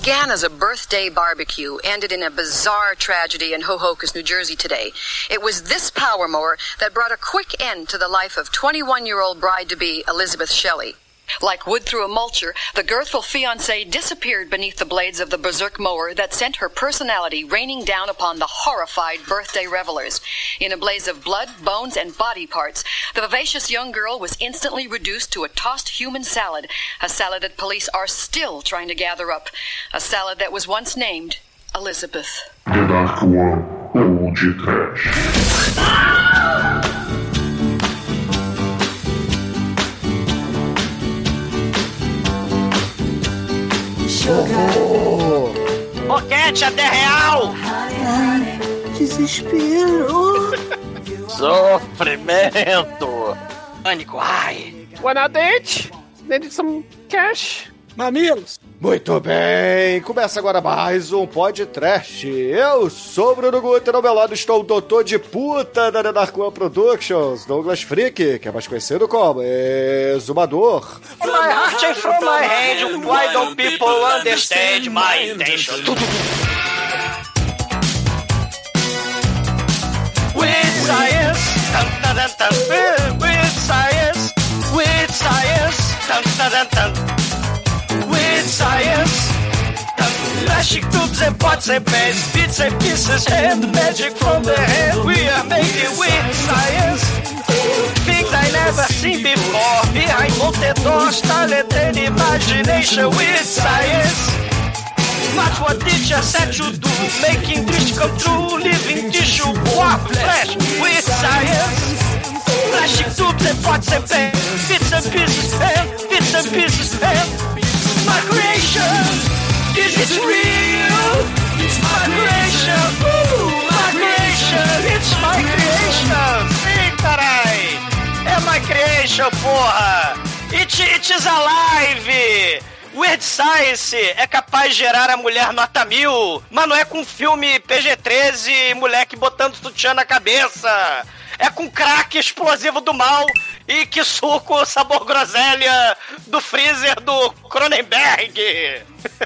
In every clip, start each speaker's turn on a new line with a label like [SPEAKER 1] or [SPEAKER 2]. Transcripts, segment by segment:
[SPEAKER 1] began as a birthday barbecue ended in a bizarre tragedy in Hohokus, New Jersey today. It was this power mower that brought a quick end to the life of 21 year old bride to be Elizabeth Shelley. Like wood through a mulcher, the girthful fiancee disappeared beneath the blades of the berserk mower that sent her personality raining down upon the horrified birthday revelers. In a blaze of blood, bones, and body parts, the vivacious young girl was instantly reduced to a tossed human salad, a salad that police are still trying to gather up, a salad that was once named Elizabeth.
[SPEAKER 2] Trash.
[SPEAKER 3] Boquete até real!
[SPEAKER 4] Desespero.
[SPEAKER 3] Sofrimento! Pânico, ai!
[SPEAKER 5] Wanna date? Need some cash?
[SPEAKER 4] Mamilos.
[SPEAKER 6] Muito bem, começa agora mais um podcast. Eu sou o Bruno Guter, ao meu lado estou o doutor de puta da Dark One Productions, Douglas Freak, que é mais conhecido como Exumador.
[SPEAKER 3] My heart and from my hand, why don't people understand my intention? With science, dun, dun, dun, dun. with science, with science, science. Plastic tubes and pots and pans, bits and pieces, and magic from the hand. We are making with science. Things I never seen before. Behind bolted doors, talent and imagination with science. Not what teacher said to do, making dreams come true, living tissue, war, flesh with science. Plastic tubes and pots and pans, bits and pieces, and bits and pieces, and my creation. Is it real? It's my creation. Ooh, my creation. It's my creation. Sim, carai. É my creation, porra. It, it is alive. Weird Science é capaz de gerar a mulher nota mil, mas não é com filme PG-13 e moleque botando sutiã na cabeça. É com crack explosivo do mal e que suco sabor groselha do freezer do Cronenberg.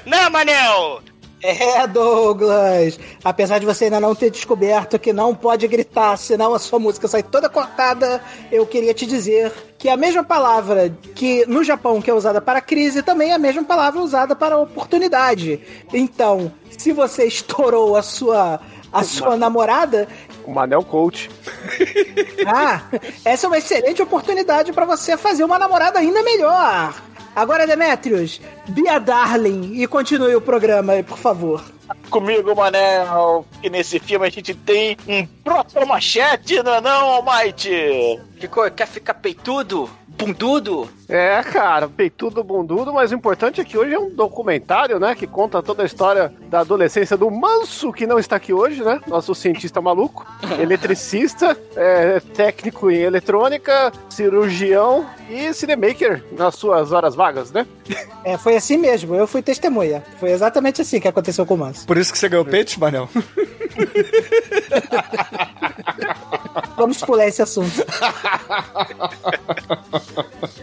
[SPEAKER 3] né, Manel?
[SPEAKER 4] É, Douglas. Apesar de você ainda não ter descoberto que não pode gritar, senão a sua música sai toda cortada, eu queria te dizer que a mesma palavra que no Japão que é usada para crise também é a mesma palavra usada para oportunidade. Então, se você estourou a sua a sua namorada,
[SPEAKER 5] O Manel Coach.
[SPEAKER 4] ah, essa é uma excelente oportunidade para você fazer uma namorada ainda melhor. Agora, Demetrius, be a darling e continue o programa aí, por favor.
[SPEAKER 3] Comigo, Manel, que nesse filme a gente tem um próprio machete, não é não, Almighty?
[SPEAKER 7] Que cor? Quer ficar peitudo? Bundudo?
[SPEAKER 5] É, cara, peitudo bundudo, mas o importante é que hoje é um documentário, né? Que conta toda a história da adolescência do Manso, que não está aqui hoje, né? Nosso cientista maluco, eletricista, é, técnico em eletrônica, cirurgião e cinemaker nas suas horas vagas, né?
[SPEAKER 4] É, foi assim mesmo, eu fui testemunha. Foi exatamente assim que aconteceu com o Manso.
[SPEAKER 6] Por isso que você ganhou peitos, Manel?
[SPEAKER 4] Vamos pular esse assunto.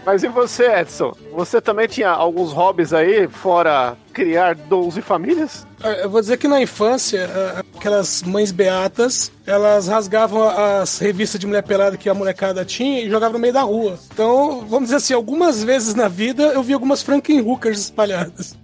[SPEAKER 5] Mas e você, Edson? Você também tinha alguns hobbies aí, fora criar 12 famílias?
[SPEAKER 8] É, Eu vou dizer que na infância, ah, aquelas mães beatas, elas rasgavam as revistas de mulher pelada que a molecada tinha e jogavam no meio da rua. Então, vamos dizer assim, algumas vezes na vida eu vi algumas Frankenhookers espalhadas.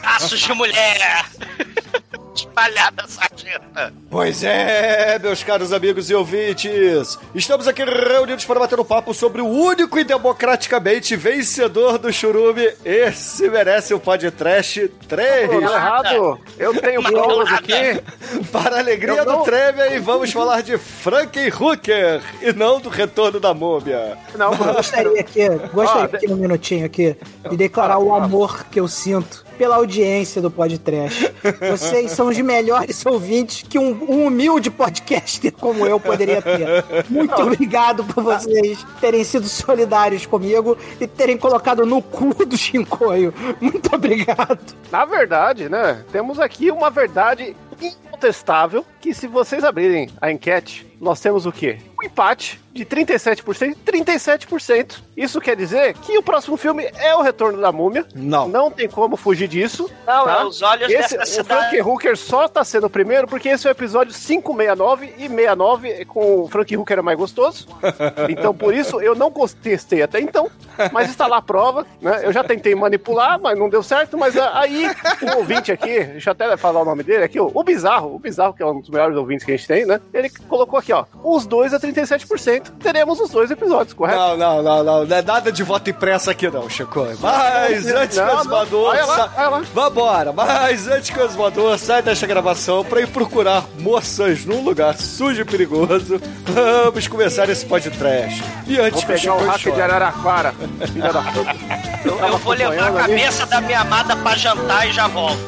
[SPEAKER 3] Braços de mulher! Espalhada, sargenta!
[SPEAKER 6] Pois é, meus caros amigos e ouvintes, estamos aqui reunidos para bater um papo sobre o único e democraticamente vencedor do churume. Esse merece o um podcast 3.
[SPEAKER 5] Tô errado. Eu tenho
[SPEAKER 3] Mas
[SPEAKER 5] provas aqui.
[SPEAKER 6] Para a alegria
[SPEAKER 5] Eu
[SPEAKER 6] do
[SPEAKER 5] não-
[SPEAKER 6] Tremia, e vamos falar de Frankenhooker e não do retorno da múmia.
[SPEAKER 5] Não,
[SPEAKER 4] Gostaria aqui, gostaria
[SPEAKER 5] Ah,
[SPEAKER 4] aqui um minutinho aqui de declarar o amor que eu sinto pela audiência do podcast. Vocês são os melhores ouvintes que um, um humilde podcaster como eu poderia ter. Muito obrigado por vocês terem sido solidários comigo e terem colocado no cu do Shinkoio. Muito obrigado.
[SPEAKER 5] Na verdade, né? Temos aqui uma verdade incontestável que se vocês abrirem a enquete, nós temos o quê? Um empate de 37% 37%. Isso quer dizer que o próximo filme é o Retorno da Múmia.
[SPEAKER 6] Não.
[SPEAKER 5] Não tem como fugir disso.
[SPEAKER 3] Não,
[SPEAKER 5] tá?
[SPEAKER 3] é os olhos
[SPEAKER 5] esse,
[SPEAKER 3] dessa
[SPEAKER 5] O Frank
[SPEAKER 3] cidade.
[SPEAKER 5] Hooker só tá sendo o primeiro porque esse é o episódio 569 e 69 com o Frank Hooker é mais gostoso. Então, por isso, eu não testei até então, mas está lá a prova, né? Eu já tentei manipular, mas não deu certo, mas ah, aí o ouvinte aqui, deixa eu até falar o nome dele aqui, o o Bizarro, o Bizarro, que é um dos melhores ouvintes que a gente tem, né? Ele colocou aqui, ó, os dois a 37%, teremos os dois episódios, correto?
[SPEAKER 6] Não, não, não, não. Não é nada de voto impresso aqui, não, Chico. Mas antes que o.
[SPEAKER 5] Olha lá,
[SPEAKER 6] sa-
[SPEAKER 5] olha lá.
[SPEAKER 6] Vambora, mas antes que o exumador saia desta gravação pra ir procurar moças num lugar sujo e perigoso, vamos começar esse podcast. E antes
[SPEAKER 5] Vou
[SPEAKER 6] que o
[SPEAKER 5] pegar
[SPEAKER 6] Chico
[SPEAKER 5] o hack de. Araraquara, filha da puta.
[SPEAKER 3] Eu, eu vou levar a
[SPEAKER 5] acompanhando ali.
[SPEAKER 3] cabeça da minha amada pra jantar e já volto.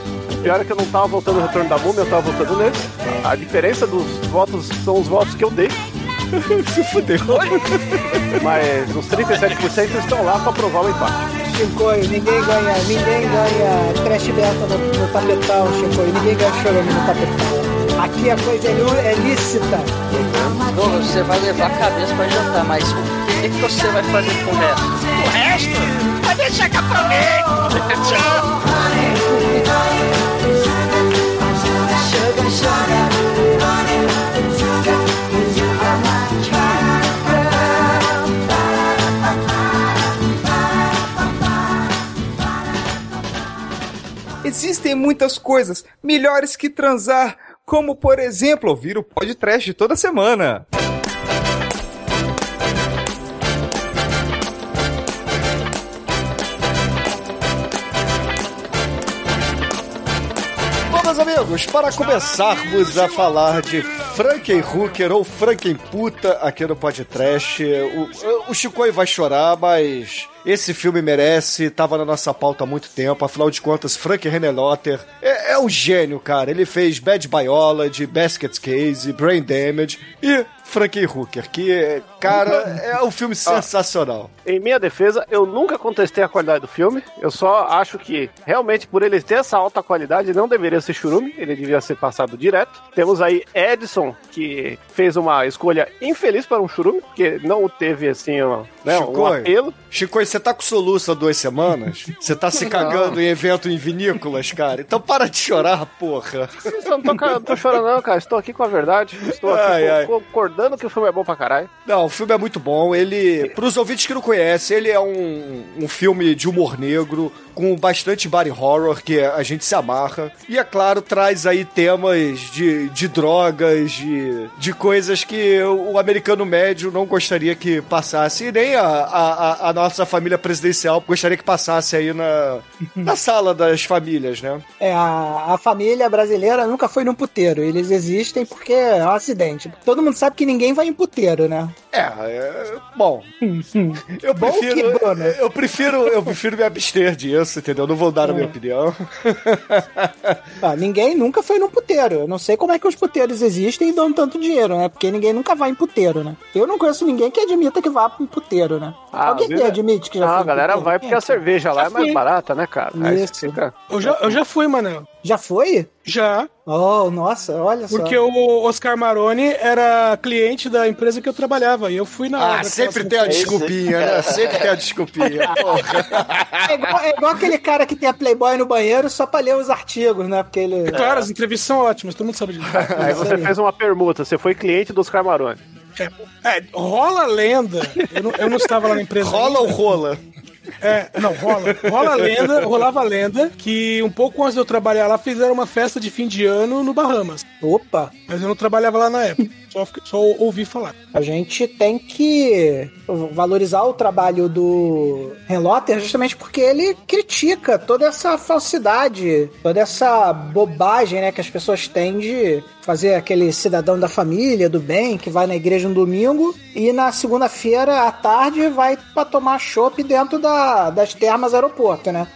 [SPEAKER 5] Pior é que eu não tava votando no Retorno da Múmia, eu tava votando nele. A diferença dos votos são os votos que eu dei,
[SPEAKER 6] Se fudeu.
[SPEAKER 5] mas os 37% estão lá pra provar o empate.
[SPEAKER 4] Chicoio, ninguém ganha, ninguém ganha trash beta no, no tapetão, Chicoio, ninguém ganha chorando no tapetão. Aqui a coisa é, é lícita.
[SPEAKER 7] Pô, você vai levar a cabeça pra jantar, mas o que, que você vai fazer com o resto?
[SPEAKER 3] O resto, vai deixar que aproveito. Tchau.
[SPEAKER 9] Existem muitas coisas melhores que transar, como por exemplo ouvir o podcast toda semana.
[SPEAKER 6] Bom, meus amigos, para começarmos a falar de Franken Hooker ou Franken Puta aqui no podcast, o, o Chicoio vai chorar, mas esse filme merece, tava na nossa pauta há muito tempo, afinal de contas, Frank Renelotter é, é um gênio, cara. Ele fez Bad Biology, Basket Case, Brain Damage e Frank Hooker, que, cara, é um filme sensacional.
[SPEAKER 5] Em minha defesa, eu nunca contestei a qualidade do filme. Eu só acho que, realmente, por ele ter essa alta qualidade, não deveria ser churume. Ele devia ser passado direto. Temos aí Edson, que fez uma escolha infeliz para um churume, porque não teve, assim, ó, né, um
[SPEAKER 6] Chicoio.
[SPEAKER 5] apelo.
[SPEAKER 6] Chico, você tá com soluço há duas semanas? Você tá se cagando em evento em vinícolas, cara? Então para de chorar, porra.
[SPEAKER 5] Eu não tô, não tô chorando, não, cara. Estou aqui com a verdade. Estou aqui
[SPEAKER 6] Ai,
[SPEAKER 5] co-
[SPEAKER 6] ai.
[SPEAKER 5] concordando que o filme é bom pra caralho.
[SPEAKER 6] Não, o filme é muito bom. Ele, pros ouvintes que não conhecem, ele é um, um filme de humor negro com bastante body horror que a gente se amarra. E é claro, traz aí temas de, de drogas, de, de coisas que o americano médio não gostaria que passasse. E nem a, a, a- a nossa família presidencial gostaria que passasse aí na, na sala das famílias, né?
[SPEAKER 4] É, a, a família brasileira nunca foi num puteiro. Eles existem porque é um acidente. Todo mundo sabe que ninguém vai em puteiro, né?
[SPEAKER 6] É, é, bom. Eu
[SPEAKER 4] Bom
[SPEAKER 6] prefiro,
[SPEAKER 4] bom, né?
[SPEAKER 6] eu prefiro, eu prefiro me abster disso, entendeu? Não vou dar a minha opinião.
[SPEAKER 4] Ah, ninguém nunca foi num puteiro. Eu não sei como é que os puteiros existem e dão tanto dinheiro, né? Porque ninguém nunca vai em puteiro, né? Eu não conheço ninguém que admita que vá em puteiro, né? Alguém
[SPEAKER 5] às
[SPEAKER 4] que
[SPEAKER 5] vezes é-
[SPEAKER 4] admite que já
[SPEAKER 5] Não,
[SPEAKER 4] foi
[SPEAKER 5] a galera vai porque a cerveja lá é mais
[SPEAKER 8] fui.
[SPEAKER 5] barata, né, cara? Aí
[SPEAKER 4] Isso.
[SPEAKER 5] você fica-
[SPEAKER 8] Eu já, eu já fui, Manel.
[SPEAKER 4] Já foi?
[SPEAKER 8] Já.
[SPEAKER 4] Oh, nossa, olha só.
[SPEAKER 8] Porque o Oscar Maroni era cliente da empresa que eu trabalhava. E eu fui na hora
[SPEAKER 6] Ah,
[SPEAKER 8] daquela
[SPEAKER 6] sempre tem a desculpinha, né? Sempre tem a desculpinha.
[SPEAKER 4] É igual, é igual aquele cara que tem a Playboy no banheiro só pra ler os artigos, né? Porque ele.
[SPEAKER 8] Claro, as entrevistas são ótimas, todo mundo sabe disso.
[SPEAKER 5] Aí você fez uma permuta, você foi cliente dos Carmarone.
[SPEAKER 8] É, é, rola a lenda. Eu não, eu não estava lá na empresa.
[SPEAKER 6] Rola ou
[SPEAKER 8] ainda.
[SPEAKER 6] rola?
[SPEAKER 8] É, não, rola. Rola a lenda, rolava a lenda que um pouco antes de eu trabalhar lá fizeram uma festa de fim de ano no Bahamas.
[SPEAKER 4] Opa!
[SPEAKER 8] Mas eu não trabalhava lá na época. Só, só ouvi falar.
[SPEAKER 4] A gente tem que valorizar o trabalho do Relotter justamente porque ele critica toda essa falsidade, toda essa bobagem né, que as pessoas têm de fazer aquele cidadão da família, do bem, que vai na igreja no domingo e na segunda-feira à tarde vai pra tomar chopp dentro da, das termas aeroporto, né?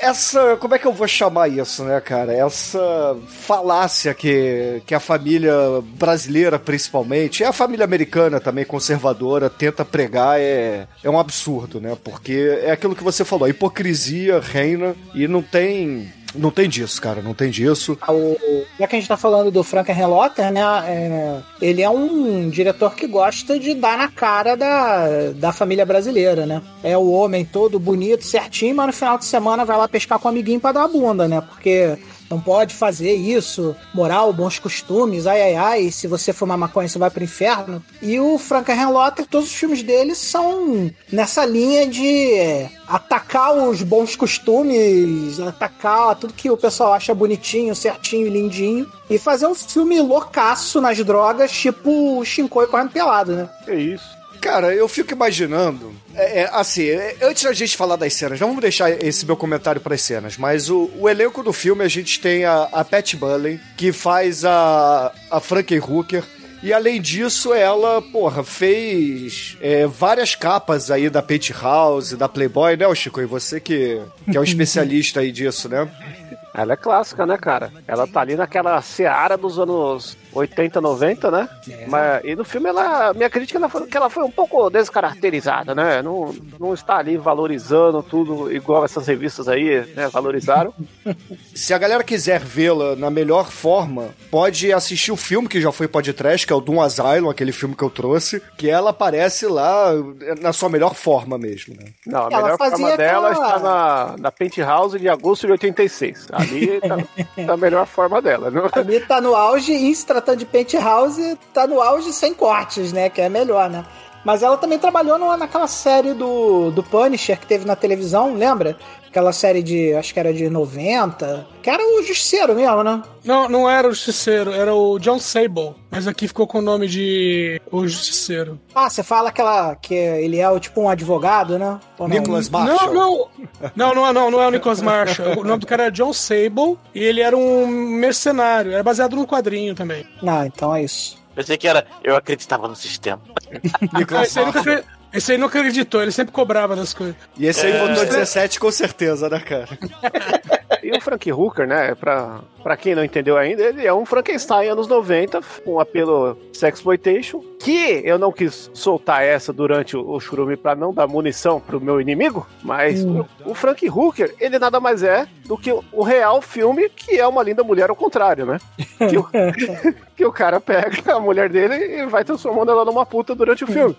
[SPEAKER 6] Essa, como é que eu vou chamar isso, né, cara? Essa falácia que, que a família brasileira, principalmente, e a família americana também, conservadora, tenta pregar é, é um absurdo, né? Porque é aquilo que você falou, a hipocrisia reina e não tem Não tem disso, cara, não tem disso.
[SPEAKER 4] O, já que a gente tá falando do Frankenhelotter, né? é, ele é um diretor que gosta de dar na cara da, da família brasileira, né? É o homem todo bonito, certinho, mas no final de semana vai lá pescar com o amiguinho pra dar a bunda, né? Porque não pode fazer isso, moral, bons costumes, ai ai ai, se você fumar maconha você vai pro inferno. E o Frankenhelotter, todos os filmes dele são nessa linha de é, atacar os bons costumes, atacar tudo que o pessoal acha bonitinho, certinho e lindinho, e fazer um filme loucaço nas drogas, tipo o Shinkoi correndo pelado, né?
[SPEAKER 5] Que isso.
[SPEAKER 6] Cara, eu fico imaginando. É, é, assim, é, antes da gente falar das cenas, não vamos deixar esse meu comentário para as cenas, mas o, o elenco do filme a gente tem a, a Pat Bullen, que faz a, a Frankie Hooker. E além disso, ela, porra, fez é, várias capas aí da Penthouse, da Playboy, né, ô Chico? E você que, que é um especialista aí disso, né?
[SPEAKER 5] Ela é clássica, né, cara? Ela tá ali naquela seara dos anos 80, 90, né? Mas, e no filme, ela, minha crítica ela foi que ela foi um pouco descaracterizada, né? Não, não está ali valorizando tudo igual essas revistas aí, né? Valorizaram.
[SPEAKER 6] Se a galera quiser vê-la na melhor forma, pode assistir o filme que já foi podcast, que é o Doom Asylum, aquele filme que eu trouxe, que ela aparece lá na sua melhor forma mesmo, né?
[SPEAKER 5] Não, a
[SPEAKER 4] Ela
[SPEAKER 5] melhor forma dela
[SPEAKER 4] aquela-
[SPEAKER 5] está na, na Penthouse de agosto de 86. Ali tá, tá a melhor forma dela. Não?
[SPEAKER 4] Ali tá no auge e se tratando de Penthouse, tá no auge sem cortes, né? Que é melhor, né? Mas ela também trabalhou numa- naquela série do, do Punisher que teve na televisão, lembra? Aquela série de, acho que era de 90, que era o Justiceiro mesmo, né?
[SPEAKER 8] Não, não era o Justiceiro, era o John Sable. Mas aqui ficou com o nome de O Justiceiro.
[SPEAKER 4] Ah, você fala aquela que ele é o tipo um advogado, né? Ou não?
[SPEAKER 6] Nicholas Marshall.
[SPEAKER 8] Não, não. Não, não, é- não, não é o Nicholas Marshall. O nome do cara era John Sable e ele era um mercenário. Era baseado num quadrinho também.
[SPEAKER 4] Não, então é isso.
[SPEAKER 10] Pensei que era. Eu acreditava no sistema.
[SPEAKER 8] Ah,
[SPEAKER 6] Nicholas Marshall.
[SPEAKER 8] Esse aí não acreditou, ele sempre cobrava das coisas.
[SPEAKER 6] E esse aí votou 17 com certeza, né, cara?
[SPEAKER 5] E o Frank Hooker, né? Pra, pra quem não entendeu ainda, ele é um Frankenstein anos 90, com apelo sexploitation, que eu não quis soltar essa durante o, o churume pra não dar munição pro meu inimigo, mas o, o Frank Hooker, ele nada mais é do que o, o real filme que é uma linda mulher ao contrário, né? Que o, que o cara pega a mulher dele e vai transformando ela numa puta durante o filme.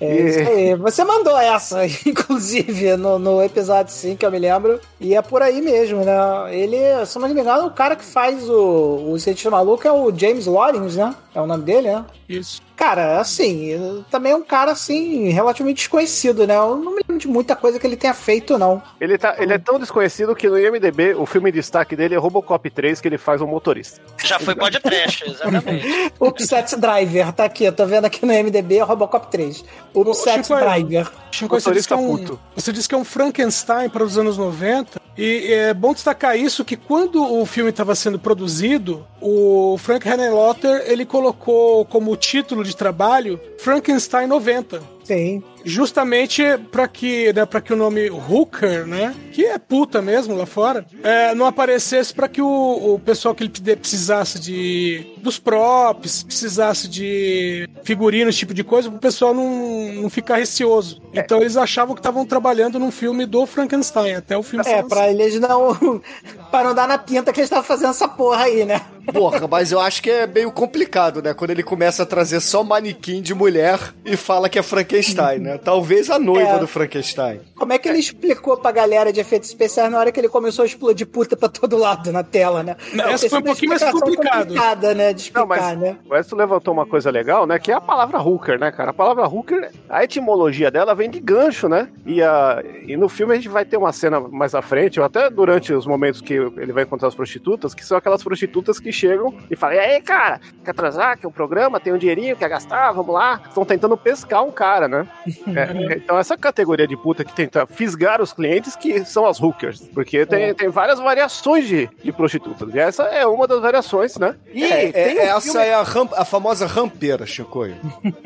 [SPEAKER 4] É isso aí. Você mandou essa, inclusive, no, no episódio 5, que eu me lembro. E é por aí mesmo, né? Ele, se não me engano, o cara que faz o, o cientista maluco é o James Lawrence, né? É o nome dele, né?
[SPEAKER 8] Isso.
[SPEAKER 4] Cara, assim, também é um cara, assim, relativamente desconhecido, né? Eu não me lembro de muita coisa que ele tenha feito, não.
[SPEAKER 5] Ele, tá, ele é tão desconhecido que no IMDB o filme em destaque dele é Robocop 3, que ele faz um motorista.
[SPEAKER 3] Já foi podcast, exatamente.
[SPEAKER 4] Upset Driver, tá aqui, eu tô vendo aqui no MDB, Robocop 3. Upset
[SPEAKER 8] Chico,
[SPEAKER 4] Driver.
[SPEAKER 8] Chico, você disse, que é um,
[SPEAKER 5] puto.
[SPEAKER 8] você disse que é um Frankenstein para os anos 90. E é bom destacar isso que quando o filme estava sendo produzido, o Frank Henenlotter ele colocou como título de trabalho Frankenstein 90.
[SPEAKER 4] Sim.
[SPEAKER 8] Justamente para que, né, para que o nome Hooker, né, que é puta mesmo lá fora, é, não aparecesse para que o, o pessoal que ele precisasse de dos props, precisasse de figurinos, esse tipo de coisa, o pessoal não, não ficar receoso. Então eles achavam que estavam trabalhando num filme do Frankenstein até o filme
[SPEAKER 4] É, pra eles não. pra não dar na pinta que eles estavam fazendo essa porra aí, né?
[SPEAKER 6] Porra, mas eu acho que é meio complicado, né? Quando ele começa a trazer só manequim de mulher e fala que é Frankenstein, né? Talvez a noiva
[SPEAKER 4] É.
[SPEAKER 6] do Frankenstein.
[SPEAKER 4] Como é que ele explicou pra galera de efeitos especiais na hora que ele começou a explodir puta pra todo lado na tela, né?
[SPEAKER 8] Não, essa foi um
[SPEAKER 4] uma
[SPEAKER 8] pouquinho mais complicado.
[SPEAKER 4] complicada, né? De explicar,
[SPEAKER 5] Não, mas
[SPEAKER 4] né?
[SPEAKER 5] o Edson levantou uma coisa legal, né? Que é a palavra hooker, né, cara? A palavra hooker, a etimologia dela vem de gancho, né? E, a, e no filme a gente vai ter uma cena mais à frente, ou até durante os momentos que ele vai encontrar as prostitutas, que são aquelas prostitutas que chegam e falam: E aí, cara, quer atrasar? Quer um programa? Tem um dinheirinho? Quer gastar? Vamos lá. Estão tentando pescar um cara, né? É, então, essa categoria de puta que tenta fisgar os clientes, que são as hookers. Porque tem, tem várias variações de, de prostitutas. E essa é uma das variações, né? E
[SPEAKER 6] É,
[SPEAKER 5] tem
[SPEAKER 6] é-
[SPEAKER 5] um
[SPEAKER 6] essa
[SPEAKER 5] filme-
[SPEAKER 6] é a, ram- a famosa rampeira, Chicoio.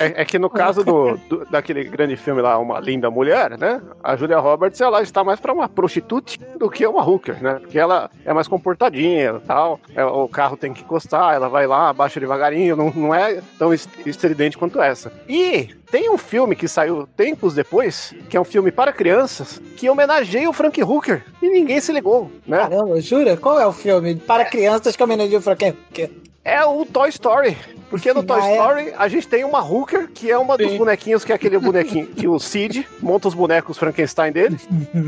[SPEAKER 5] É, é que no caso do, do- daquele grande filme lá, Uma Linda Mulher, né? A Julia Roberts, ela está mais pra uma prostituta do que uma hooker, né? Porque ela é mais comportadinha e tal. é, o carro tem que encostar, ela vai lá, abaixa devagarinho, não, não é tão est- estridente quanto essa. E tem um filme que saiu tempos depois, que é um filme para crianças, que homenageia o Frank Hooker. E ninguém se ligou, né?
[SPEAKER 4] Caramba, jura? Qual é o filme? Para crianças que homenageia o Frank Hooker.
[SPEAKER 5] É o Toy Story. Porque no Toy
[SPEAKER 4] Ah, é?
[SPEAKER 5] Story a gente tem uma Hooker, que é uma dos bonequinhos, que é aquele bonequinho que o Sid monta os bonecos Frankenstein dele.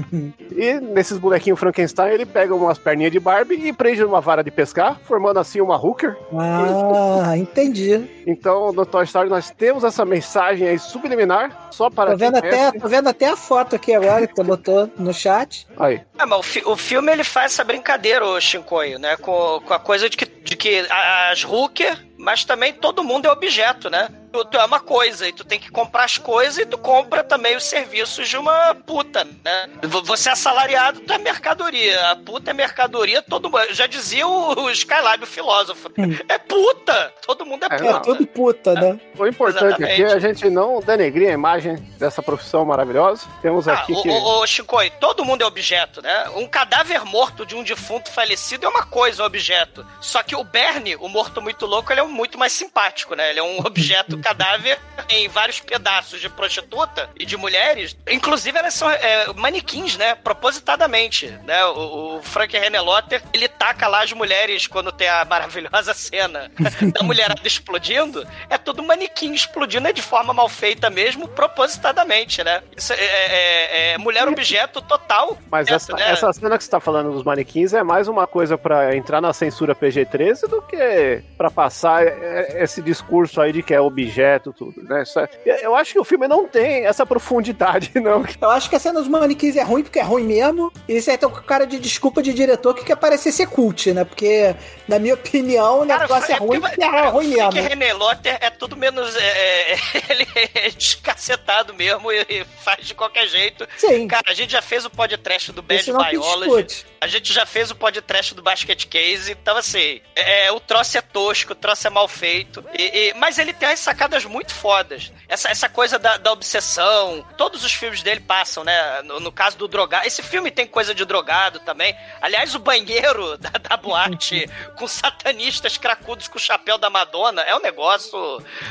[SPEAKER 5] e nesses bonequinhos Frankenstein ele pega umas perninhas de Barbie e prende numa vara de pescar, formando assim uma Hooker.
[SPEAKER 4] Ah, entendi.
[SPEAKER 5] Então no Toy Story nós temos essa mensagem aí subliminar, só para
[SPEAKER 4] Tô vendo, até, tô vendo até a foto aqui agora que você botou no chat.
[SPEAKER 5] Aí.
[SPEAKER 3] É, mas o, fi- o filme ele faz essa brincadeira, o Shinkoio, né? Com, com a coisa de que, de que as hooker, mas também todo mundo é objeto, né? Tu, tu é uma coisa e tu tem que comprar as coisas e tu compra também os serviços de uma puta, né? Você é assalariado, tu é mercadoria. A puta é mercadoria, todo mundo. Já dizia o, o Skylab, o filósofo. É puta! Todo mundo é
[SPEAKER 5] É,
[SPEAKER 3] puta.
[SPEAKER 4] É tudo puta, né?
[SPEAKER 5] O importante
[SPEAKER 3] Exatamente.
[SPEAKER 5] aqui é a gente não denegrir a imagem dessa profissão maravilhosa. Temos
[SPEAKER 3] Ah,
[SPEAKER 5] aqui
[SPEAKER 3] o,
[SPEAKER 5] que.
[SPEAKER 3] o, o Shinkoi, todo mundo é objeto, né? Um cadáver morto de um defunto falecido é uma coisa, um objeto. Só que o Bernie, o morto muito louco, ele é um muito mais simpático, né? Ele é um objeto cadáver em vários pedaços de prostituta e de mulheres. Inclusive, elas são é, manequins, né? Propositadamente, né? O, o Frank Renelotter, ele taca lá as mulheres quando tem a maravilhosa cena da mulherada explodindo. É tudo manequim explodindo, é de forma mal feita mesmo, propositadamente, né? Isso é, é- é mulher objeto total.
[SPEAKER 5] Mas
[SPEAKER 3] Essa, né?
[SPEAKER 5] essa cena que você tá falando dos manequins é mais uma coisa pra entrar na censura PG-13 do que pra passar é, esse discurso aí de que é objeto, tudo, né? É- eu acho que o filme não tem essa profundidade, não.
[SPEAKER 4] Eu acho que a cena dos manequins é ruim porque é ruim mesmo. E isso aí tá com cara de desculpa de diretor que quer parecer ser cult, né? Porque, na minha opinião, o negócio é ruim porque é ruim mesmo.
[SPEAKER 3] Frank René Lotter é tudo menos. é, é, ele é descacetado mesmo e, e faz de qualquer jeito.
[SPEAKER 4] Sim.
[SPEAKER 3] Cara, a gente já fez o podcast do Bad Biology.
[SPEAKER 4] discute.
[SPEAKER 3] A gente já fez o podcast do Basket Case. Então, assim, é, o troço é tosco, o troço é mal feito. e- e- mas ele tem sacadas muito fodas. Essa, essa coisa da, da obsessão. Todos os filmes dele passam, né? No, no caso do drogado. Esse filme tem coisa de drogado também. Aliás, o banheiro da, da boate com satanistas cracudos com o chapéu da Madonna é um negócio.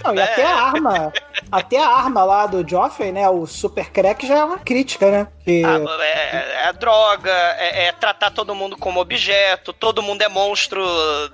[SPEAKER 4] Não, e
[SPEAKER 3] né?
[SPEAKER 4] até a arma, até a arma lá do Joffrey, né? O Super Crack já é uma crítica, né? Que...
[SPEAKER 3] Ah, é, é droga, é, é tratar todo mundo como objeto, todo mundo é monstro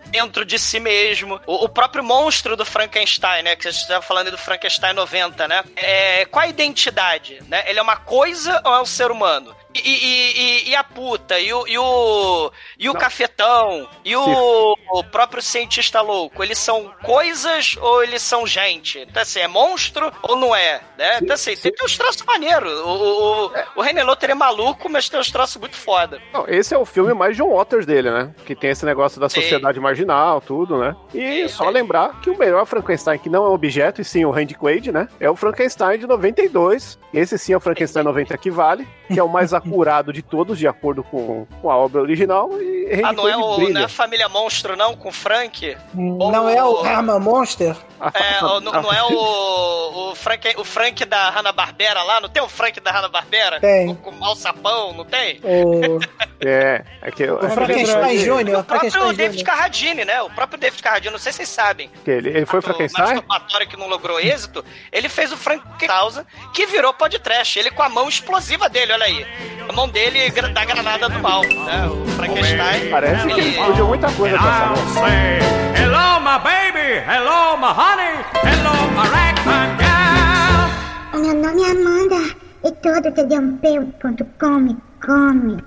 [SPEAKER 3] dentro de si mesmo. O, o próprio monstro do Frankenstein, né? Que você estava falando do Frankenstein 90, né? É, qual a identidade? Né? Ele é uma coisa ou é um ser humano? E, e- e- e a puta, e o, e o, e o cafetão, e o, o próprio cientista louco, eles são coisas ou eles são gente? Então, assim, é monstro ou não é? Né? Então, assim, tem, tem uns troços maneiros. O, o, o, o René Lotter é maluco, mas tem uns troços muito foda.
[SPEAKER 5] Não, esse é o filme mais John Waters dele, né? Que tem esse negócio da sociedade marginal, tudo, né? E
[SPEAKER 3] Sim,
[SPEAKER 5] só lembrar que o melhor Frankenstein, que não é objeto, e sim o Randy Quaid, né? É o Frankenstein de 92. Esse sim é o Frankenstein 90 que vale, que é o mais acurado de todos, de acordo com, com a obra original. E
[SPEAKER 3] Ah, não é, o, não é a família monstro, não, com o Frank?
[SPEAKER 4] Não é o Herman Monster?
[SPEAKER 3] É, o- não, não é o, o, Frank, o Frank da Hanna-Barbera lá? Não tem o Frank da Hanna-Barbera?
[SPEAKER 4] Tem.
[SPEAKER 3] Com, com mau sapão, não tem?
[SPEAKER 4] O,
[SPEAKER 5] É, é que,
[SPEAKER 4] o Frankenstein Jr.
[SPEAKER 3] O próprio David. Carradine, né? O próprio David Carradine, não sei se vocês sabem.
[SPEAKER 5] que ele, ele foi
[SPEAKER 3] O
[SPEAKER 5] Frankenstein?
[SPEAKER 3] que não logrou êxito, ele fez o Frankenstein que virou podcast. Ele com a mão explosiva dele, olha aí. A mão dele da granada do mal, né? O Frankenstein.
[SPEAKER 5] Parece que ele explodiu muita coisa com essa mão.
[SPEAKER 10] hello, my baby, hello, my honey, hello, my ragtime gal.
[SPEAKER 11] O meu nome é Amanda e todo td1p.com me come.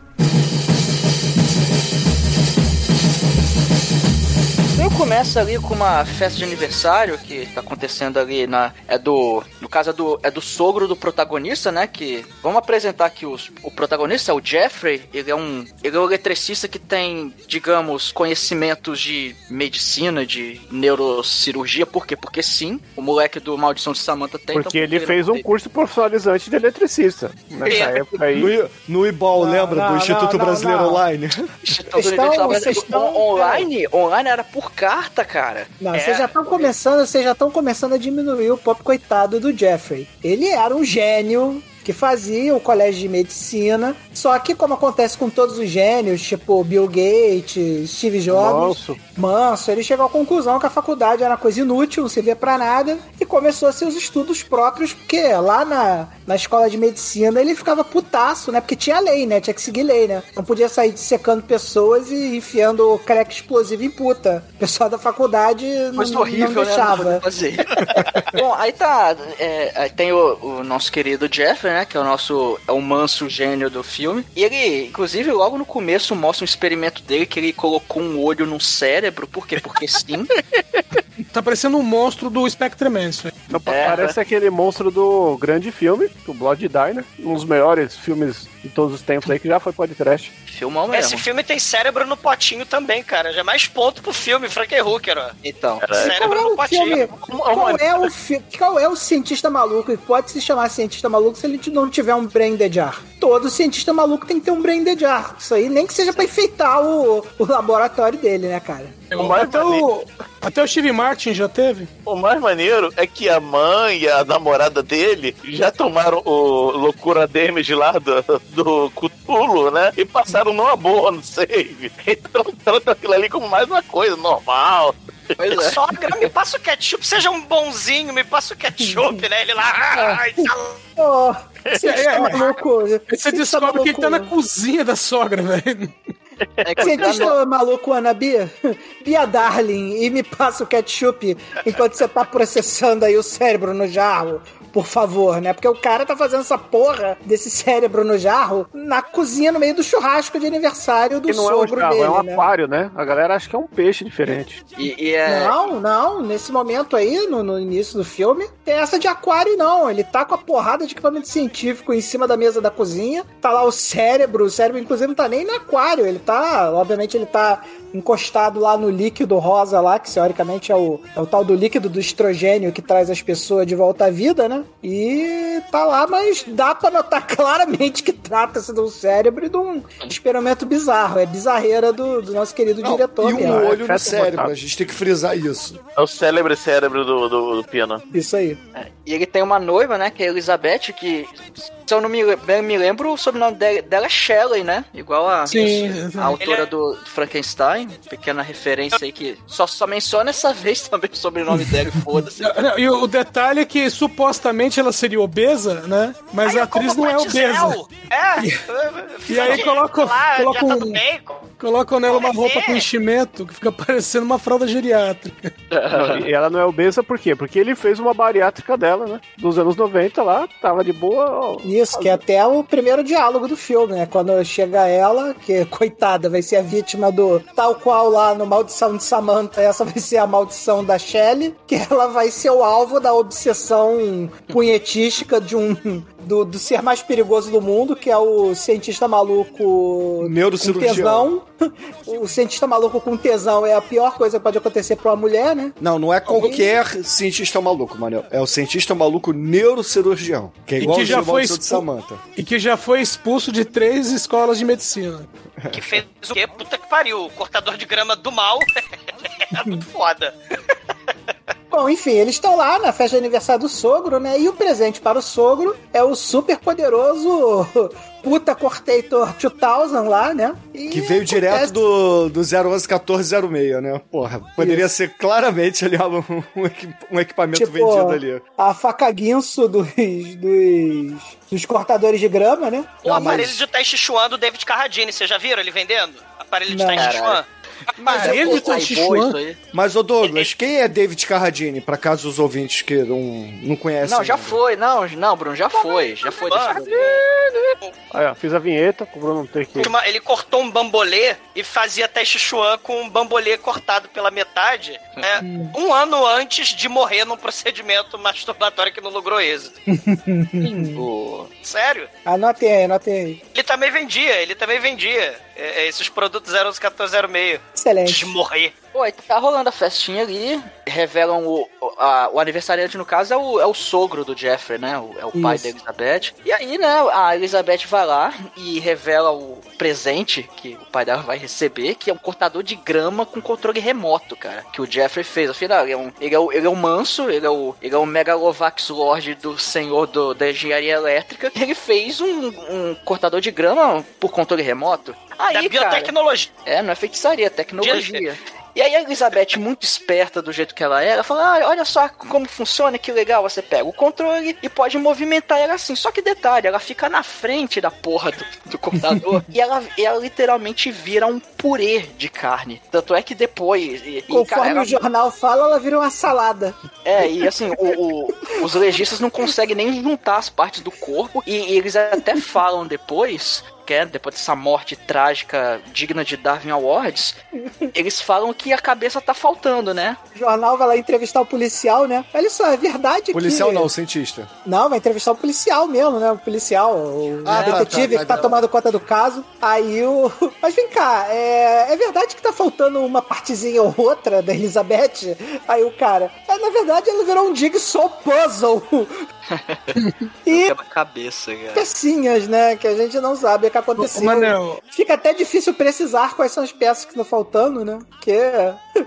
[SPEAKER 7] Eu começo ali com uma festa de aniversário que tá acontecendo ali na. É do. No caso é do, é do sogro do protagonista, né? Que. Vamos apresentar aqui os, o protagonista, é o Jeffrey. Ele é um. Ele é um eletricista que tem, digamos, conhecimentos de medicina, de neurocirurgia. Por quê? Porque sim, o moleque do Maldição de Samantha tem.
[SPEAKER 5] Porque
[SPEAKER 7] então
[SPEAKER 5] ele fez um curso profissionalizante de eletricista. Nessa
[SPEAKER 3] É.
[SPEAKER 5] época aí.
[SPEAKER 6] No, no
[SPEAKER 4] Não,
[SPEAKER 6] lembra?
[SPEAKER 4] não,
[SPEAKER 6] do Instituto
[SPEAKER 4] não,
[SPEAKER 6] Brasileiro
[SPEAKER 4] não.
[SPEAKER 6] Online.
[SPEAKER 7] Instituto
[SPEAKER 4] Vocês estão- estão-
[SPEAKER 7] online, online era por carta, cara.
[SPEAKER 4] Não,
[SPEAKER 3] É.
[SPEAKER 4] vocês já estão começando, vocês já estão começando a diminuir o pop coitado do Jeffrey. Ele era um gênio que fazia o colégio de medicina. Só que, como acontece com todos os gênios, tipo Bill Gates, Steve Jobs,
[SPEAKER 5] Manso.
[SPEAKER 4] Manso, ele chegou à conclusão que a faculdade era uma coisa inútil, não servia pra nada, e começou seus estudos próprios, porque lá na, na escola de medicina ele ficava putaço, né? Porque tinha lei, né? Tinha que seguir lei, né? Não podia sair secando pessoas e enfiando crack explosivo em puta. O pessoal da faculdade não,
[SPEAKER 7] Coisa
[SPEAKER 4] não
[SPEAKER 7] horrível, né? Não
[SPEAKER 4] deixava.
[SPEAKER 7] poder fazer. Bom, aí tá. é, aí tem o, o nosso querido Jeffrey, né? Que é o nosso. É o manso gênio do filme. E ele, inclusive, logo no começo mostra um experimento dele que ele colocou um olho no cérebro. Por quê? Porque sim.
[SPEAKER 8] Tá parecendo um monstro do Spectreman, isso aí.
[SPEAKER 5] Não,
[SPEAKER 7] É,
[SPEAKER 5] parece aquele monstro do grande filme, o Blood Diner, um dos melhores filmes de todos os tempos aí, que já foi podcast.
[SPEAKER 7] Filmão mesmo.
[SPEAKER 3] Esse filme tem cérebro no potinho também, cara. Já é mais ponto pro filme, Frank Hooker, ó.
[SPEAKER 7] Então.
[SPEAKER 4] Qual
[SPEAKER 3] Cérebro
[SPEAKER 4] é
[SPEAKER 3] no potinho.
[SPEAKER 4] filme? Qual é o, fi- qual é o cientista maluco? E pode se chamar cientista maluco se ele não tiver um brain dead jar. Todo cientista maluco tem que ter um brain dead jar. Isso aí, nem que seja pra enfeitar o, o laboratório dele, né, cara?
[SPEAKER 10] O mais,
[SPEAKER 8] Até
[SPEAKER 10] maneiro,
[SPEAKER 8] o, até o Steve Martin já teve.
[SPEAKER 10] o mais maneiro é que a mãe e a namorada dele já tomaram o loucura damage lá do, do Cthulhu, né? E passaram numa boa no save. Então trata aquilo ali como mais uma coisa normal.
[SPEAKER 7] Pois é.
[SPEAKER 3] Sogra, me passa o ketchup, seja um bonzinho, me passa o ketchup, né? Ele lá. Ai, tá-
[SPEAKER 4] Ô, cientista
[SPEAKER 8] É, é,
[SPEAKER 4] maluco.
[SPEAKER 8] Você
[SPEAKER 4] cientista
[SPEAKER 8] descobre que ele tá na cozinha da sogra, velho.
[SPEAKER 7] É que
[SPEAKER 4] Cientista maluco Anabi, Bia Darling, e me passa o ketchup enquanto você tá processando aí o cérebro no jarro, por favor, né? Porque o cara tá fazendo essa porra desse cérebro no jarro na cozinha, no meio do churrasco de aniversário do
[SPEAKER 5] não é um
[SPEAKER 4] sogro
[SPEAKER 5] jarro,
[SPEAKER 4] dele,
[SPEAKER 5] é um
[SPEAKER 4] né?
[SPEAKER 5] aquário, né? A galera acha que é um peixe diferente.
[SPEAKER 7] E, e é.
[SPEAKER 4] Não, não, nesse momento aí, no, no início do filme, tem essa de aquário, não. Ele tá com a porrada de equipamento científico em cima da mesa da cozinha. Tá lá o cérebro, o cérebro, inclusive, não tá nem no aquário. Ele tá, obviamente, ele tá encostado lá no líquido rosa lá, que teoricamente é o, é o tal do líquido do estrogênio que traz as pessoas de volta à vida, né? E tá lá, mas dá pra notar claramente que trata-se de um cérebro e de um experimento bizarro. É bizarreira do, do nosso querido
[SPEAKER 6] Não,
[SPEAKER 4] diretor
[SPEAKER 6] e
[SPEAKER 4] mesmo.
[SPEAKER 6] um
[SPEAKER 5] é
[SPEAKER 6] olho no cérebro, a gente tem que frisar isso.
[SPEAKER 10] É o célebre cérebro do, do, do Pina.
[SPEAKER 4] Isso aí.
[SPEAKER 7] E ele tem uma noiva, né? Que é a Elizabeth, que, se eu não me, bem me lembro, o sobrenome dela, é Shelley, né? Igual a,
[SPEAKER 8] Sim,
[SPEAKER 7] a autora
[SPEAKER 3] é-
[SPEAKER 7] do, Frankenstein. Pequena referência aí que só, só menciona essa vez também o sobrenome dela e foda-se.
[SPEAKER 8] E o detalhe é que supostamente ela seria obesa, né? Mas
[SPEAKER 3] Aí
[SPEAKER 8] a atriz não é obesa.
[SPEAKER 3] É.
[SPEAKER 8] E aí coloca-
[SPEAKER 3] lá,
[SPEAKER 8] coloca
[SPEAKER 3] já tá
[SPEAKER 8] um-
[SPEAKER 3] bacon.
[SPEAKER 8] Colocam nela uma roupa com enchimento que fica parecendo uma fralda geriátrica.
[SPEAKER 5] E ela não é obesa por quê? Porque ele fez uma bariátrica dela, né? Dos anos 90 lá, tava de boa. ó.
[SPEAKER 4] Isso, que é até o primeiro diálogo do filme, né? Quando chega ela, que coitada, vai ser a vítima do tal qual lá no Maldição de Samantha, essa vai ser a maldição da Shelley, que ela vai ser o alvo da obsessão punhetística de um do, do ser mais perigoso do mundo, que é o cientista maluco com
[SPEAKER 6] Neurocirurgião.
[SPEAKER 4] tesão. O cientista maluco com tesão é a pior coisa que pode acontecer pra uma mulher, né?
[SPEAKER 6] Não, não é qualquer cientista maluco, Manel. É o cientista maluco neurocirurgião. Que é
[SPEAKER 8] E
[SPEAKER 6] igual
[SPEAKER 8] que
[SPEAKER 6] o
[SPEAKER 8] já foi
[SPEAKER 6] de
[SPEAKER 8] expu-
[SPEAKER 6] Samantha.
[SPEAKER 8] E que já foi expulso de três escolas de medicina.
[SPEAKER 3] Que fez o quê? Puta que pariu. O cortador de grama do mal. é muito foda.
[SPEAKER 4] Bom, enfim, eles estão lá na festa de aniversário do sogro, né? E o presente para o sogro é o super poderoso Puta Cortator 2000 lá, né? E
[SPEAKER 6] Que veio direto do, do 011-1406, né? Porra, poderia
[SPEAKER 4] Isso.
[SPEAKER 6] ser claramente ali um, um equi- um equipamento
[SPEAKER 4] Tipo,
[SPEAKER 6] vendido ali.
[SPEAKER 4] a faca guinso dos, dos, dos cortadores de grama, né?
[SPEAKER 3] O
[SPEAKER 6] Não,
[SPEAKER 3] aparelho
[SPEAKER 6] mas-
[SPEAKER 3] de Tai Chi Chuan do David Carradine, vocês já viram ele vendendo? Aparelho de
[SPEAKER 4] Não.
[SPEAKER 3] Tai Chi Chuan.
[SPEAKER 8] Mas ele
[SPEAKER 7] Pô, isso aí.
[SPEAKER 6] Mas, ô Douglas, quem é David Carradine, pra caso os ouvintes que não, não conhecem?
[SPEAKER 7] Não, já
[SPEAKER 6] ainda?
[SPEAKER 7] foi, não, não, Bruno, já foi, já foi
[SPEAKER 3] Ah.
[SPEAKER 5] Aí, ó, fiz a vinheta, o Bruno não ter que.
[SPEAKER 3] Ele cortou um bambolê e fazia Tai Chi Chuan com um bambolê cortado pela metade, né? Um ano antes de morrer num procedimento masturbatório que não logrou êxito. Sério?
[SPEAKER 4] Anotem aí, anotem aí.
[SPEAKER 3] Ele também vendia, ele também vendia é, é, esses produtos 01406 antes
[SPEAKER 4] Excelente.
[SPEAKER 3] de morrer.
[SPEAKER 7] Pô, aí tá rolando a festinha ali, revelam o, o, a- o aniversariante, no caso, é o, é o sogro do Jeffrey, né? O- é o pai
[SPEAKER 4] Isso.
[SPEAKER 7] da Elizabeth. E aí, né, a Elizabeth vai lá e revela o presente que o pai dela vai receber, que é um cortador de grama com controle remoto, cara, que o Jeffrey fez. Afinal, ele é um, ele é o, ele é um manso, ele é o, ele é o Megalovax Lord do senhor do, da engenharia elétrica. Ele fez um, um cortador de grama por controle remoto. Aí,
[SPEAKER 3] Da
[SPEAKER 7] cara,
[SPEAKER 3] biotecnologia.
[SPEAKER 7] é, não é feitiçaria, é tecnologia. E aí a Elizabeth, muito esperta do jeito que ela era, falou: ah, olha só como funciona, que legal. Você pega o controle e pode movimentar ela assim. Só que detalhe, ela fica na frente da porra do, do computador e ela, ela literalmente vira um purê de carne. Tanto é que depois. E,
[SPEAKER 4] Conforme
[SPEAKER 7] ela-
[SPEAKER 4] o jornal fala, ela vira uma salada.
[SPEAKER 7] é, e assim, o- o- os legistas não conseguem nem juntar as partes do corpo, e, e eles até falam depois, que é, depois dessa morte trágica digna de Darwin Awards, eles falam que a cabeça tá faltando, né?
[SPEAKER 4] O jornal vai lá entrevistar o policial, né? Olha só, é verdade
[SPEAKER 6] Policial
[SPEAKER 4] que...
[SPEAKER 6] não, cientista.
[SPEAKER 4] Não, vai entrevistar o policial mesmo, né? O policial, o
[SPEAKER 6] Ah, tá,
[SPEAKER 4] detetive
[SPEAKER 6] tá,
[SPEAKER 4] que tá
[SPEAKER 6] tá.
[SPEAKER 4] tomando conta do caso. Aí o. Mas vem cá, é... é verdade que tá faltando uma partezinha ou outra da Elizabeth? Aí o cara. É, na verdade, ela virou um Jigsaw Puzzle. e
[SPEAKER 7] Quebra-cabeça, cara.
[SPEAKER 4] pecinhas, né? Que a gente não sabe o que aconteceu.
[SPEAKER 8] Manel.
[SPEAKER 4] Fica até difícil precisar quais são as peças que estão faltando, né? Porque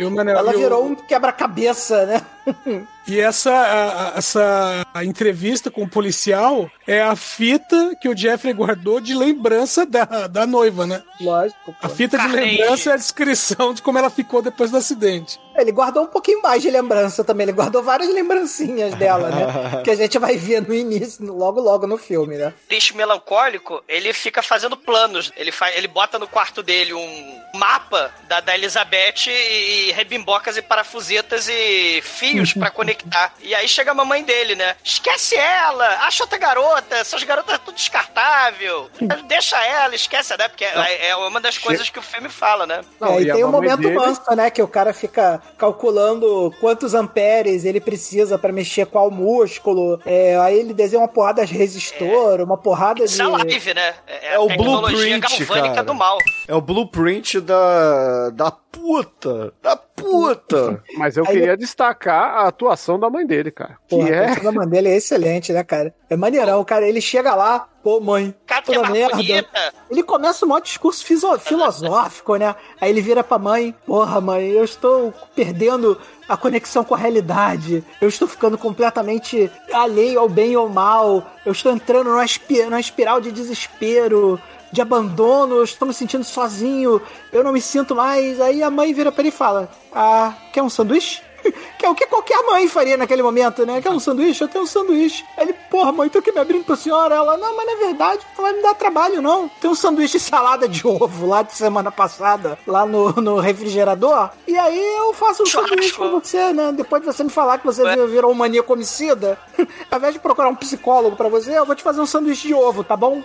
[SPEAKER 8] Manel,
[SPEAKER 4] ela virou um quebra-cabeça, né?
[SPEAKER 8] E essa, a- a- essa entrevista com o policial é a fita que o Jeffrey guardou de lembrança da, da noiva, né?
[SPEAKER 4] Lógico.
[SPEAKER 8] A fita de lembrança é a descrição de como ela ficou depois do acidente.
[SPEAKER 4] Ele guardou um pouquinho mais de lembrança também. Ele guardou várias lembrancinhas dela, né? que a gente vai ver no início, logo logo no filme, né?
[SPEAKER 3] triste melancólico, ele fica fazendo planos. Ele, fa ele bota no quarto dele um mapa da, da Elizabeth e, e rebimbocas e parafusetas e fios pra conectar. E aí chega a mamãe dele, né? Esquece ela! Acha outra garota! Essas garotas é tudo descartável! Deixa ela, esquece, né? Porque é, é uma das coisas que o filme fala, né?
[SPEAKER 4] É, e
[SPEAKER 5] e
[SPEAKER 4] tem o
[SPEAKER 5] mamãe
[SPEAKER 4] momento
[SPEAKER 5] dele-
[SPEAKER 4] manso, né? Que o cara fica calculando quantos amperes ele precisa pra mexer qual músculo. É, aí ele desenha uma porrada de resistor, uma porrada de.
[SPEAKER 3] Isso é live, né? É,
[SPEAKER 6] É
[SPEAKER 3] a
[SPEAKER 6] o
[SPEAKER 3] tecnologia
[SPEAKER 6] blueprint,
[SPEAKER 3] galvânica
[SPEAKER 6] cara.
[SPEAKER 3] do mal.
[SPEAKER 6] É o blueprint da. da puta! Da puta!
[SPEAKER 5] Mas eu
[SPEAKER 4] Aí
[SPEAKER 5] queria destacar a atuação da mãe dele, cara. Que
[SPEAKER 4] Porra, a
[SPEAKER 5] é.
[SPEAKER 4] atuação da mãe dele é excelente, né, cara? É maneirão, cara. Ele chega lá, pô, mãe,
[SPEAKER 3] Cara, é
[SPEAKER 4] toda merda.
[SPEAKER 3] bonita.
[SPEAKER 4] Ele começa um maior discurso fiso- filosófico, né? Aí ele vira pra mãe: Porra, mãe, eu estou perdendo a conexão com a realidade. Eu estou ficando completamente alheio ao bem e ao mal. Eu estou entrando numa, espi- numa espiral de desespero. De abandono, eu estou me sentindo sozinho, eu não me sinto mais. Aí a mãe vira pra ele e fala: Ah, quer um sanduíche? Que é o que qualquer mãe faria naquele momento, né? Quer um sanduíche? Eu tenho um sanduíche. Aí ele, porra, mãe, tô aqui me abrindo pra senhora. Ela, não, mas na verdade não vai me dar trabalho, não. Tem um sanduíche e salada de ovo lá de semana passada, lá no, no refrigerador. E aí eu faço um
[SPEAKER 3] Churrasco.
[SPEAKER 4] sanduíche pra você, né? Depois de você me falar que você virou um maníaco homicida, ao invés de procurar um psicólogo pra você, eu vou te fazer um sanduíche de ovo, tá bom?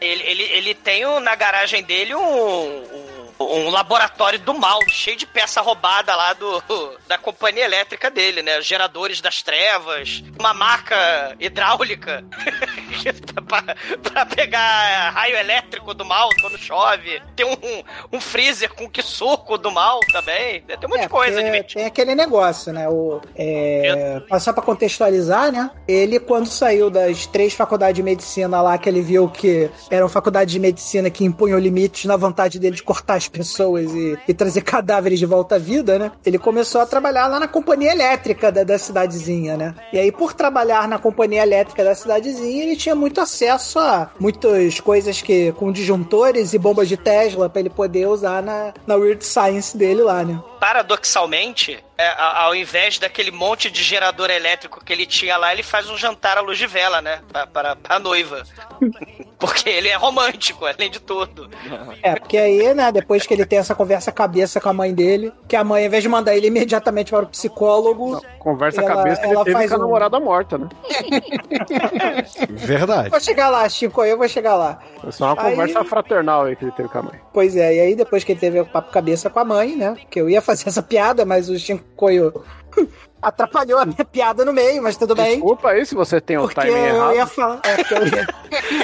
[SPEAKER 3] Ele, ele, ele tem um- na garagem dele um, um, um laboratório do mal, cheio de peça roubada lá do, da companhia elétrica dele, né? Geradores das trevas, uma marca hidráulica pra, pra pegar raio elétrico do mal quando chove. Tem um, um freezer com que suco do mal também. Tem um monte de coisa
[SPEAKER 4] porque
[SPEAKER 3] divertida.
[SPEAKER 4] Tem aquele negócio, né? O, é, Só pra contextualizar, né? Ele, quando saiu das três faculdades de medicina lá, que ele viu que eram faculdades de medicina que impunham limites na vontade dele de cortar as pessoas e, e trazer cadáveres de volta à vida, né? Ele começou a trabalhar lá na companhia elétrica da, da cidadezinha, né? E aí, por trabalhar na companhia elétrica da cidadezinha, ele tinha muito acesso a muitas coisas que com disjuntores e bombas de Tesla pra ele poder usar na, na Weird Science dele lá, né?
[SPEAKER 3] paradoxalmente, é, ao invés daquele monte de gerador elétrico que ele tinha lá, ele faz um jantar à luz de vela, né? Pra, pra, pra noiva. Porque ele é romântico, além de tudo.
[SPEAKER 4] É, porque aí, né, depois que ele tem essa conversa cabeça com a mãe dele, que a mãe, ao invés de mandar ele imediatamente para o psicólogo,
[SPEAKER 5] Conversa
[SPEAKER 4] Ela-
[SPEAKER 5] cabeça que
[SPEAKER 4] ela
[SPEAKER 5] ele teve
[SPEAKER 4] faz
[SPEAKER 5] com a
[SPEAKER 4] um-
[SPEAKER 5] namorada morta, né?
[SPEAKER 6] Verdade.
[SPEAKER 4] vou chegar lá, Chico, eu vou chegar lá.
[SPEAKER 5] É só uma
[SPEAKER 4] Aí-
[SPEAKER 5] conversa fraternal aí que ele teve com a mãe.
[SPEAKER 4] Pois é, e aí depois que ele teve o papo cabeça com a mãe, né, que eu ia fazer essa piada, mas o Chico Coio Atrapalhou a minha piada no meio, mas tudo bem.
[SPEAKER 5] Desculpa aí se você tem o
[SPEAKER 4] Porque
[SPEAKER 5] timing
[SPEAKER 4] eu
[SPEAKER 5] errado.
[SPEAKER 4] ia falar. é, porque eu, ia,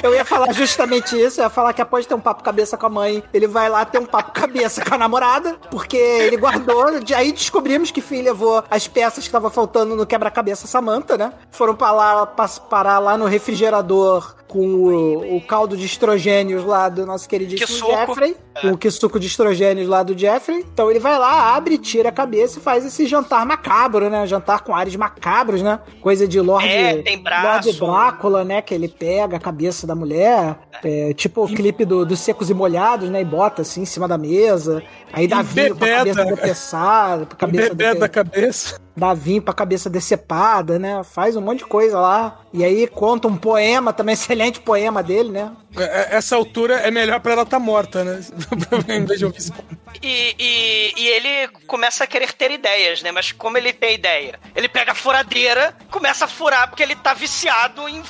[SPEAKER 4] eu ia falar justamente isso. Eu ia falar que após ter um papo cabeça com a mãe, ele vai lá ter um papo cabeça com a namorada, porque ele guardou. de- Aí descobrimos que Finn levou as peças que estavam faltando no quebra-cabeça Samantha, né? Foram pra lá, pas- parar lá no refrigerador com o, o caldo de estrogênios lá do nosso queridíssimo
[SPEAKER 3] Que.
[SPEAKER 4] Jeffrey. Com o que suco de estrogênios lá do Jeffrey. Então ele vai lá, abre, tira a cabeça e faz esse jantar macabro, né? Jantar com ares macabros, né? Coisa de Lorde,
[SPEAKER 3] É, tem braço.
[SPEAKER 4] Lorde Drácula, né? Que ele pega a cabeça da mulher. é, tipo o clipe do, dos secos e molhados, né? E bota assim em cima da mesa. Aí dá vinho pra cabeça depeçada, pra cabeça
[SPEAKER 8] Bebê da cabeça.
[SPEAKER 4] Dá vinho pra cabeça decepada, né? Faz um monte de coisa lá. E aí conta um poema, também excelente poema dele, né?
[SPEAKER 8] É- é- Essa altura é melhor pra ela estar morta, né? em vez de ouvir isso.
[SPEAKER 3] E, e, e ele começa a querer ter ideias, né? Mas como ele tem ideia? Ele pega a furadeira, começa a furar porque ele tá viciado em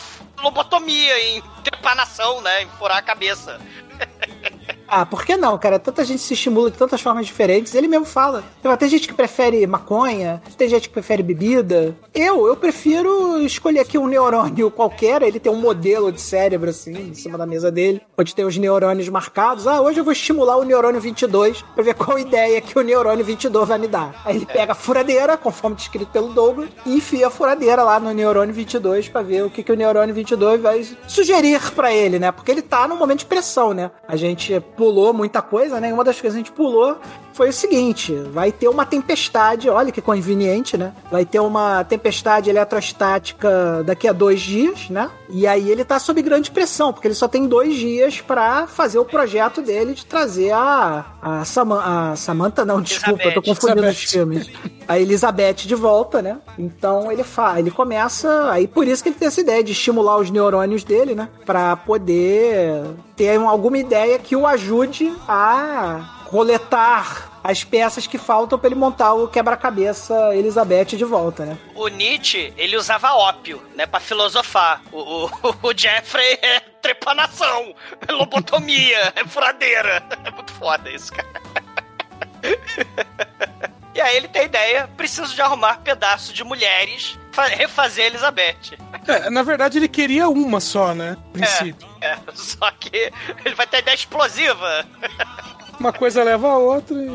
[SPEAKER 3] lobotomia, em trepanação, né? Em furar a cabeça.
[SPEAKER 4] Ah, por que não, cara? Tanta gente se estimula de tantas formas diferentes. Ele mesmo fala. Tem gente que prefere maconha, tem gente que prefere bebida. Eu, eu prefiro escolher aqui um neurônio qualquer. Ele tem um modelo de cérebro, assim, em cima da mesa dele, onde tem os neurônios marcados. Ah, hoje eu vou estimular o neurônio 22 pra ver qual ideia que o neurônio 22 vai me dar. Aí ele pega a furadeira, conforme descrito pelo Douglas, e enfia a furadeira lá no neurônio 22 pra ver o que, que o neurônio 22 vai sugerir pra ele, né? Porque ele tá num momento de pressão, né? A gente pulou muita coisa, né? Uma das coisas que a gente pulou foi o seguinte: vai ter uma tempestade, olha que conveniente, né? Vai ter uma tempestade eletrostática daqui a dois dias, né? E aí ele tá sob grande pressão, porque ele só tem dois dias pra fazer o projeto dele de trazer a. A, Sama- a Samantha, não, desculpa, eu tô
[SPEAKER 3] Elizabeth.
[SPEAKER 4] confundindo os
[SPEAKER 8] Elizabeth.
[SPEAKER 4] filmes. A Elizabeth de volta, né? Então ele fa ele começa. Aí por isso que ele tem essa ideia de estimular os neurônios dele, né? Pra poder ter um- alguma ideia que o ajude a coletar as peças que faltam pra ele montar o quebra-cabeça Elizabeth de volta, né?
[SPEAKER 3] O Nietzsche, ele usava ópio, né? Pra filosofar. O, o, o Jeffrey é trepanação, é lobotomia, é furadeira. É muito foda isso, cara. E aí ele tem a ideia, preciso de arrumar pedaços de mulheres, fa- refazer a Elizabeth.
[SPEAKER 8] É, na verdade, ele queria uma só, né? A princípio.
[SPEAKER 3] É, só que ele vai ter ideia explosiva.
[SPEAKER 8] Uma coisa leva a outra e...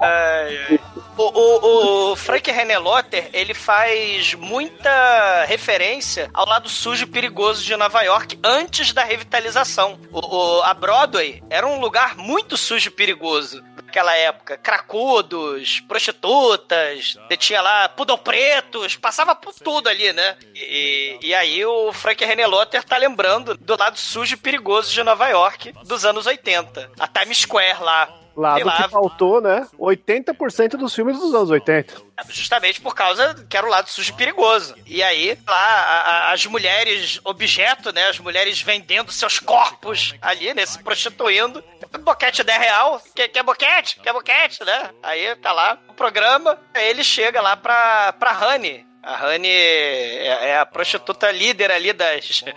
[SPEAKER 3] Ai, ai. O, o, o Frank Renelotter, ele faz muita referência ao lado sujo e perigoso de Nova York antes da revitalização. O- a Broadway era um lugar muito sujo e perigoso naquela época. Cracudos, prostitutas, você tinha lá pudor pretos, passava por tudo ali, né? E, e aí o Frank Renelotter tá lembrando do lado sujo e perigoso de Nova York dos anos 80. A Times Square lá.
[SPEAKER 5] Lá
[SPEAKER 3] Sei
[SPEAKER 5] do que faltou, né? 80% dos filmes dos anos 80.
[SPEAKER 3] Justamente por causa que era o lado sujo e perigoso. E aí, lá, a- a- as mulheres objeto, né? As mulheres vendendo seus corpos ali, né? Se prostituindo. Boquete 10 real. Quer, quer boquete? Quer boquete, né? Aí tá lá o programa. Aí ele chega lá pra, pra Honey. A Honey é, é a prostituta líder ali das.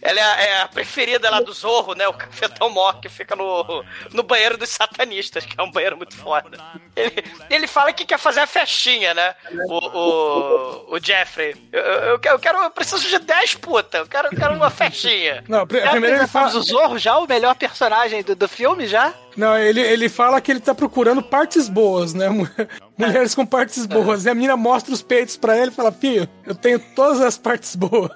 [SPEAKER 3] Ela é a, é a preferida lá do Zorro, né? O cafetão mor que fica no, no banheiro dos satanistas, que é um banheiro muito foda. Ele, ele fala que quer fazer a festinha, né? O, o, o Jeffrey. Eu, eu, quero- eu quero. Eu preciso de 10 puta. Eu quero, eu quero uma festinha.
[SPEAKER 8] Não, primeiro ele fala...
[SPEAKER 12] o Zorro já, o melhor personagem do, do filme já?
[SPEAKER 8] Não, ele, ele fala que ele tá procurando partes boas, né? Mu- Mulheres com partes boas. E a mina mostra os peitos pra ele e fala, filho, eu tenho todas as partes boas.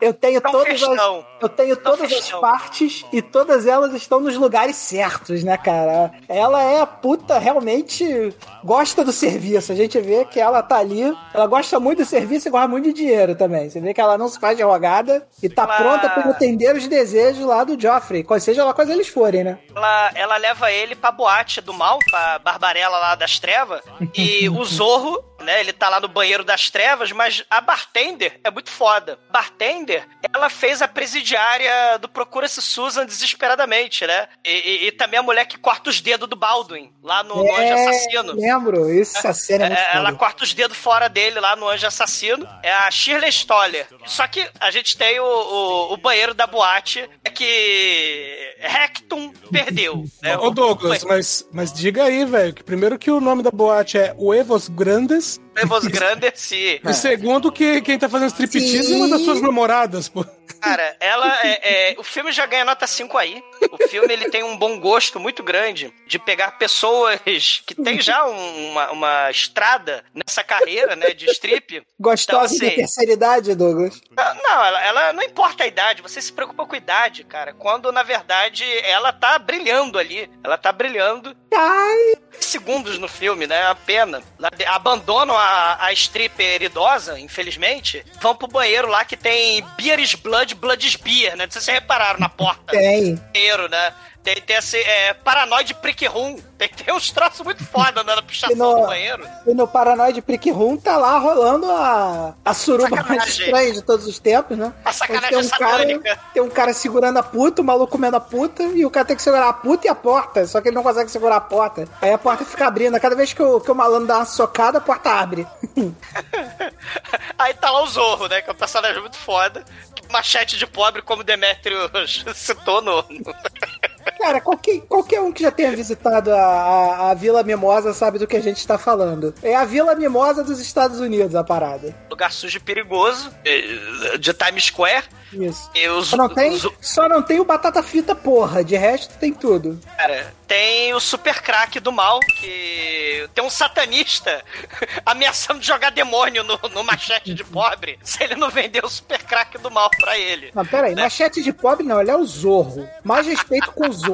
[SPEAKER 4] Eu tenho
[SPEAKER 3] um
[SPEAKER 4] todas as, eu tenho
[SPEAKER 3] um
[SPEAKER 4] todas as partes e todas elas estão nos lugares certos, né, cara? Ela é a puta, realmente gosta do serviço. A gente vê que ela tá ali, ela gosta muito do serviço e gosta muito de dinheiro também. Você vê que ela não se faz de rogada e tá
[SPEAKER 3] Ela-
[SPEAKER 4] pronta para atender os desejos lá do Joffrey, qual seja lá quais eles forem, né?
[SPEAKER 3] Ela, ela leva ele pra boate do mal, pra Barbarella lá das trevas. E o Zorro, né? Ele tá lá no banheiro das trevas, mas a bartender é muito foda. Bartender, ela fez a presidiária do Procura-se Susan desesperadamente, né? E, e- e também a mulher que corta os dedos do Baldwin, lá no, no Anjo Assassino.
[SPEAKER 4] lembro, isso, essa cena é muito
[SPEAKER 3] É, ela
[SPEAKER 4] foda.
[SPEAKER 3] corta os dedos fora dele lá no Anjo Assassino. É a Shirley Stoller. Só que a gente tem o, o, o banheiro da boate é que Rectum perdeu. né?
[SPEAKER 8] Ô Douglas, mas, mas diga aí, velho, que primeiro que o nome da boate é Huevos Grandes.
[SPEAKER 3] Evos Grandes, sim.
[SPEAKER 8] E segundo que quem tá fazendo striptease é uma das suas namoradas, pô.
[SPEAKER 3] Cara, ela é, é- O filme já ganha nota 5 aí. O filme ele tem um bom gosto muito grande de pegar pessoas que têm já um- uma, uma estrada nessa carreira, né, de strip.
[SPEAKER 4] Gostosa
[SPEAKER 3] Então,
[SPEAKER 4] da
[SPEAKER 3] assim,
[SPEAKER 4] terceira idade, Douglas?
[SPEAKER 3] Não, ela, ela não importa a idade, você se preocupa com a idade, cara. Quando, na verdade, ela tá brilhando ali. Ela tá brilhando.
[SPEAKER 4] Ai!
[SPEAKER 3] Segundos no filme, né? A pena. De- Abandonam a, a stripper idosa, infelizmente. Vão pro banheiro lá que tem Beer is Blood, Blood is Beer, né? Não sei se vocês repararam na porta.
[SPEAKER 4] Tem.
[SPEAKER 3] Banheiro, né? Tem, tem esse é, paranoide prick room. Tem, tem uns troços muito foda né, na pichação
[SPEAKER 4] no,
[SPEAKER 3] do banheiro.
[SPEAKER 4] e no Paranoide Prick Room tá lá rolando a, a suruba mais
[SPEAKER 3] Sacanagem.
[SPEAKER 4] estranha de todos os tempos, né?
[SPEAKER 3] A sacanagem
[SPEAKER 4] tem um
[SPEAKER 3] satânica.
[SPEAKER 4] cara, tem um cara segurando a puta, o maluco comendo a puta, e o cara tem que segurar a puta e a porta, só que ele não consegue segurar a porta. Aí a porta fica abrindo, cada vez que o, que o malandro dá uma socada, a porta abre.
[SPEAKER 3] Aí tá lá o Zorro, né? Que é um personagem muito foda. Machete de pobre, como o Demetrius citou no.
[SPEAKER 4] Cara, qualquer, qualquer um que já tenha visitado a, a, a Vila Mimosa sabe do que a gente está falando. É a Vila Mimosa dos Estados Unidos, a parada.
[SPEAKER 3] lugar sujo e perigoso, eh, de Times Square.
[SPEAKER 4] Isso.
[SPEAKER 3] Os,
[SPEAKER 4] Só não tem,
[SPEAKER 3] os-
[SPEAKER 4] só não tem o batata frita, porra. De resto, tem tudo.
[SPEAKER 3] Cara, tem o super crack do mal, que tem um satanista ameaçando jogar demônio no, no machete de pobre se ele não vender o super crack do mal pra ele.
[SPEAKER 4] Não, peraí. Machete de pobre não, ele é o Zorro. Mais respeito com o Zorro,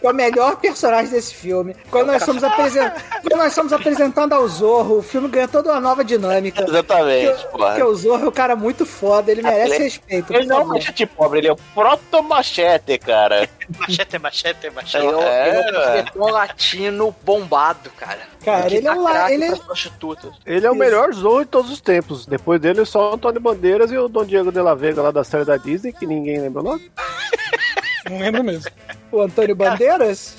[SPEAKER 4] que é o melhor personagem desse filme. Quando nós estamos, apresen... Quando nós estamos apresentando ao Zorro, o filme ganha toda uma nova dinâmica.
[SPEAKER 13] Exatamente,
[SPEAKER 4] Porque,
[SPEAKER 13] porra.
[SPEAKER 4] porque o Zorro é um cara muito foda, ele merece
[SPEAKER 13] Ele-
[SPEAKER 4] respeito.
[SPEAKER 13] Ele não é um machete pobre, ele é o proto-machete, cara.
[SPEAKER 3] Machete, machete, machete.
[SPEAKER 7] Ele é, o-
[SPEAKER 13] É,
[SPEAKER 7] ele é um latino bombado, cara.
[SPEAKER 4] Cara,
[SPEAKER 7] Que
[SPEAKER 4] ele é um la- ele é-.
[SPEAKER 5] Ele é o melhor Zorro de todos os tempos. Depois dele, só o Antônio Bandeiras e o Dom Diego de la Vega lá da série da Disney, que ninguém lembra o nome.
[SPEAKER 8] Não lembro mesmo.
[SPEAKER 4] O Antônio Bandeiras?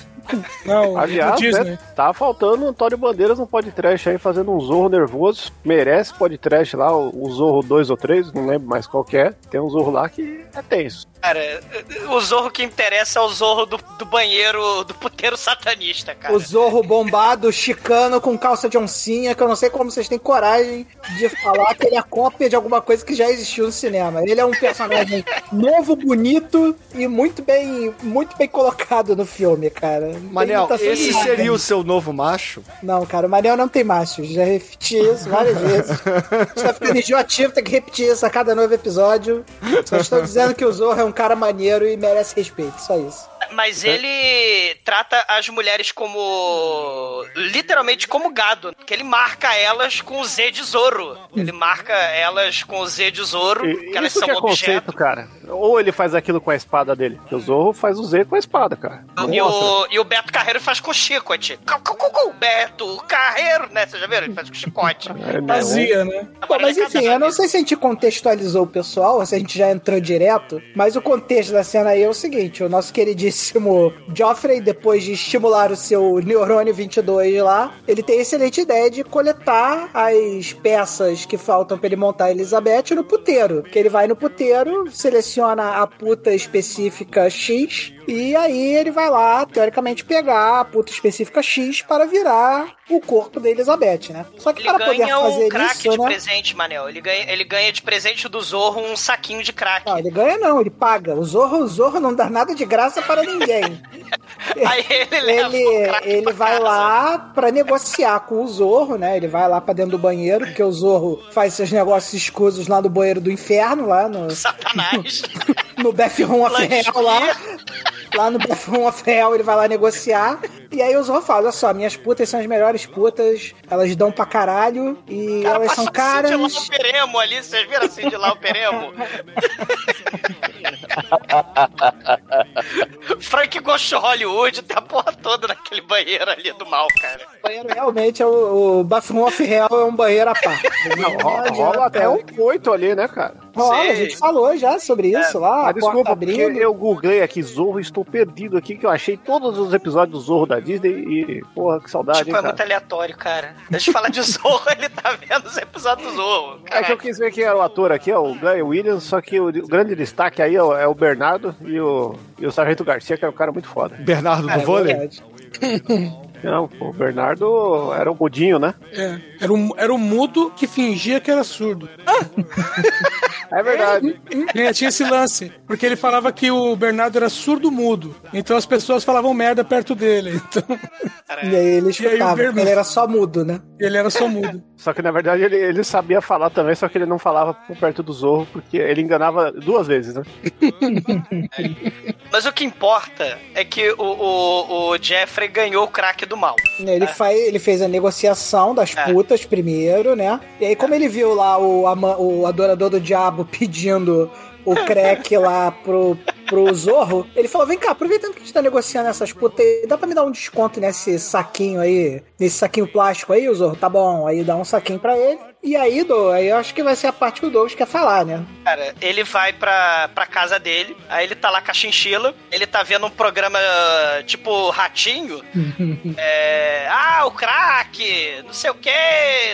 [SPEAKER 8] Não,
[SPEAKER 5] Aliás,
[SPEAKER 8] do Disney.
[SPEAKER 5] né, tá faltando o Antônio Bandeiras no podcast aí, fazendo um Zorro nervoso. Merece podcast lá, o, o Zorro 2 ou 3, não lembro mais qual que é. Tem um Zorro lá que é tenso.
[SPEAKER 3] Cara, o Zorro que interessa é o Zorro do, do banheiro, do puteiro satanista, cara.
[SPEAKER 4] O Zorro bombado, chicano, com calça de oncinha, que eu não sei como vocês têm coragem de falar que ele é cópia de alguma coisa que já existiu no cinema. Ele é um personagem novo, bonito e muito bem, muito bem colocado no filme, cara.
[SPEAKER 6] Manel, esse seria o seu novo macho?
[SPEAKER 4] Não, cara, o Manel não tem macho. Já repeti isso várias vezes. Está ficando enjoativo, tem que repetir isso a cada novo episódio. Só estou dizendo que o Zorro é um cara maneiro e merece respeito, só isso.
[SPEAKER 3] Mas ele trata as mulheres como. literalmente como gado. Porque ele marca elas com o Z de Zorro. Ele marca elas com o Z de Zorro,
[SPEAKER 5] E-
[SPEAKER 3] que elas
[SPEAKER 5] Isso
[SPEAKER 3] são
[SPEAKER 5] que é
[SPEAKER 3] objetos.
[SPEAKER 5] conceito, cara. Ou ele faz aquilo com a espada dele. Porque o Zorro faz o Z com a espada, cara.
[SPEAKER 3] E o, e o Beto Carreiro faz com chicote. Cu, cu, Beto Carreiro, né? Vocês já viram? Ele faz com chicote.
[SPEAKER 5] É, né?
[SPEAKER 8] Vazia, né?
[SPEAKER 4] Bom, mas enfim, eu não sei se a gente contextualizou o pessoal, ou se a gente já entrou direto, mas o contexto da cena aí é o seguinte: o nosso queridíssimo Joffrey, depois de estimular o seu neurônio 22 lá, ele tem a excelente ideia de coletar as peças que faltam pra ele montar a Elizabeth no puteiro. Que ele vai no puteiro, seleciona a puta específica X, e aí ele vai lá, teoricamente, pegar a puta específica X para virar o corpo da Elizabeth, né? Só que
[SPEAKER 3] Ele
[SPEAKER 4] para poder
[SPEAKER 3] ganha um
[SPEAKER 4] fazer
[SPEAKER 3] crack
[SPEAKER 4] isso,
[SPEAKER 3] de
[SPEAKER 4] né?
[SPEAKER 3] presente, Manel. Ele ganha, ele ganha de presente do Zorro um saquinho de crack.
[SPEAKER 4] Não, ele ganha não, ele paga. O Zorro, o Zorro não dá nada de graça para ninguém.
[SPEAKER 3] Aí ele leva
[SPEAKER 4] ele ele vai
[SPEAKER 3] casa.
[SPEAKER 4] lá pra negociar com o Zorro, né? Ele vai lá pra dentro do banheiro, porque o Zorro faz seus negócios escusos lá no banheiro do inferno, lá no,
[SPEAKER 3] Satanás.
[SPEAKER 4] no Bathroom of Hell lá. Lá no of Hell ele vai lá negociar. E aí o Zorro fala, olha só, minhas putas são as melhores putas, elas dão pra caralho e
[SPEAKER 3] Cara,
[SPEAKER 4] elas são caras.
[SPEAKER 3] Cindy Lauperemo ali, vocês viram a Cindy Lauperemo? Frank Ghost Hollywood tem a porra toda naquele banheiro ali do mal, cara.
[SPEAKER 4] O banheiro realmente é o, o Bathroom of Hell é um banheiro à parte.
[SPEAKER 5] Não, rola, rola até um coito ali, né, cara?
[SPEAKER 4] Rola, a
[SPEAKER 3] Sei.
[SPEAKER 4] gente falou já sobre isso lá,
[SPEAKER 5] Ah,
[SPEAKER 4] a
[SPEAKER 5] desculpa,
[SPEAKER 4] abrindo.
[SPEAKER 5] eu googlei aqui Zorro perdido aqui, que eu achei todos os episódios do Zorro da Disney e, porra, que saudade,
[SPEAKER 3] Tipo,
[SPEAKER 5] hein,
[SPEAKER 3] é
[SPEAKER 5] cara.
[SPEAKER 3] muito aleatório, cara. Deixa eu falar de Zorro, ele tá vendo os episódios do Zorro.
[SPEAKER 5] É que eu
[SPEAKER 3] Caraca.
[SPEAKER 5] quis ver quem era o ator aqui, ó, o Guy Williams, só que o, o grande destaque aí é o, é o Bernardo e o, e o Sargento Garcia, que era um cara muito foda.
[SPEAKER 6] Bernardo
[SPEAKER 4] Cara,
[SPEAKER 6] do vôlei?
[SPEAKER 4] é.
[SPEAKER 5] Não, o Bernardo era um mudinho, né?
[SPEAKER 8] É, era um, era um mudo que fingia que era surdo.
[SPEAKER 5] É verdade.
[SPEAKER 8] É, tinha esse lance, porque ele falava que o Bernardo era surdo-mudo. Então as pessoas falavam merda perto dele. Então
[SPEAKER 4] E aí ele
[SPEAKER 8] aí
[SPEAKER 4] escutava,
[SPEAKER 8] Bernardo-
[SPEAKER 4] ele era só mudo, né?
[SPEAKER 8] ele era só mudo.
[SPEAKER 5] Só que na verdade ele, ele sabia falar também, só que ele não falava por perto do Zorro, porque ele enganava duas vezes, né?
[SPEAKER 3] Mas o que importa é que o, o, o Jeffrey ganhou o crack do mal.
[SPEAKER 4] Ele, fa- ele fez a negociação das
[SPEAKER 3] É.
[SPEAKER 4] putas primeiro, né? E aí, como ele viu lá o, o adorador do diabo pedindo o crack lá pro, pro Zorro, ele falou: vem cá, aproveitando que a gente tá negociando essas putas dá pra me dar um desconto nesse saquinho aí, nesse saquinho plástico aí, o Zorro? Tá bom, aí dá um saquinho pra ele. E aí, do, aí eu acho que vai ser a parte que o Douglas quer falar, né?
[SPEAKER 3] Cara, ele vai pra, pra casa dele, aí ele tá lá com a chinchila, ele tá vendo um programa tipo Ratinho. é, ah, o crack, não sei o que,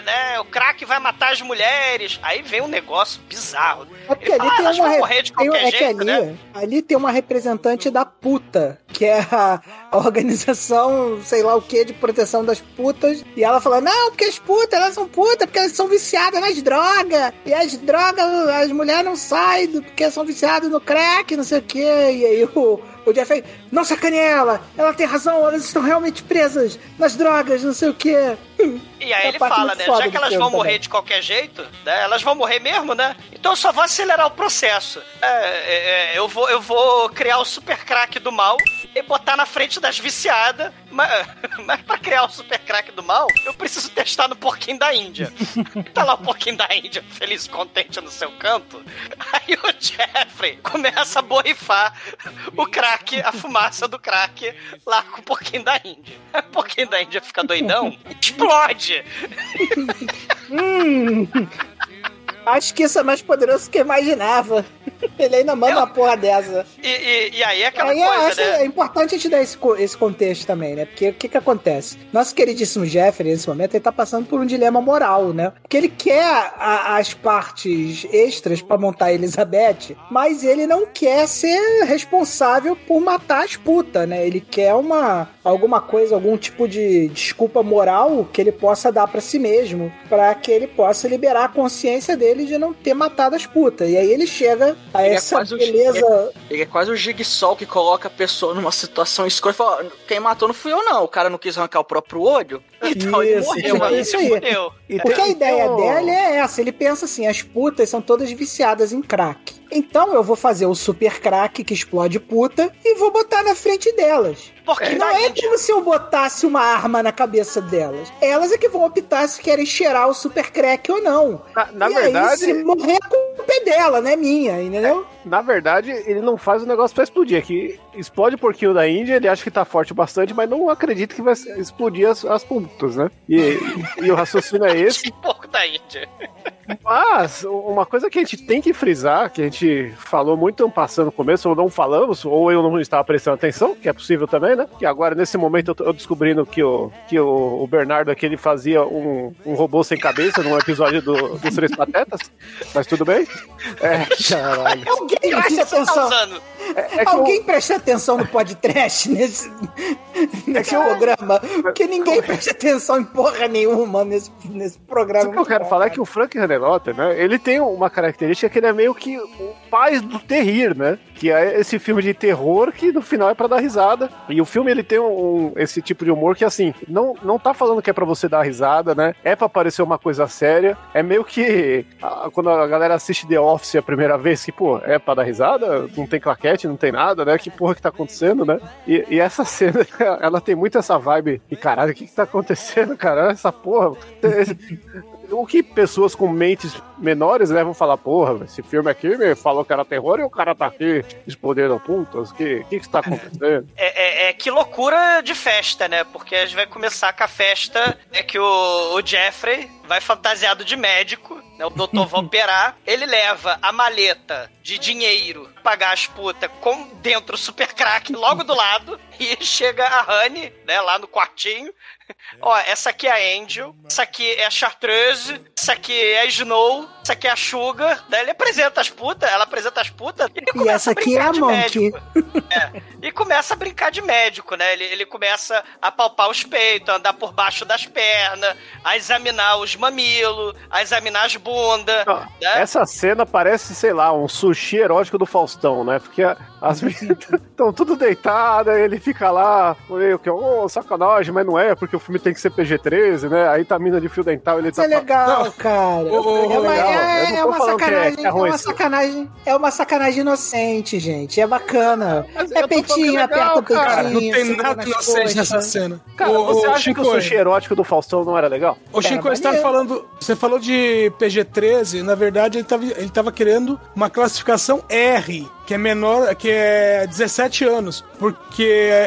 [SPEAKER 3] né? O crack vai matar as mulheres. Aí vem um negócio bizarro.
[SPEAKER 4] É porque
[SPEAKER 3] Ele
[SPEAKER 4] ali
[SPEAKER 3] fala,
[SPEAKER 4] tem
[SPEAKER 3] elas
[SPEAKER 4] uma. re-
[SPEAKER 3] morrer de
[SPEAKER 4] tem- é que
[SPEAKER 3] jeito,
[SPEAKER 4] ali,
[SPEAKER 3] né?
[SPEAKER 4] ali tem uma representante da puta, que é a, a organização, sei lá o que, de proteção das putas. E ela fala: não, porque as putas, elas são putas, porque elas são viciadas nas drogas. E as drogas, as mulheres não saem porque são viciadas no crack, não sei o que. E aí o. O Jeff não sacaneia ela, ela tem razão, elas estão realmente presas nas drogas, não sei o que.
[SPEAKER 3] E aí
[SPEAKER 4] É
[SPEAKER 3] ele fala, né? Já que elas vão morrer
[SPEAKER 4] também.
[SPEAKER 3] de qualquer jeito, né? Elas vão morrer mesmo, né? Então eu só vou acelerar o processo. É, é, é, eu, vou, eu vou criar o super crack do mal e botar na frente das viciadas. Mas, mas pra criar o super crack do mal, eu preciso testar no porquinho da Índia. tá lá o porquinho da Índia, feliz e contente no seu canto. Aí o Jeffrey começa a borrifar o crack, a fumaça do crack lá com o porquinho da Índia. O porquinho da Índia fica doidão, explode!
[SPEAKER 4] Hum, acho que isso é mais poderoso do que eu imaginava. Ele ainda manda uma porra dessa.
[SPEAKER 3] E, e, e aí é aquela
[SPEAKER 4] Aí
[SPEAKER 3] coisa,
[SPEAKER 4] acho
[SPEAKER 3] né?
[SPEAKER 4] é importante a gente dar esse, esse contexto também, né? Porque o que que acontece? Nosso queridíssimo Jeffrey, nesse momento, ele tá passando por um dilema moral, né? Porque ele quer a- as partes extras pra montar a Elizabeth, mas ele não quer ser responsável por matar as putas, né? Ele quer uma alguma coisa, algum tipo de desculpa moral que ele possa dar pra si mesmo, pra que ele possa liberar a consciência dele de não ter matado as putas. E aí ele chega a
[SPEAKER 7] Ele é
[SPEAKER 4] essa
[SPEAKER 7] o-
[SPEAKER 4] beleza
[SPEAKER 7] Ele é quase o Jigsaw que coloca a pessoa numa situação escura e fala: quem matou não fui eu, não. O cara não quis arrancar o próprio olho. Então ele
[SPEAKER 4] Isso,
[SPEAKER 7] morreu.
[SPEAKER 4] tipo
[SPEAKER 7] aí
[SPEAKER 4] isso aí.
[SPEAKER 5] E
[SPEAKER 4] Porque a
[SPEAKER 5] tem-
[SPEAKER 4] ideia
[SPEAKER 5] o-
[SPEAKER 4] dele é essa, ele pensa assim, as putas são todas viciadas em crack. Então eu vou fazer o super crack que explode puta e vou botar na frente delas.
[SPEAKER 3] Porque
[SPEAKER 4] Não é como se eu botasse uma arma na cabeça delas. Elas é que vão optar se querem cheirar o super crack ou não.
[SPEAKER 5] Na, na
[SPEAKER 4] e
[SPEAKER 5] verdade,
[SPEAKER 4] aí, se morrer, a culpa é dela, não é minha, entendeu?
[SPEAKER 5] na verdade, ele não faz o negócio pra explodir. É que explode o porquinho da Índia, ele acha que tá forte bastante, mas não acredita que vai explodir as, as putas, né? E, e o raciocínio é esse.
[SPEAKER 3] Porco da Índia.
[SPEAKER 5] Mas, uma coisa que a gente tem que frisar, que a gente falou muito passando no começo, ou não falamos, ou eu não estava prestando atenção, que é possível também, né? Que agora, nesse momento, eu tô eu descobrindo que o, que o, o Bernardo aqui, ele fazia um, um robô sem cabeça num episódio do, dos Três Patetas, mas tudo bem. É, caralho.
[SPEAKER 4] Alguém
[SPEAKER 3] Que
[SPEAKER 4] presta
[SPEAKER 3] você tá
[SPEAKER 4] atenção.
[SPEAKER 3] usando?
[SPEAKER 5] É que
[SPEAKER 4] Alguém presta atenção no podcast nesse, nesse programa? Porque ninguém presta atenção em porra nenhuma nesse, nesse programa.
[SPEAKER 5] O que eu quero falar é que o Frank Hannelotter, né, ele tem uma característica que ele é meio que o pai do terrir, né? Que é esse filme de terror que no final é pra dar risada. E o filme ele tem um, esse tipo de humor que assim, não, não tá falando que é pra você dar risada, né? É pra parecer uma coisa séria. É meio que ah, quando a galera assiste The Office a primeira vez, que, pô, é pra dar risada? Não tem claquete, não tem nada, né? Que porra que tá acontecendo, né? E, e essa cena, ela tem muito essa vibe. E caralho, o que que tá acontecendo, cara? Essa porra. O que pessoas com mentes menores né, vão falar, porra, esse filme aqui me falou que era terror e o cara tá aqui explodindo putas, o que, que que está acontecendo?
[SPEAKER 3] É, é- é que loucura de festa, né? Porque a gente vai começar com a festa é que o, o Jeffrey vai fantasiado de médico, né? O doutor vai operar. Ele leva a maleta de dinheiro pagar as putas com dentro o super crack logo do lado. E chega a Honey, né? Lá no quartinho. Ó, essa aqui é a Angel, essa aqui é a Chartreuse, essa aqui é a Snow, essa aqui é a Sugar, daí ele apresenta as putas, ela apresenta as putas e,
[SPEAKER 4] E essa aqui é a Monkey.
[SPEAKER 3] médico. É, e começa a brincar de médico, né? Ele, ele começa a palpar os peitos, a andar por baixo das pernas, a examinar os mamilos, a examinar as bundas. né?
[SPEAKER 5] Essa cena parece, sei lá, um sushi erótico do Faustão, né? Porque as meninas estão tudo deitadas, ele fica lá, meio que, ô, sacanagem, mas não é, porque o filme tem que ser PG-13, né? Aí tá a mina de fio dental, ele
[SPEAKER 4] Isso
[SPEAKER 5] tá.
[SPEAKER 4] é legal, cara.
[SPEAKER 5] ô, ô,
[SPEAKER 4] é uma,
[SPEAKER 5] legal.
[SPEAKER 4] é-
[SPEAKER 5] não
[SPEAKER 4] é
[SPEAKER 5] tô
[SPEAKER 4] uma
[SPEAKER 5] é-
[SPEAKER 4] sacanagem,
[SPEAKER 5] é
[SPEAKER 4] é, uma sacanagem, é uma sacanagem inocente, gente. É bacana. É peitinho, aperta o
[SPEAKER 8] Cara, não
[SPEAKER 4] peitinho.
[SPEAKER 8] tem nada inocente nessa cena.
[SPEAKER 5] Cara,
[SPEAKER 8] Ô,
[SPEAKER 5] você
[SPEAKER 8] ô,
[SPEAKER 5] acha que o
[SPEAKER 8] Chico,
[SPEAKER 5] sushi erótico do Faustão não era legal?
[SPEAKER 8] Ô, Chico,
[SPEAKER 4] Cara,
[SPEAKER 8] você tá falando. Você falou de PG-13, na verdade, ele tava, ele tava querendo uma classificação R, que é menor, que é 17 anos. Porque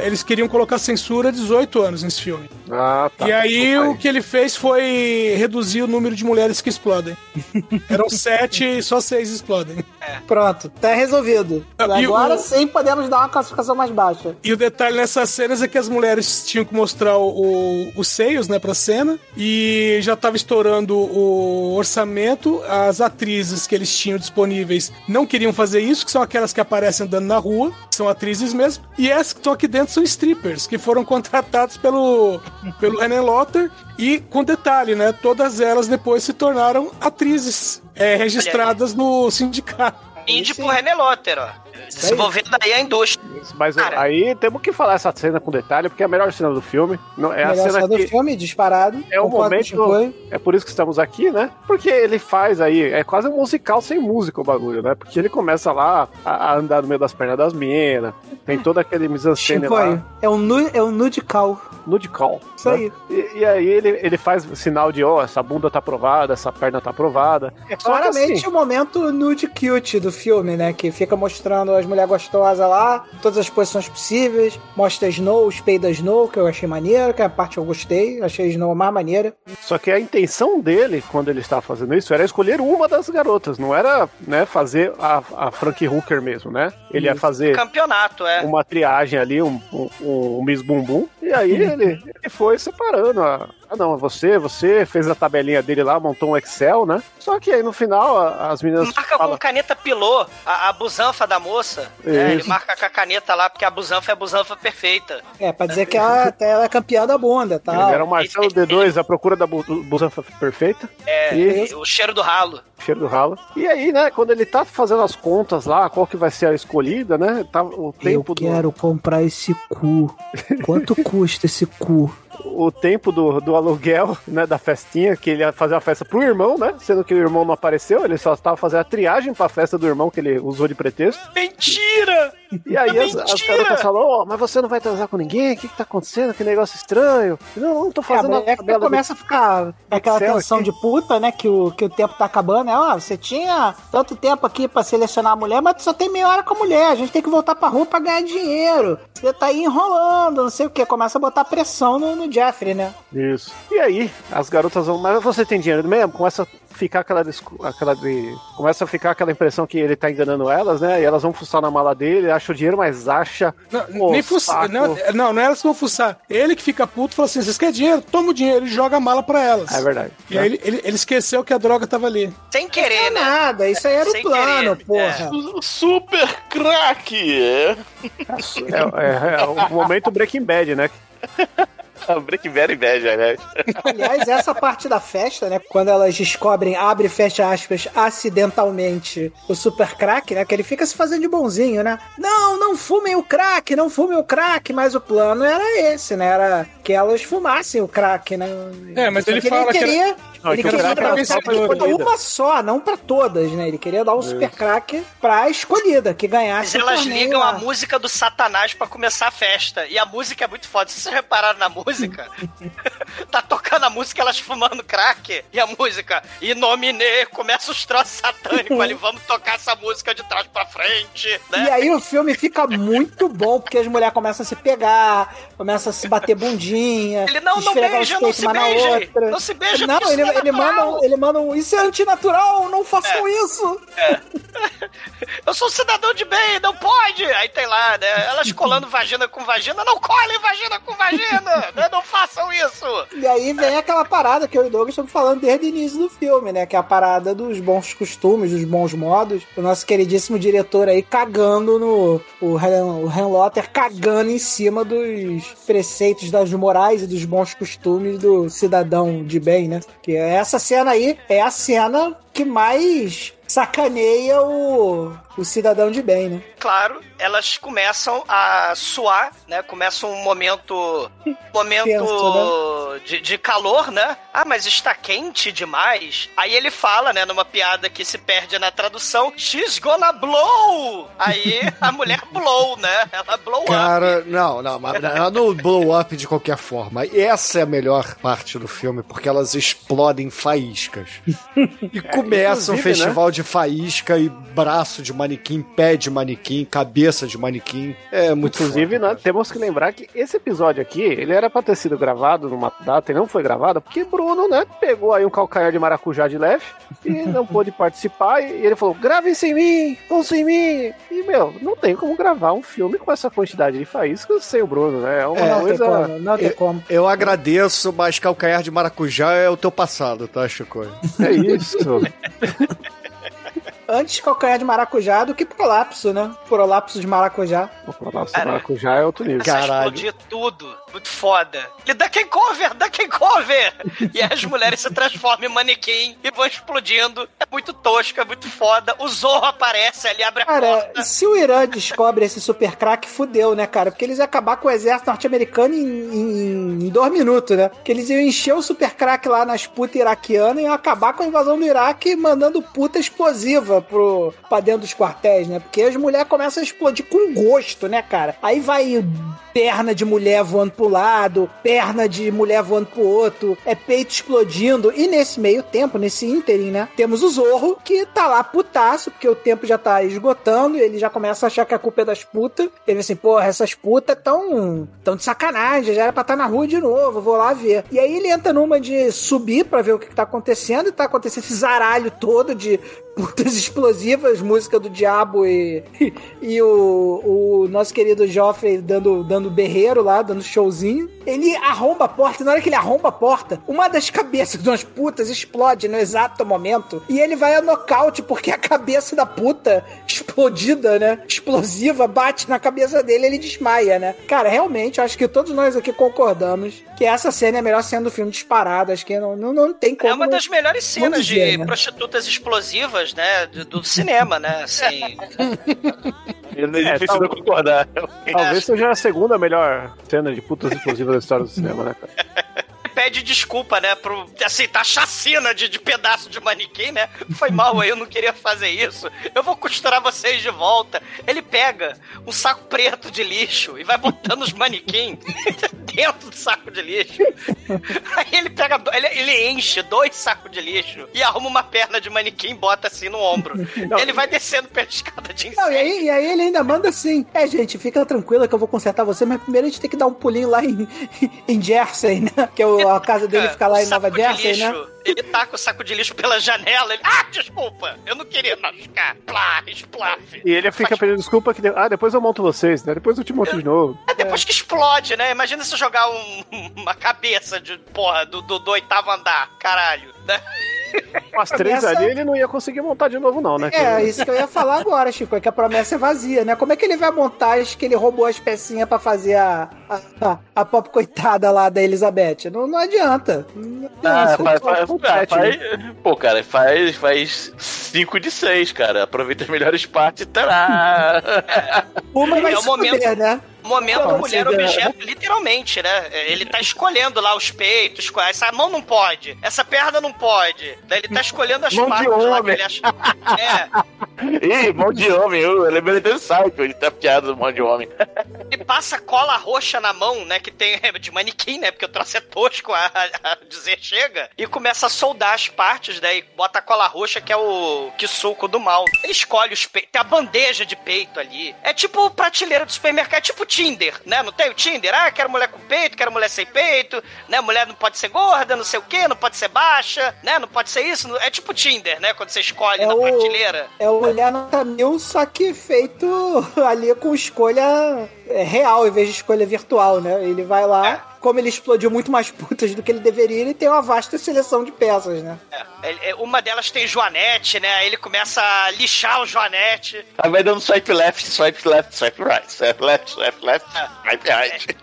[SPEAKER 8] eles queriam colocar censura 18 anos nesse filme.
[SPEAKER 5] Ah, tá.
[SPEAKER 8] e aí o que ele fez foi reduzir o número de mulheres que explodem. Eram sete e só seis explodem.
[SPEAKER 4] Pronto, tá resolvido.
[SPEAKER 8] E
[SPEAKER 4] Agora
[SPEAKER 8] o-
[SPEAKER 4] sim podemos dar uma classificação mais baixa.
[SPEAKER 8] E o detalhe nessas cenas é que as mulheres tinham que mostrar o- o- os seios, né, pra cena. E já tava estourando o orçamento. As atrizes que eles tinham disponíveis não queriam fazer isso, que são aquelas que aparecem andando na rua, são atrizes mesmo. E essas que estão aqui dentro são strippers, que foram contratados pelo, pelo René Lotter. E com detalhe, né, todas elas depois se tornaram atrizes é, registradas no sindicato.
[SPEAKER 3] Indie pro René Lotter, ó. Desenvolvendo aí a indústria.
[SPEAKER 5] Mas
[SPEAKER 3] Cara.
[SPEAKER 5] aí temos que falar essa cena com detalhe, porque é a melhor cena do filme. Não, é a
[SPEAKER 4] Melhor
[SPEAKER 5] cena
[SPEAKER 4] cena do
[SPEAKER 5] que.
[SPEAKER 4] filme, disparado.
[SPEAKER 5] É o momento. É por isso que estamos aqui, né? Porque ele faz aí. É quase um musical sem música o bagulho, né? Porque ele começa lá a, a andar no meio das pernas das minas. Tem todo aquele
[SPEAKER 4] Chico,
[SPEAKER 5] lá.
[SPEAKER 4] é um, nu, é um nude call.
[SPEAKER 5] Nude call.
[SPEAKER 4] Isso
[SPEAKER 5] né?
[SPEAKER 4] aí.
[SPEAKER 5] E, e aí ele, ele faz sinal de, ó, essa bunda tá aprovada, essa perna tá aprovada.
[SPEAKER 4] É claramente
[SPEAKER 5] assim,
[SPEAKER 4] o momento nude cute do filme, né? Que fica mostrando as mulheres gostosas lá, todas as posições possíveis, mostra Snow, os peidos da Snow, que eu achei maneiro, que é a parte que eu gostei, achei Snow a mais maneira.
[SPEAKER 5] Só que a intenção dele, quando ele estava fazendo isso, era escolher uma das garotas, não era né, fazer a, a Frank Hooker mesmo, né? Ele ia fazer
[SPEAKER 3] Campeonato, é.
[SPEAKER 5] uma triagem ali, um, um, um Miss Bumbum, e aí ele, ele foi separando. A, ah, não, você, você fez a tabelinha dele lá, montou um Excel, né? Só que aí no final a- as meninas.
[SPEAKER 3] Marca
[SPEAKER 5] falam,
[SPEAKER 3] com caneta pilô a, a busanfa da moça. né? Ele marca com a caneta lá, porque a busanfa é a busanfa perfeita.
[SPEAKER 4] É, pra dizer que ela, até ela é campeã da bunda, tá?
[SPEAKER 5] Ele era o Marcelo D2, a procura da bu- busanfa perfeita.
[SPEAKER 3] É,
[SPEAKER 5] E-
[SPEAKER 3] o cheiro do ralo.
[SPEAKER 5] cheiro do ralo. E aí, né, quando ele tá fazendo as contas lá, qual que vai ser a escolhida, né? Tá o
[SPEAKER 4] Eu
[SPEAKER 5] tempo do
[SPEAKER 4] quero comprar esse cu. Quanto custa esse cu?
[SPEAKER 5] O tempo do, do aluguel, né, da festinha, que ele ia fazer a festa pro irmão, né? Sendo que o irmão não apareceu, ele só estava fazendo a triagem pra festa do irmão que ele usou de pretexto.
[SPEAKER 3] Mentira!
[SPEAKER 5] E aí as, as garotas falam, ó, mas você não vai transar com ninguém? O que que tá acontecendo? Que negócio estranho. Não, não tô
[SPEAKER 4] É,
[SPEAKER 5] fazendo
[SPEAKER 4] a mulher
[SPEAKER 5] tabela
[SPEAKER 4] começa a ficar aquela
[SPEAKER 5] Excel
[SPEAKER 4] tensão
[SPEAKER 5] aqui.
[SPEAKER 4] de puta, né? Que o, que o tempo tá acabando. É, ó, você tinha tanto tempo aqui pra selecionar a mulher, mas tu só tem meia hora com a mulher. A gente tem que voltar pra rua pra ganhar dinheiro. Você tá aí enrolando, não sei o que. Começa a botar pressão no, no Jeffrey, né?
[SPEAKER 5] Isso. E aí, as garotas vão, mas você tem dinheiro mesmo? Começa a ficar aquela, aquela de, começa a ficar aquela impressão que ele tá enganando elas, né? E elas vão fuçar na mala dele, acha o dinheiro, mas acha. Pô,
[SPEAKER 8] Nem fuçar. Não, não, não é elas que vão fuçar. Ele que fica puto fala assim: vocês querem dinheiro? Toma o dinheiro e joga a mala pra elas.
[SPEAKER 5] É verdade.
[SPEAKER 8] E aí ele, ele, ele esqueceu que a droga tava ali.
[SPEAKER 3] Sem querer, né?
[SPEAKER 4] Nada, isso aí era o
[SPEAKER 3] Sem
[SPEAKER 4] plano,
[SPEAKER 3] querer,
[SPEAKER 4] porra.
[SPEAKER 13] Super craque! É.
[SPEAKER 5] É, é- é o momento Breaking Bad, né?
[SPEAKER 13] Breaking Bad inveja, né?
[SPEAKER 4] Aliás, essa parte da festa, né? Quando elas descobrem, abre e fecha aspas, acidentalmente o super crack, né? Que ele fica se fazendo de bonzinho, né? Não, não fumem o crack, não fumem o crack, mas o plano era esse, né? Era que elas fumassem o crack, né?
[SPEAKER 8] É, mas
[SPEAKER 4] Só
[SPEAKER 8] ele
[SPEAKER 4] que
[SPEAKER 8] fala que era-
[SPEAKER 4] queria.
[SPEAKER 5] Não,
[SPEAKER 4] ele
[SPEAKER 5] que o
[SPEAKER 4] queria dar
[SPEAKER 5] era só pra
[SPEAKER 4] uma só, não pra todas, né? Ele queria dar o super crack pra escolhida, que
[SPEAKER 3] Mas
[SPEAKER 4] ganhasse. o
[SPEAKER 3] elas ligam
[SPEAKER 4] lá.
[SPEAKER 3] a música do Satanás pra começar a festa. E a música é muito foda. Se vocês repararam na música, tá tocando a música, elas fumando crack. E a música, Inomine, começa os troços satânicos ali. Vamos tocar essa música de trás pra frente, né?
[SPEAKER 4] E aí o filme fica muito bom, porque as mulheres começam a se pegar, começam a se bater bundinha.
[SPEAKER 3] Ele, não, não beija, não se
[SPEAKER 4] uma outra.
[SPEAKER 3] Não se beija,
[SPEAKER 4] Não, ele,
[SPEAKER 3] é
[SPEAKER 4] ele, manda, ele manda um. Isso é antinatural, não façam
[SPEAKER 3] É.
[SPEAKER 4] isso!
[SPEAKER 3] Eu sou um cidadão de bem, não pode! Aí tem lá, né? Elas colando vagina com vagina, não colhem vagina com vagina! né? Não façam isso!
[SPEAKER 4] E aí vem aquela parada que eu e o Douglas estamos falando desde o início do filme, né? Que é a parada dos bons costumes, dos bons modos. O nosso queridíssimo diretor aí cagando no. O Han, o Han Lotter cagando em cima dos preceitos das morais e dos bons costumes do cidadão de bem, né? Que essa cena aí é a cena que mais sacaneia o, o cidadão de bem, né?
[SPEAKER 3] Claro, elas começam a suar, né? Começa um momento. Momento
[SPEAKER 4] Tenso, né?
[SPEAKER 3] de, de calor, né? Ah, mas está quente demais. Aí ele fala, né, numa piada que se perde na tradução: She's gonna blow! Aí a mulher blow, né? Ela blow up.
[SPEAKER 6] Cara, não, não, mas ela não blow up de qualquer forma. Essa é a melhor parte do filme, porque elas explodem faíscas. E começa um
[SPEAKER 5] inclusive,
[SPEAKER 6] festival de faísca e braço de manequim, pé de manequim, cabeça de manequim. É muito
[SPEAKER 5] Inclusive,
[SPEAKER 6] foda,
[SPEAKER 5] né, temos que lembrar que esse episódio aqui, ele era pra ter sido gravado numa data e não foi gravado, porque Bruno, né, pegou aí um calcanhar de maracujá de leve e não pôde participar, e ele falou, grave sem mim, vão sem mim. E, meu, não tem como gravar um filme com essa quantidade de faíscas sem o Bruno, né? É uma
[SPEAKER 6] É,
[SPEAKER 4] Não tem
[SPEAKER 5] coisa...
[SPEAKER 4] como, não tem
[SPEAKER 6] Eu,
[SPEAKER 4] como.
[SPEAKER 6] eu agradeço, mas calcanhar de maracujá é o teu passado, tá, Chico?
[SPEAKER 5] É isso.
[SPEAKER 4] Antes calcanhar de maracujá do que prolapso, né? Prolapso de maracujá.
[SPEAKER 5] Nossa,
[SPEAKER 3] Cara,
[SPEAKER 5] maracujá é outro nível.
[SPEAKER 3] A explodir tudo. Muito foda. Ele dá quem cover, dá quem cover! E aí as mulheres se transformam em manequim e vão explodindo. É muito tosco, é muito foda. O Zorro aparece ali, abre a
[SPEAKER 4] Cara,
[SPEAKER 3] porta.
[SPEAKER 4] se o Irã descobre esse super crack, fudeu, né, cara? Porque eles iam acabar com o exército norte-americano em, em- em dois minutos, né? Porque eles iam encher o super crack lá nas putas iraquianas e iam acabar com a invasão do Iraque mandando puta explosiva pro, pra dentro dos quartéis, né? Porque as mulheres começam a explodir com gosto, né, cara? Aí vai perna de mulher voando pro lado, perna de mulher voando pro outro, é peito explodindo. E nesse meio tempo, nesse ínterim, né, temos o Zorro, que tá lá putaço, porque o tempo já tá esgotando, ele já começa a achar que a culpa é das putas. Ele assim, porra, essas putas tão, tão de sacanagem, já era pra estar na rua de novo, vou lá ver. E aí ele entra numa de subir pra ver o que, que tá acontecendo, e tá acontecendo esse zaralho todo de putas explosivas, música do diabo e, e o, o nosso querido Joffrey dando, dando berreiro lá, dando showzinho. Ele arromba a porta, e na hora que ele arromba a porta, uma das cabeças de umas putas explode no exato momento, e ele vai a nocaute porque a cabeça da puta explodida, né, explosiva, bate na cabeça dele e ele desmaia, né. Cara, realmente, acho que todos nós aqui concordamos que essa cena é a melhor cena do filme disparada, acho que não, não, não tem como...
[SPEAKER 3] É uma das melhores cenas
[SPEAKER 4] dizer,
[SPEAKER 3] de
[SPEAKER 4] né?
[SPEAKER 3] prostitutas explosivas, né? Do, cinema, né? Assim.
[SPEAKER 13] É
[SPEAKER 5] É,
[SPEAKER 13] difícil não concordar.
[SPEAKER 5] Talvez seja a segunda melhor cena de putas explosivas da história do cinema, né, cara?
[SPEAKER 3] pede desculpa, né? Pro, assim, tá chacina de, de pedaço de manequim, né? Foi mal aí, eu não queria fazer isso. Eu vou costurar vocês de volta. Ele pega um saco preto de lixo e vai botando os manequim dentro do saco de lixo. Aí ele pega, ele, ele enche dois sacos de lixo e arruma uma perna de manequim e bota assim no ombro. Ele vai descendo pela escada de
[SPEAKER 4] Não, e, aí, e aí ele ainda manda assim: É, gente, fica tranquila que eu vou consertar você, mas primeiro a gente tem que dar um pulinho lá em, em Jersey, né? Que é o- a casa dele fica lá em Nova Jersey,
[SPEAKER 3] lixo,
[SPEAKER 4] né?
[SPEAKER 3] Ele taca o saco de lixo pela janela. Ele, ah, desculpa, eu não queria machucar. Plá, esplaf.
[SPEAKER 5] E ele fica pedindo desculpa que. de- Ah, depois eu monto vocês, né? Depois eu te monto de novo.
[SPEAKER 3] É depois que explode, né? Imagina se jogar um- uma cabeça de, porra, do, do, do oitavo andar. Caralho, né?
[SPEAKER 5] Com as três
[SPEAKER 4] Essa-
[SPEAKER 5] ali, ele não ia conseguir montar de novo, não, né?
[SPEAKER 4] É, isso que eu ia falar agora, Chico, é que a promessa é vazia, né? Como é que ele vai montar as que ele roubou as pecinhas pra fazer a, a, a, a pop coitada lá da Elizabeth? Não, não adianta. Não
[SPEAKER 13] Ah,
[SPEAKER 4] adianta.
[SPEAKER 13] faz, faz, faz- pô, cara, faz, faz 5 de 6, cara. Aproveita as melhores partes e terá.
[SPEAKER 4] Uma vai
[SPEAKER 3] É o
[SPEAKER 4] se
[SPEAKER 3] momento-
[SPEAKER 4] né?
[SPEAKER 3] Momento mulher objeto, literalmente, né? Ele tá escolhendo lá os peitos, essa mão não pode, essa perna não pode. Daí ele tá escolhendo as
[SPEAKER 13] Mão de
[SPEAKER 3] partes lá que
[SPEAKER 13] homem.
[SPEAKER 3] ele acha. É,
[SPEAKER 13] Ih, mão de homem, eu lembrei desse site, ele tá piada do mão de homem.
[SPEAKER 3] ele passa cola roxa na mão, né? Que tem é, de manequim, né? Porque o troço é tosco a, a dizer chega. E começa a soldar as partes, né? E bota a cola roxa, que é o que suco do mal. Ele escolhe os peitos. Tem a bandeja de peito ali. É tipo prateleira do supermercado, é tipo Tinder, né? Não tem o Tinder? Ah, quero mulher com peito, quero mulher sem peito, né? Mulher não pode ser gorda, não sei o quê, não pode ser baixa, né? Não pode ser isso. É tipo Tinder, né? Quando você escolhe
[SPEAKER 4] É
[SPEAKER 3] na
[SPEAKER 4] o-
[SPEAKER 3] prateleira.
[SPEAKER 4] É o Olhar Nota Mil, só que feito ali com escolha é, real em vez de escolha virtual, né? Ele vai lá, como ele explodiu muito mais putas do que ele deveria, ele tem uma vasta seleção de peças, né?
[SPEAKER 3] Ele- é, Uma delas tem Joanete, né? Aí ele começa a lixar o Joanete.
[SPEAKER 13] Aí vai dando swipe left, swipe left, swipe right, swipe left, swipe left, swipe right.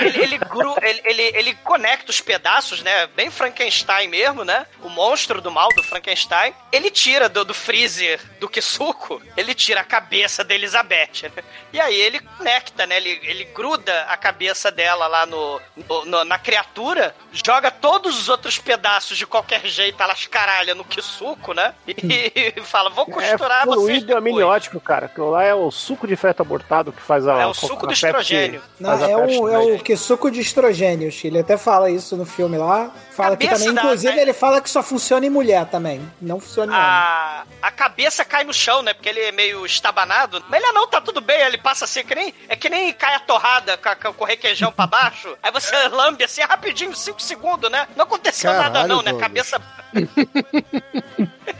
[SPEAKER 3] Ele, ele, gru- ele, ele, ele conecta os pedaços, né? Bem Frankenstein mesmo, né? O monstro do mal do Frankenstein. Ele tira do, do freezer do Kisuko, ele tira a cabeça da Elizabeth, né? E aí ele conecta, né? Ele, ele gruda a cabeça dela lá no, no- no- na criatura, joga todos os outros pedaços de qualquer jeito, elas caralha no Kisuko, né? E, fala, vou costurar
[SPEAKER 5] é
[SPEAKER 3] vocês
[SPEAKER 5] fluido
[SPEAKER 3] depois.
[SPEAKER 5] amniótico, cara. Aquilo lá é o suco de feto abortado que faz a.
[SPEAKER 3] É o suco do estrogênio.
[SPEAKER 4] Não, é, o, é o que suco de estrogênios. Ele até fala isso no filme lá. Fala que também,
[SPEAKER 3] da-
[SPEAKER 4] inclusive,
[SPEAKER 3] da-
[SPEAKER 4] ele fala que só funciona em mulher também. Não funciona em homem.
[SPEAKER 3] a, a cabeça cai no chão, né? Porque ele é meio estabanado. Mas ele não, tá tudo bem. Ele passa assim, que nem, é que nem cai a torrada com, a- com o requeijão pra baixo. Aí você lambe assim rapidinho, 5 segundos, né? Não aconteceu nada,
[SPEAKER 6] Caralho,
[SPEAKER 3] não, né? A cabeça.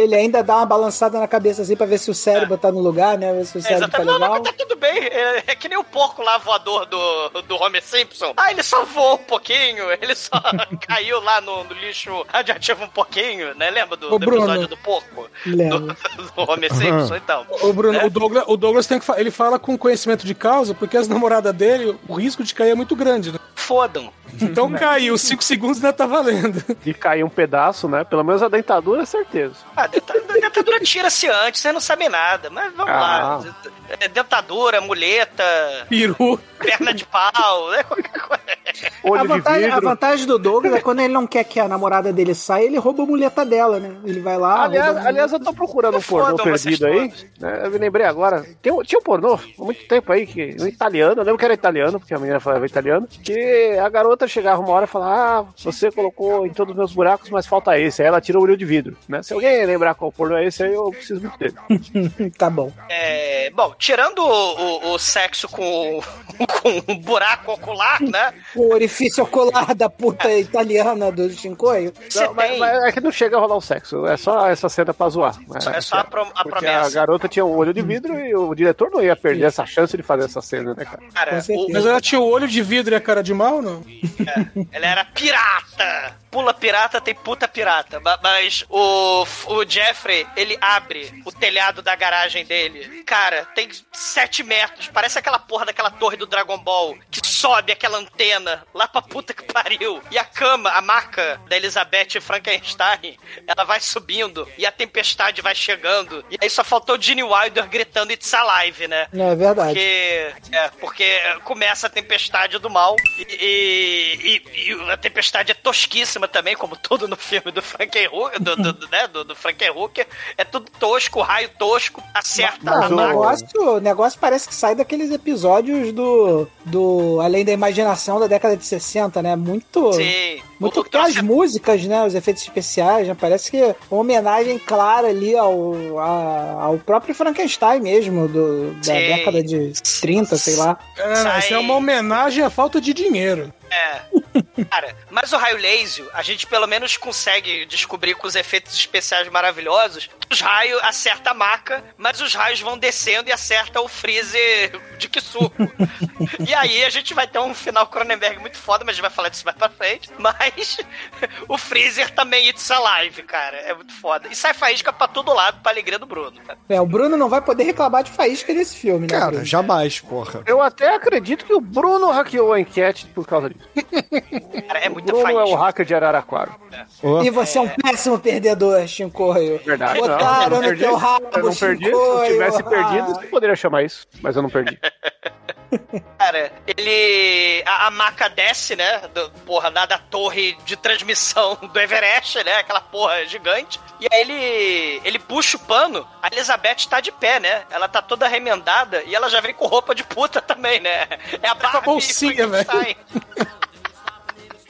[SPEAKER 4] Ele ainda dá uma balançada na cabeça assim pra ver se o cérebro tá no lugar, né? Ver se o
[SPEAKER 3] É,
[SPEAKER 4] cérebro tá
[SPEAKER 3] exatamente. Não, não,
[SPEAKER 4] legal.
[SPEAKER 3] mas tá tudo bem. É, é que nem o porco lá voador do, do Homer Simpson. Ah, ele só voou um pouquinho, ele só caiu lá no, no lixo radioativo um pouquinho, né? Lembra do, do
[SPEAKER 8] Bruno.
[SPEAKER 3] episódio do porco?
[SPEAKER 4] Lembro.
[SPEAKER 3] Do Homer Simpson, então.
[SPEAKER 8] O Bruno,
[SPEAKER 3] Né?
[SPEAKER 8] o Douglas, o Douglas tem que fa- ele fala com conhecimento de causa, porque as namoradas dele, o risco de cair é muito grande, né?
[SPEAKER 3] Fodam.
[SPEAKER 8] Então caiu, 5 segundos ainda tá valendo.
[SPEAKER 5] De cair um pedaço, né? Pelo menos a dentadura, é certeza.
[SPEAKER 3] Ah, denta- a dentadura tira-se antes, vocês não sabem nada. Mas vamos
[SPEAKER 5] Ah.
[SPEAKER 3] lá. É, Dentadura, muleta,
[SPEAKER 8] Peru.
[SPEAKER 3] perna de pau, né?
[SPEAKER 5] Olho
[SPEAKER 4] A
[SPEAKER 5] de
[SPEAKER 4] vantagem, a vantagem do Douglas é quando ele não quer que a namorada dele saia, ele rouba a muleta dela, né? Ele vai lá.
[SPEAKER 5] Aliás, aliás, eu tô procurando um pornô
[SPEAKER 3] Fodam vocês
[SPEAKER 5] perdido aí. né? Eu me lembrei agora. Tem tinha um pornô há muito tempo aí, que, um italiano, eu lembro que era italiano, porque a menina falava italiano, que a garota chegava uma hora e falava: Ah, você colocou em todos os meus buracos, mas falta esse. Aí ela tira o olho de vidro. Né? Se alguém lembrar qual pornô é esse, aí eu preciso muito dele.
[SPEAKER 4] tá bom.
[SPEAKER 3] É, bom, tirando o, o- o sexo com, com um buraco ocular, né?
[SPEAKER 4] O orifício ocular da puta italiana do Shinkoio.
[SPEAKER 5] Não, mas, mas é que não chega a rolar o sexo, é só essa cena pra zoar. né?
[SPEAKER 3] É só a, pro- a
[SPEAKER 5] Porque
[SPEAKER 3] promessa.
[SPEAKER 5] a garota tinha um olho de vidro e o diretor não ia perder essa chance de fazer essa cena, né, cara?
[SPEAKER 3] Cara,
[SPEAKER 4] certeza.
[SPEAKER 8] Mas ela tinha o olho de vidro e a cara de mal, não?
[SPEAKER 3] Ela era pirata! Pula pirata, tem puta pirata. Ma- Mas o, o Jeffrey, ele abre o telhado da garagem dele. Cara, tem 7 metros. Parece aquela porra daquela torre do Dragon Ball que sobe aquela antena lá pra puta que pariu. E a cama, a maca da Elizabeth Frankenstein, ela vai subindo e a tempestade vai chegando. E aí só faltou o Gene Wilder gritando It's Alive, né?
[SPEAKER 4] Não, é verdade.
[SPEAKER 3] Porque, é, porque começa a tempestade do mal e, e- e a tempestade é tosquíssima também, como tudo no filme do Frankenhooker, do, do, do, né, do, do Frankenhooker. É tudo tosco, raio tosco, acerta
[SPEAKER 4] Não,
[SPEAKER 3] a
[SPEAKER 4] o,
[SPEAKER 3] maca.
[SPEAKER 4] negócio, o negócio parece que sai daqueles episódios do, do Além da Imaginação da década de 60, né? Muito.
[SPEAKER 3] Sim.
[SPEAKER 4] Muito porque as
[SPEAKER 3] é-
[SPEAKER 4] músicas, né? Os efeitos especiais, né? Parece que é uma homenagem clara ali ao, a- ao próprio Frankenstein mesmo, do, da
[SPEAKER 3] Sim.
[SPEAKER 4] década de 30, sei lá.
[SPEAKER 8] Não, isso é uma homenagem à falta de dinheiro.
[SPEAKER 3] É. Cara, mas o raio laser, a gente pelo menos consegue descobrir com os efeitos especiais maravilhosos. Os raios acertam a maca, mas os raios vão descendo e acertam o freezer de Kisuko. e aí a gente vai ter um final Cronenberg muito foda, mas a gente vai falar disso mais pra frente. Mas o freezer também It's Alive, cara. É muito foda. E sai faísca pra todo lado, pra alegria do Bruno, cara.
[SPEAKER 4] É, o Bruno não vai poder reclamar de faísca nesse filme, né?
[SPEAKER 6] Cara,
[SPEAKER 4] Bruno?
[SPEAKER 6] jamais, porra.
[SPEAKER 5] Eu até acredito que o Bruno hackeou a enquete por causa disso.
[SPEAKER 3] Cara, é
[SPEAKER 5] O
[SPEAKER 3] muita
[SPEAKER 5] Bruno é
[SPEAKER 3] faísca.
[SPEAKER 5] o hacker de Araraquara.
[SPEAKER 6] Ó.
[SPEAKER 4] E você é um péssimo perdedor, Shinkoio.
[SPEAKER 5] Verdade,
[SPEAKER 4] Botaram
[SPEAKER 5] não, eu não
[SPEAKER 4] no
[SPEAKER 5] perdi.
[SPEAKER 4] teu rabo,
[SPEAKER 5] Eu não perdi. Se eu tivesse
[SPEAKER 4] Ah.
[SPEAKER 5] perdido, você poderia chamar isso. Mas eu não perdi.
[SPEAKER 3] Cara, ele. A, a maca desce, né? Do, porra, da, da torre de transmissão do Everest, né? Aquela porra gigante. E aí ele. Ele puxa o pano. A Elizabeth tá de pé, né? Ela tá toda remendada e ela já vem com roupa de puta também, né? É a Barbie
[SPEAKER 8] bolsinha, velho.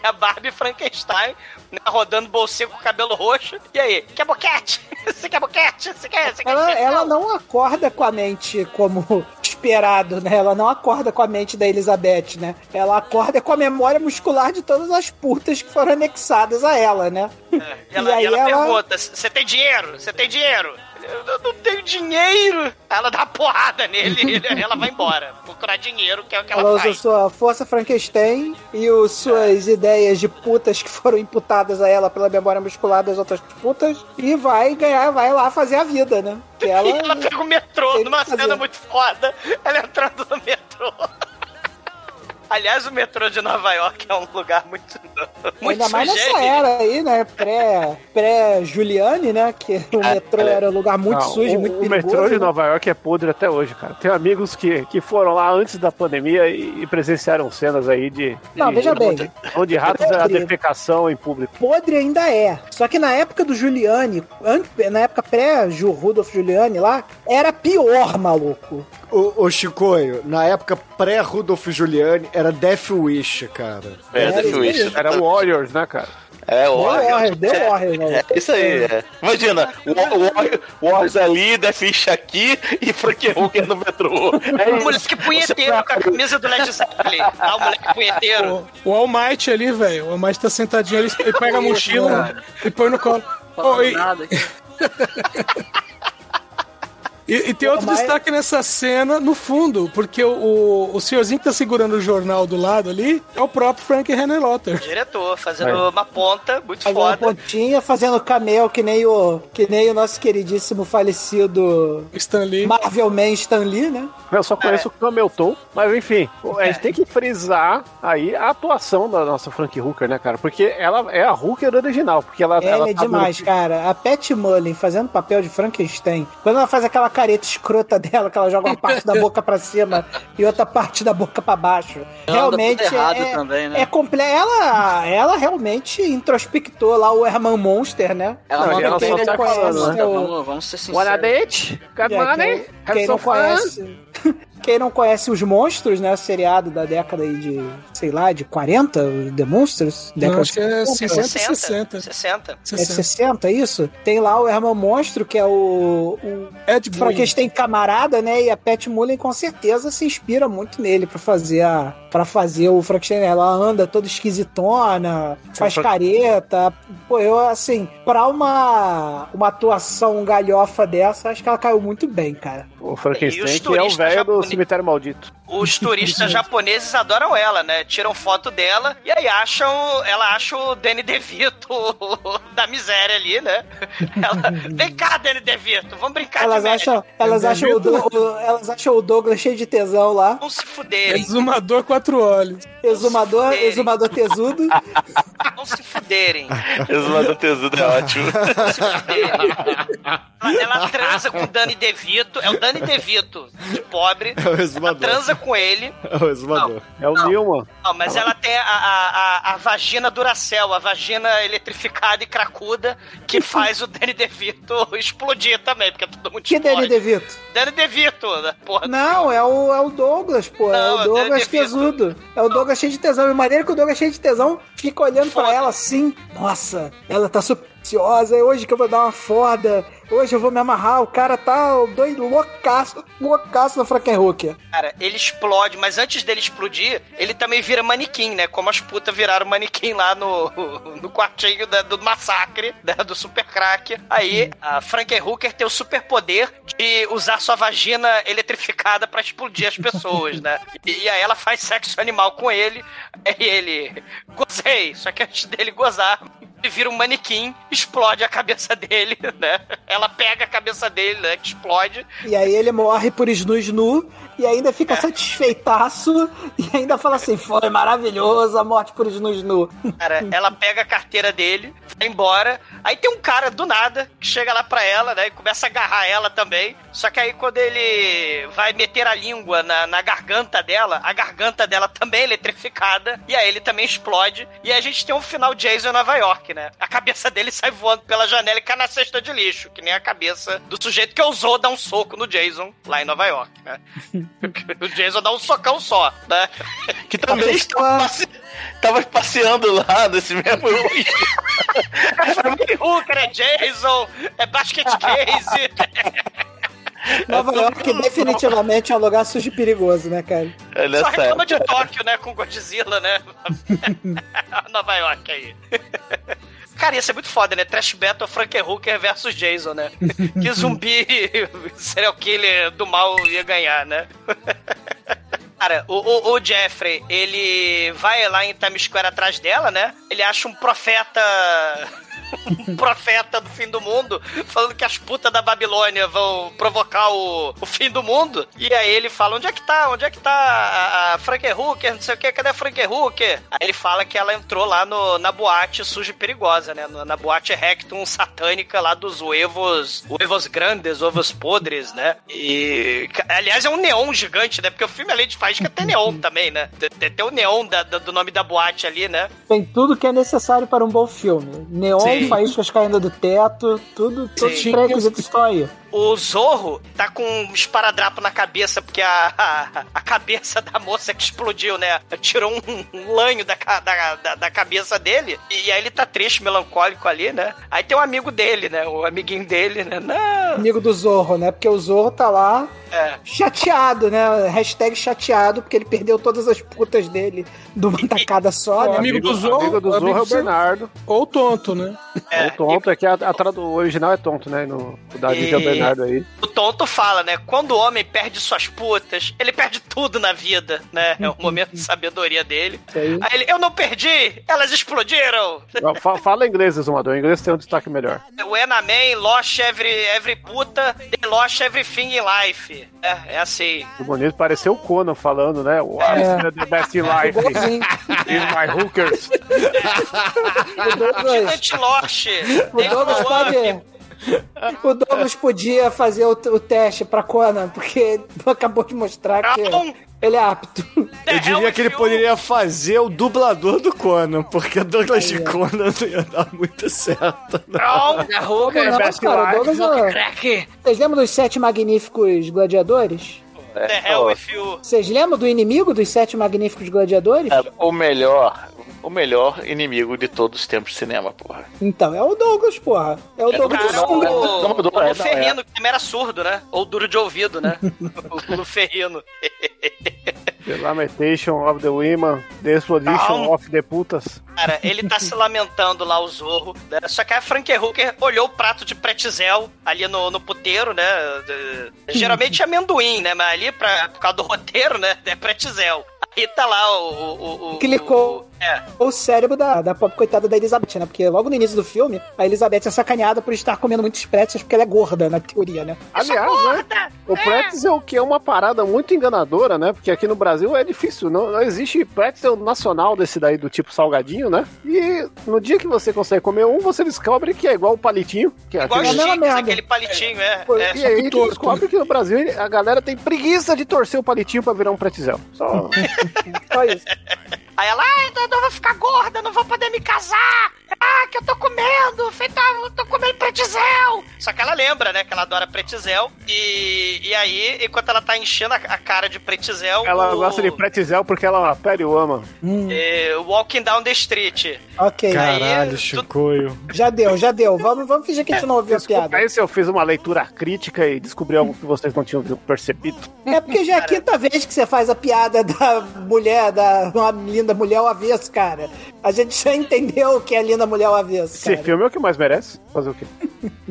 [SPEAKER 3] É a Barbie Frankenstein, né, rodando bolsinha com o cabelo roxo. E aí, quer boquete? Você quer boquete? Você quer? Você quer?
[SPEAKER 4] Ela,
[SPEAKER 3] Não.
[SPEAKER 4] ela não acorda com a mente como esperado, né? Ela não acorda com a mente da Elizabeth, né? Ela acorda com a memória muscular de todas as putas que foram anexadas a ela, né?
[SPEAKER 3] E ela,
[SPEAKER 4] E aí
[SPEAKER 3] e ela
[SPEAKER 4] ela-
[SPEAKER 3] pergunta: Você tem dinheiro? Você tem dinheiro? Eu não tenho dinheiro. Ela dá uma porrada nele, ele- ela vai embora. Procurar dinheiro, que é o que ela,
[SPEAKER 4] Ela usa
[SPEAKER 3] faz.
[SPEAKER 4] sua força Frankenstein e os suas ideias de putas que foram imputadas a ela pela memória muscular das outras putas e vai ganhar, vai lá fazer a vida, né? Que ela,
[SPEAKER 3] E ela pega o metrô numa cena muito foda. Ela entrando no metrô. Aliás, o metrô de Nova York é um lugar muito. muito
[SPEAKER 4] Ainda mais nessa era aí, né? Pré- Pré-Juliane, né? Que o metrô era um lugar muito
[SPEAKER 5] Não,
[SPEAKER 4] sujo,
[SPEAKER 5] o,
[SPEAKER 4] muito
[SPEAKER 5] o
[SPEAKER 4] perigoso.
[SPEAKER 5] metrô de
[SPEAKER 4] né?
[SPEAKER 5] Nova York é podre até hoje, cara. Tem amigos que, que foram lá antes da pandemia e, e presenciaram cenas aí de.
[SPEAKER 4] Não,
[SPEAKER 5] de-
[SPEAKER 4] veja bem.
[SPEAKER 5] Onde, ratos era
[SPEAKER 4] Podre.
[SPEAKER 5] defecação em público.
[SPEAKER 4] Podre ainda é. Só que na época do Giuliani, an- na época pré-Rudolf Giuliani lá, era pior, maluco.
[SPEAKER 6] O, o Chicoio, na época pré-Rudolf Giuliani, era Death Wish, cara.
[SPEAKER 13] É,
[SPEAKER 4] É,
[SPEAKER 13] Death Wish.
[SPEAKER 5] Era Warriors, né, cara?
[SPEAKER 13] É, o
[SPEAKER 4] Deu
[SPEAKER 13] Warriors.
[SPEAKER 4] Warriors, deu Warriors,
[SPEAKER 13] É isso aí, é. Imagina, o War- Warriors ali, Death Wish aqui e Frank Hooker no metrô. É
[SPEAKER 3] O
[SPEAKER 13] isso.
[SPEAKER 3] moleque punheteiro com a camisa do Led Zeppelin. Tá, o moleque punheteiro.
[SPEAKER 8] O, o All Might ali, velho. O All Might tá sentadinho ali, ele pega a mochila e põe no colo. Oh, e,
[SPEAKER 7] Nada aqui.
[SPEAKER 8] e- e tem outro destaque nessa cena no fundo, porque o, o, o senhorzinho que tá segurando o jornal do lado ali é o próprio Frank Hennelotter.
[SPEAKER 3] Diretor, fazendo uma ponta muito
[SPEAKER 4] Fazendo
[SPEAKER 3] foda.
[SPEAKER 4] pontinha, fazendo cameo que nem o que nem o nosso queridíssimo falecido
[SPEAKER 8] Stan Lee.
[SPEAKER 4] Marvel Man Stan Lee, né?
[SPEAKER 5] Eu só conheço o Camelton, mas enfim, a gente tem que frisar aí a atuação da nossa Frank Hooker, né, cara? Porque ela é a Hooker original, porque ela,
[SPEAKER 4] Ela,
[SPEAKER 5] ela
[SPEAKER 4] é
[SPEAKER 5] tá
[SPEAKER 4] demais,
[SPEAKER 5] no-
[SPEAKER 4] cara. A Pat Mullen fazendo papel de Frankenstein. Quando ela faz aquela careta escrota dela, que ela joga uma parte da boca pra cima e outra parte da boca pra baixo.
[SPEAKER 7] Ela anda
[SPEAKER 4] realmente é,
[SPEAKER 7] também, né?
[SPEAKER 4] é comple... ela, ela realmente introspectou lá o Herman Monster, né?
[SPEAKER 7] Ela
[SPEAKER 5] Não,
[SPEAKER 7] manda
[SPEAKER 5] ela
[SPEAKER 7] bem
[SPEAKER 5] só tá
[SPEAKER 7] conhece,
[SPEAKER 5] falando,
[SPEAKER 7] né?
[SPEAKER 4] né?
[SPEAKER 7] Vamos, vamos ser
[SPEAKER 5] Wanna
[SPEAKER 7] sinceros.
[SPEAKER 5] date? Got
[SPEAKER 4] É,
[SPEAKER 5] money?
[SPEAKER 4] quem, quem não conhece. Quem não conhece os monstros, né? Seriado da década aí de, sei lá, de 40, os The Monsters?
[SPEAKER 8] Não,
[SPEAKER 4] Década
[SPEAKER 8] acho que é
[SPEAKER 4] de
[SPEAKER 8] 50,
[SPEAKER 3] 60.
[SPEAKER 8] 60.
[SPEAKER 3] 60.
[SPEAKER 4] É 60, é isso? Tem lá o Herman Monstro, que é o, o
[SPEAKER 8] Ed Boon.
[SPEAKER 4] Frankenstein camarada, né? E a Pat Mullen com certeza se inspira muito nele pra fazer a para fazer o Frankenstein. Ela anda toda esquisitona, faz careta. Pô, eu assim, pra uma uma atuação galhofa dessa, acho que ela caiu muito bem, cara.
[SPEAKER 5] O Frankenstein, que é o velho do cemitério maldito.
[SPEAKER 3] Os turistas japoneses adoram ela, né? Tiram foto dela e aí acham. Ela acha o Danny DeVito da miséria ali, né? Ela, Vem cá, Danny DeVito, vamos brincar
[SPEAKER 4] Elas
[SPEAKER 3] de
[SPEAKER 4] acham, elas acham o, o- elas acham o Douglas cheio de tesão lá.
[SPEAKER 3] Vamos se fuderem,
[SPEAKER 8] Exumador quatro olhos.
[SPEAKER 4] Exumador, exumador tesudo.
[SPEAKER 3] vamos se fuderem.
[SPEAKER 13] Exumador tesudo é ótimo.
[SPEAKER 3] Vamos se fuderem. Ela, ela transa com o Danny DeVito, é o Danny DeVito de pobre.
[SPEAKER 6] É o
[SPEAKER 3] Ela
[SPEAKER 6] exumador.
[SPEAKER 3] transa com ele.
[SPEAKER 6] É o exumador.
[SPEAKER 5] É o Newman.
[SPEAKER 3] Não, mas ela tem a, a, a, a vagina Duracell, a vagina eletrificada e cracuda, que faz o Danny DeVito explodir também, porque todo mundo
[SPEAKER 4] Que Danny
[SPEAKER 3] explode.
[SPEAKER 4] DeVito?
[SPEAKER 3] Danny DeVito, né? porra.
[SPEAKER 4] Não, é o, é o Douglas, pô. é o
[SPEAKER 3] é
[SPEAKER 4] Douglas tesudo. É o Douglas cheio de tesão. E maneiro que o Douglas cheio de tesão fica olhando pra
[SPEAKER 3] Foda.
[SPEAKER 4] ela assim. Nossa, ela tá super ansiosa. É hoje que eu vou dar uma foda. Hoje eu vou me amarrar. O cara tá doido, loucaço, loucaço no Frankenhooker.
[SPEAKER 3] Cara, ele explode, mas antes dele explodir, ele também vira manequim, né? Como as putas viraram manequim lá no, no quartinho da- do massacre, né? do super crack. Aí, a Frankenhooker tem o super poder de usar sua vagina eletrificada pra explodir as pessoas, né? E, e aí ela faz sexo animal com ele, e ele... Gozei! Só que antes dele gozar, ele vira um manequim, explode a cabeça dele, né? Ela pega a cabeça dele, né? Que explode,
[SPEAKER 4] E aí ele morre por snu-snu. E ainda fica satisfeitaço. E ainda fala assim: foi maravilhoso a morte por snu-snu.
[SPEAKER 3] Cara, ela pega a carteira dele, vai embora. Aí tem um cara do nada que chega lá pra ela, né? E começa a agarrar ela também. Só que aí quando ele vai meter a língua na, na garganta dela, a garganta dela também é eletrificada. E aí ele também explode. E aí a gente tem um final Jason em Nova York, né? A cabeça dele sai voando pela janela e cai na cesta de lixo, que nem a cabeça do sujeito que ousou dar um soco no Jason lá em Nova York, né? o Jason dá um socão só, né?
[SPEAKER 13] Que também estava, passe... tava passeando lá nesse mesmo.
[SPEAKER 3] Frank Hooker é Jason, é basket case.
[SPEAKER 4] Nova York definitivamente é um lugar sujo e perigoso, né, cara?
[SPEAKER 13] Olha
[SPEAKER 3] Só
[SPEAKER 13] só.
[SPEAKER 3] reclama de Tóquio, né? Com Godzilla, né? Nova York aí. Cara, ia ser muito foda, né? Trash Battle Frank Hooker versus Jason, né? que zumbi serial killer do mal ia ganhar, né? Cara, o, o, o Jeffrey, ele vai lá em Times Square atrás dela, né? Ele acha um profeta. Um profeta do fim do mundo, falando que as putas da Babilônia vão provocar o, o fim do mundo. E aí ele fala: onde é que tá? Onde é que tá a, a Frank Hooker? Não sei o que, cadê a Frank Hooker? Aí ele fala que ela entrou lá no, na boate suja e perigosa, né? Na boate Rectum satânica lá dos uevos, uevos grandes, uevos podres, né? E, aliás, é um neon gigante, né? Porque o filme, além de faísca, tem neon também, né? Tem, tem- tem o neon da- da- do nome da boate ali, né?
[SPEAKER 4] Tem tudo que é necessário para um bom filme. Neon,
[SPEAKER 3] Sim.
[SPEAKER 4] Faíscas caindo do teto, tudo, todos os pré-requisitos estão aí.
[SPEAKER 3] O Zorro tá com um esparadrapo na cabeça, porque a, a, a cabeça da moça que explodiu, né? Tirou um, um lanho da, da, da, da cabeça dele. E aí ele tá triste, melancólico ali, né? Aí tem um amigo dele, né? O amiguinho dele, né? Não.
[SPEAKER 4] Amigo do Zorro, né? Porque o Zorro tá lá
[SPEAKER 3] É.
[SPEAKER 4] chateado, né? Hashtag chateado, porque ele perdeu todas as putas dele de uma tacada só,
[SPEAKER 8] O
[SPEAKER 4] né?
[SPEAKER 8] amigo do Zorro.
[SPEAKER 5] amigo do Zorro é o Bernardo.
[SPEAKER 8] Ou tonto, né?
[SPEAKER 3] É,
[SPEAKER 5] o tonto é que a, a o original é tonto, né? No, o David
[SPEAKER 3] E-
[SPEAKER 5] é o aí.
[SPEAKER 3] O tonto fala, né? Quando o homem perde suas putas, ele perde tudo na vida, né? É o momento de sabedoria dele.
[SPEAKER 4] aí.
[SPEAKER 3] Aí ele, eu não perdi, elas explodiram.
[SPEAKER 5] Fa- Fala inglês, Exumador. Em inglês tem um destaque melhor.
[SPEAKER 3] When a man lost every, every puta, they lost everything in life. É, é assim.
[SPEAKER 5] O bonito pareceu o Conan falando, né? What's
[SPEAKER 4] É.
[SPEAKER 5] the best in life?
[SPEAKER 4] Igualzinho.
[SPEAKER 5] Is my hookers.
[SPEAKER 4] O Douglas,
[SPEAKER 3] Gigante lost.
[SPEAKER 4] o Douglas pode... O Douglas podia fazer o, o teste pra Conan, porque acabou de mostrar que
[SPEAKER 3] Não.
[SPEAKER 4] ele é apto.
[SPEAKER 6] Eu diria que ele poderia fazer o dublador do Conan, porque Douglas de Conan não ia dar muito certo. não.
[SPEAKER 3] Não,
[SPEAKER 4] cara? O. Douglas é...
[SPEAKER 7] Crack!
[SPEAKER 4] Vocês lembram dos sete magníficos gladiadores?
[SPEAKER 3] The hell with you.
[SPEAKER 4] Vocês lembram do inimigo dos sete magníficos gladiadores?
[SPEAKER 13] Cara, o melhor, o melhor inimigo de todos os tempos de cinema, porra.
[SPEAKER 4] Então, é o Douglas, porra. É o
[SPEAKER 13] É
[SPEAKER 4] Douglas
[SPEAKER 3] Cara, o,
[SPEAKER 13] Não, não, não, não,
[SPEAKER 3] o
[SPEAKER 13] é,
[SPEAKER 3] Ferrino, que também era surdo, né? Ou duro de ouvido, né? o, o Ferrino.
[SPEAKER 5] The Lamentation of the Women. The Explosion
[SPEAKER 3] Calma.
[SPEAKER 5] of the Putas.
[SPEAKER 3] Cara, ele tá se lamentando lá, o Zorro. Né? Só que a Frank Hooker olhou o prato de pretzel ali no, no puteiro, né? De- Geralmente é amendoim, né? Mas ali, pra, por causa do roteiro, né? É pretzel. Aí tá lá o. o, o- o
[SPEAKER 4] Clicou.
[SPEAKER 3] o- é.
[SPEAKER 4] o cérebro da, da pobre coitada da Elizabeth, né? Porque logo no início do filme, a Elizabeth é sacaneada por estar comendo muitos pretzels porque ela é gorda, na teoria, né?
[SPEAKER 5] Aliás, né? O pretzel que é uma parada muito enganadora, né? Porque aqui no Brasil é difícil. Não, não existe pretzel nacional desse daí do tipo salgadinho, né? E no dia que você consegue comer um, você descobre que é igual o palitinho. Que é
[SPEAKER 3] Igual
[SPEAKER 5] aquele-
[SPEAKER 3] Chicks,
[SPEAKER 4] merda.
[SPEAKER 3] aquele palitinho, é. É.
[SPEAKER 5] e aí que descobre que no Brasil a galera tem preguiça de torcer o palitinho pra virar um pretzel. Só.
[SPEAKER 4] Só isso.
[SPEAKER 3] Aí ela, ai, eu não vou ficar gorda, não vou poder me casar. Ah, que eu tô comendo, feita, eu tô comendo pretzel. Só que ela lembra, né, que ela adora pretzel. E, e aí, enquanto ela tá enchendo a, a cara de pretzel,
[SPEAKER 5] Ela
[SPEAKER 3] o,
[SPEAKER 5] gosta de pretzel porque ela pede o ama.
[SPEAKER 3] é, Walking Down the Street.
[SPEAKER 4] Ok.
[SPEAKER 6] Caralho,
[SPEAKER 3] tu-
[SPEAKER 6] Chicoio.
[SPEAKER 4] Já deu, já deu. Vamos, vamos fingir que a gente não ouviu a
[SPEAKER 5] Desculpa
[SPEAKER 4] piada.
[SPEAKER 5] aí se eu fiz uma leitura crítica e descobri algo que vocês não tinham percebido.
[SPEAKER 4] É porque já é a quinta vez que você faz a piada da mulher, da uma linda mulher ao avesso, cara. A gente já entendeu o que é linda mulher ao avesso,
[SPEAKER 5] Esse
[SPEAKER 4] cara.
[SPEAKER 5] filme é o que mais merece. Fazer o quê?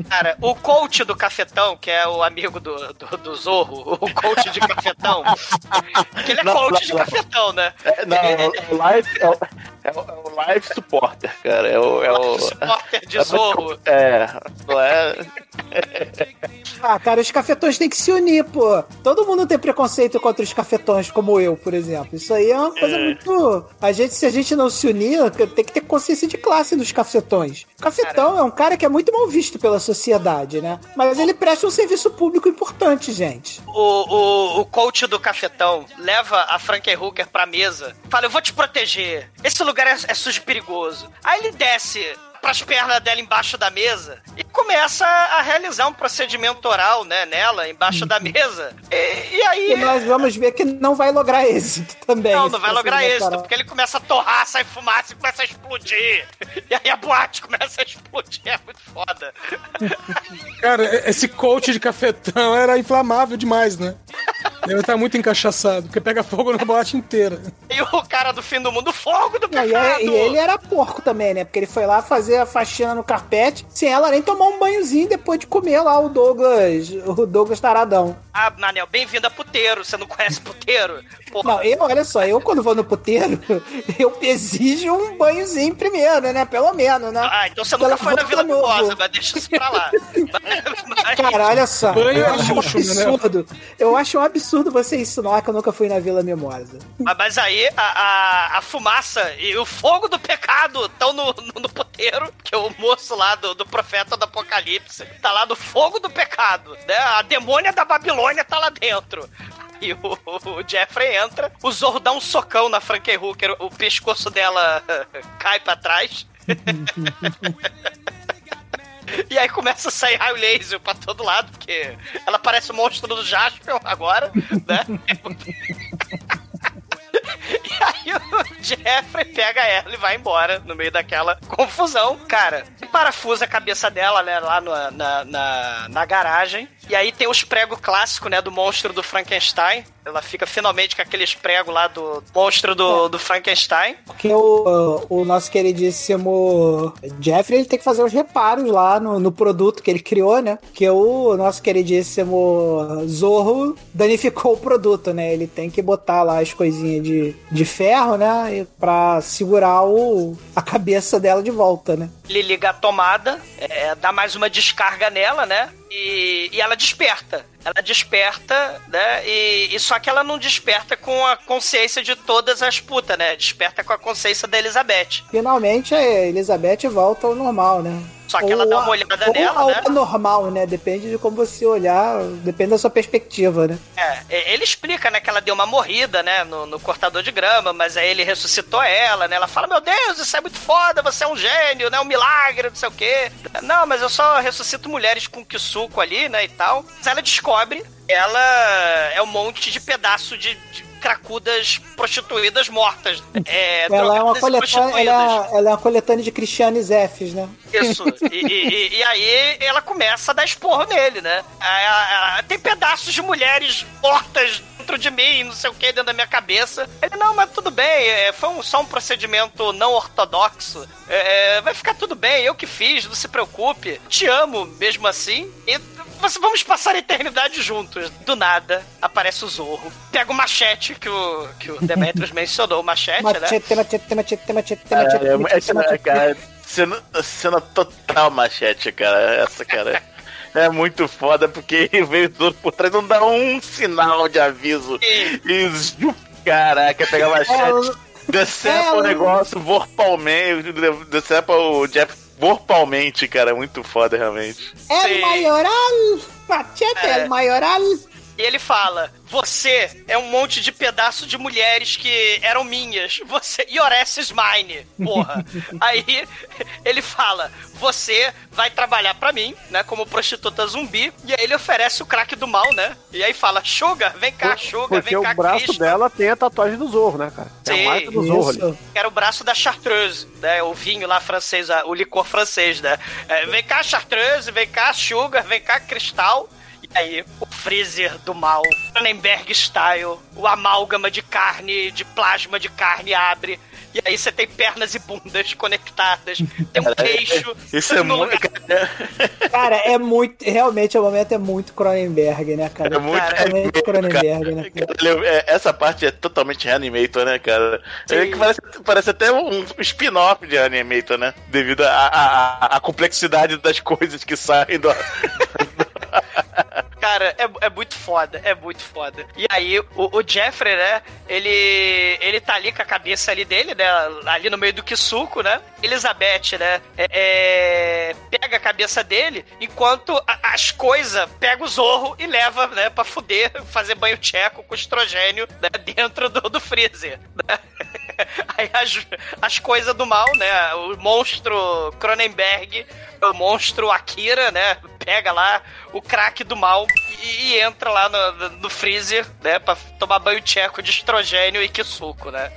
[SPEAKER 3] Cara, o coach do cafetão, que é o amigo do, do, do Zorro, o coach de cafetão. que ele é
[SPEAKER 13] Não,
[SPEAKER 3] coach
[SPEAKER 13] não,
[SPEAKER 3] de
[SPEAKER 13] não.
[SPEAKER 3] cafetão, né?
[SPEAKER 13] É, não, é o life, é o, é o, é o life supporter, cara. É o. É o
[SPEAKER 3] Supporter de Zorro.
[SPEAKER 13] É, não é.
[SPEAKER 4] Ah, cara, os cafetões têm que se unir, pô. Todo mundo tem preconceito contra os cafetões, como eu, por exemplo. Isso aí é uma coisa muito. A gente, se a gente não se unir, tem que ter consciência de classe dos cafetões. Cafetão é um cara que é muito mal visto pela sociedade, né? Mas ele presta um serviço público importante, gente.
[SPEAKER 3] O, o, o coach do cafetão leva a Frank Hooker pra mesa. Fala, eu vou te proteger. Esse lugar é, é sujo e perigoso. Aí ele desce pras pernas dela embaixo da mesa e começa a realizar um procedimento oral, né, nela, embaixo da mesa. E, e aí...
[SPEAKER 4] E nós vamos ver que não vai lograr êxito também.
[SPEAKER 3] Não, não vai lograr êxito,
[SPEAKER 4] oral.
[SPEAKER 3] porque ele começa a torrar, sai fumaça e começa a explodir. E aí a boate começa a explodir, é muito foda.
[SPEAKER 8] Cara, esse coach de cafetão era inflamável demais, né? Deve estar muito encaixaçado, porque pega fogo na boate inteira.
[SPEAKER 3] E o cara do fim do mundo, fogo do
[SPEAKER 4] Não, e,
[SPEAKER 3] pecado!
[SPEAKER 4] é- e ele era porco também, né? Porque ele foi lá fazer a faxina no carpete sem ela nem tomar um banhozinho depois de comer lá o Douglas, o Douglas Taradão.
[SPEAKER 3] Ah, Manel, bem-vindo a puteiro. Você não conhece puteiro? Porra.
[SPEAKER 4] Não, eu, olha só, eu quando vou no puteiro, eu exijo um banhozinho primeiro, né? Pelo menos, né?
[SPEAKER 3] Ah, então você nunca
[SPEAKER 4] Pela
[SPEAKER 3] foi na Vila Mimosa, mas deixa isso pra lá. Mas-
[SPEAKER 4] Cara, olha só,
[SPEAKER 8] Banho
[SPEAKER 4] eu
[SPEAKER 8] é
[SPEAKER 4] acho um
[SPEAKER 8] né?
[SPEAKER 4] absurdo. Eu acho um absurdo você insinuar que eu nunca fui na Vila Mimosa.
[SPEAKER 3] Mas, mas aí a, a, a fumaça e o fogo do pecado estão no, no, no puteiro, que é o moço lá do, do profeta do Apocalipse. Tá lá no fogo do pecado. Né? A demônia da Babilônia tá lá dentro. E o, Jeffrey entra, o Zorro dá um socão na Frankie Hooker, o pescoço dela cai pra trás. E aí começa a sair raio laser pra todo lado, porque ela parece o monstro do Jasper agora, né? Aí o Jeffrey pega ela e vai embora no meio daquela confusão. Cara, parafusa a cabeça dela, né, lá na, na, na garagem. E aí tem os pregos clássicos, né, do monstro do Frankenstein. Ela fica finalmente com aqueles pregos lá do monstro do, do Frankenstein.
[SPEAKER 4] Porque o, o nosso queridíssimo Jeffrey ele tem que fazer os reparos lá no, no produto que ele criou, né? Porque o nosso queridíssimo Zorro danificou o produto, né? Ele tem que botar lá as coisinhas de, de ferro, né? e- Pra segurar o, a cabeça dela de volta, né?
[SPEAKER 3] Ele liga a tomada, é, dá mais uma descarga nela, né? E, e ela desperta. Ela desperta, né? E, e só que ela não desperta com a consciência de todas as putas, né? Desperta com a consciência da Elizabeth.
[SPEAKER 4] Finalmente a Elizabeth volta ao normal, né?
[SPEAKER 3] Só que ela dá uma olhada
[SPEAKER 4] ou
[SPEAKER 3] nela,
[SPEAKER 4] ao
[SPEAKER 3] né?
[SPEAKER 4] normal, né? Depende de como você olhar, depende da sua perspectiva, né?
[SPEAKER 3] É, ele explica, né, que ela deu uma morrida, né, no, no cortador de grama, mas aí ele ressuscitou ela, né? Ela fala, meu Deus, isso é muito foda, você é um gênio, né? Um milagre, não sei o quê. Não, mas eu só ressuscito mulheres com que suco ali, né, e tal. Mas ela descobre, ela é um monte de pedaço de, de cracudas prostituídas mortas. É,
[SPEAKER 4] Ela é uma coletânea, ela, ela é uma coletânea de Cristianes Fs, né?
[SPEAKER 3] Isso. E, e- e- aí ela começa a dar esporro nele, né? Tem pedaços de mulheres mortas dentro de mim, não sei o que, dentro da minha cabeça. Ele, não, mas tudo bem, é, foi um- só um procedimento não ortodoxo. É, é, vai ficar tudo bem, eu que fiz, não se preocupe. Te amo mesmo assim. E vamos passar a eternidade juntos. Do nada, aparece o Zorro. Pega o machete que o, que o Demetrius mencionou, o machete, né?
[SPEAKER 4] Machete, machete, machete, machete,
[SPEAKER 13] É,
[SPEAKER 4] machete,
[SPEAKER 13] é,
[SPEAKER 4] machete,
[SPEAKER 13] é,
[SPEAKER 4] machete.
[SPEAKER 13] cara, cena, cena total machete, cara. Essa, cara. É muito foda porque veio tudo por trás, não dá um sinal de aviso. E, caraca, pega a machete, decepa o negócio vorpalmente, decepa o Jeff vorpalmente, cara. Muito foda, realmente.
[SPEAKER 4] El maioral! Machete,
[SPEAKER 3] É.
[SPEAKER 4] el maioral!
[SPEAKER 3] E ele fala: Você é um monte de pedaço de mulheres que eram minhas. Você. Your ass is mine. Porra. Aí ele fala: Você vai trabalhar pra mim, né? Como prostituta zumbi. E aí ele oferece o crack do mal, né? E aí fala: Sugar, vem cá, Sugar,
[SPEAKER 5] Porque
[SPEAKER 3] vem cá,
[SPEAKER 5] o braço
[SPEAKER 3] Cristo.
[SPEAKER 5] dela tem a tatuagem do Zorro, né, cara? Tem
[SPEAKER 3] Sim.
[SPEAKER 5] a marca do Zorro ali.
[SPEAKER 3] Era o braço da Chartreuse, né? O vinho lá francês, o licor francês, né? É, vem cá, Chartreuse, vem cá, Sugar, vem cá, Cristal. Aí, o freezer do mal, Cronenberg style, o amálgama de carne, de plasma de carne abre. E aí você tem pernas e bundas conectadas, tem um queixo.
[SPEAKER 13] Isso é muito.
[SPEAKER 3] lugar-
[SPEAKER 4] Cara, é muito. Realmente, o momento é muito Cronenberg, né, cara?
[SPEAKER 13] É muito
[SPEAKER 4] Totalmente Cronenberg, né? cara?
[SPEAKER 13] É, Essa parte é totalmente Reanimator, né, cara? É que parece, parece até um spin-off de Reanimator, né? Devido à complexidade das coisas que saem do.
[SPEAKER 3] Cara, é, é muito foda, é muito foda. E aí, o, o Jeffrey, né, ele, ele tá ali com a cabeça ali dele, né, ali no meio do Kisuko, né? Elizabeth, né, é, é, pega a cabeça dele, enquanto a- as coisas pega o Zorro e leva, né, pra fuder, fazer banho tcheco com estrogênio, né, dentro do, do freezer, né? Aí as, as coisas do mal, né? O monstro Cronenberg, o monstro Akira, né? pega lá o crack do mal e, e entra lá no, no freezer, né? Pra tomar banho tcheco de estrogênio e que suco, né?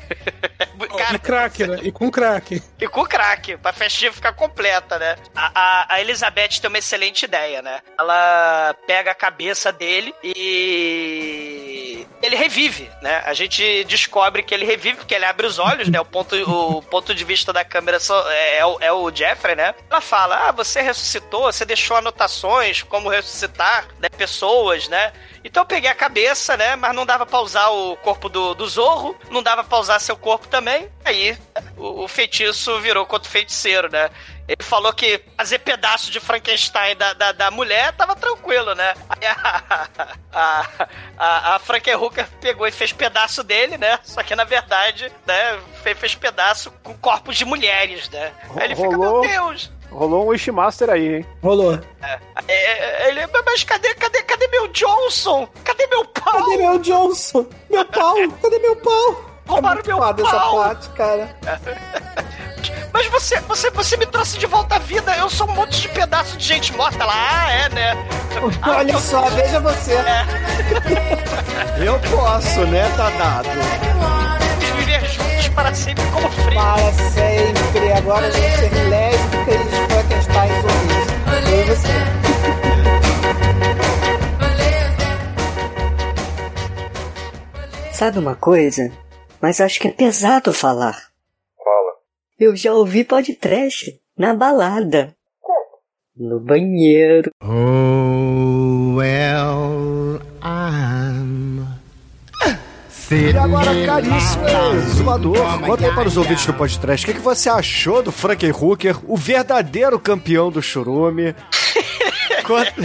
[SPEAKER 8] e crack, né? E com crack.
[SPEAKER 3] E com crack, pra festinha ficar completa, né? A, a, a Elizabeth tem uma excelente ideia, né? Ela pega a cabeça dele e ele revive, né? A gente descobre que ele revive porque ele abre os olhos, né? O ponto, o ponto de vista da câmera é, é o, é o Jeffrey, né? Ela fala: Ah, você ressuscitou, você deixou anotações como ressuscitar né, pessoas, né? Então eu peguei a cabeça, né? Mas não dava pra usar o corpo do, do Zorro, não dava pra usar seu corpo também. Aí o, o feitiço virou contra o feiticeiro, né? Ele falou que fazer pedaço de Frankenstein da, da, da mulher tava tranquilo, né? Aí a, a, a, a pegou e fez pedaço dele, né? Só que na verdade, né? Fez, fez pedaço com corpos de mulheres, né? Aí ele fica, meu. Deus!
[SPEAKER 5] Rolou um Wishmaster aí, hein?
[SPEAKER 4] Rolou.
[SPEAKER 3] É, é, ele, mas cadê, cadê, cadê meu Johnson? Cadê meu pau?
[SPEAKER 4] Cadê meu Johnson? Meu pau? Cadê meu pau?
[SPEAKER 3] Roubaram meu
[SPEAKER 4] Foda essa
[SPEAKER 3] pau.
[SPEAKER 4] parte, cara.
[SPEAKER 3] Mas você, você, você me trouxe de volta à vida. Eu sou um monte de pedaço de gente morta lá. Ah, é, né?
[SPEAKER 4] Olha só, veja você.
[SPEAKER 6] Eu posso, né, tá
[SPEAKER 3] viver juntos para sempre como frio.
[SPEAKER 4] Para sempre. Agora vamos ser lésbicas Frankenstein zumbis. Eu e você.
[SPEAKER 14] Sabe uma coisa? Mas acho que é pesado falar.
[SPEAKER 2] Fala.
[SPEAKER 14] Eu já ouvi podcast na balada. No banheiro.
[SPEAKER 15] Oh,
[SPEAKER 6] E agora, caríssimo exumador, conta aí para os ouvintes do podcast, o que, que você achou do Frankenhooker, o verdadeiro campeão do churume?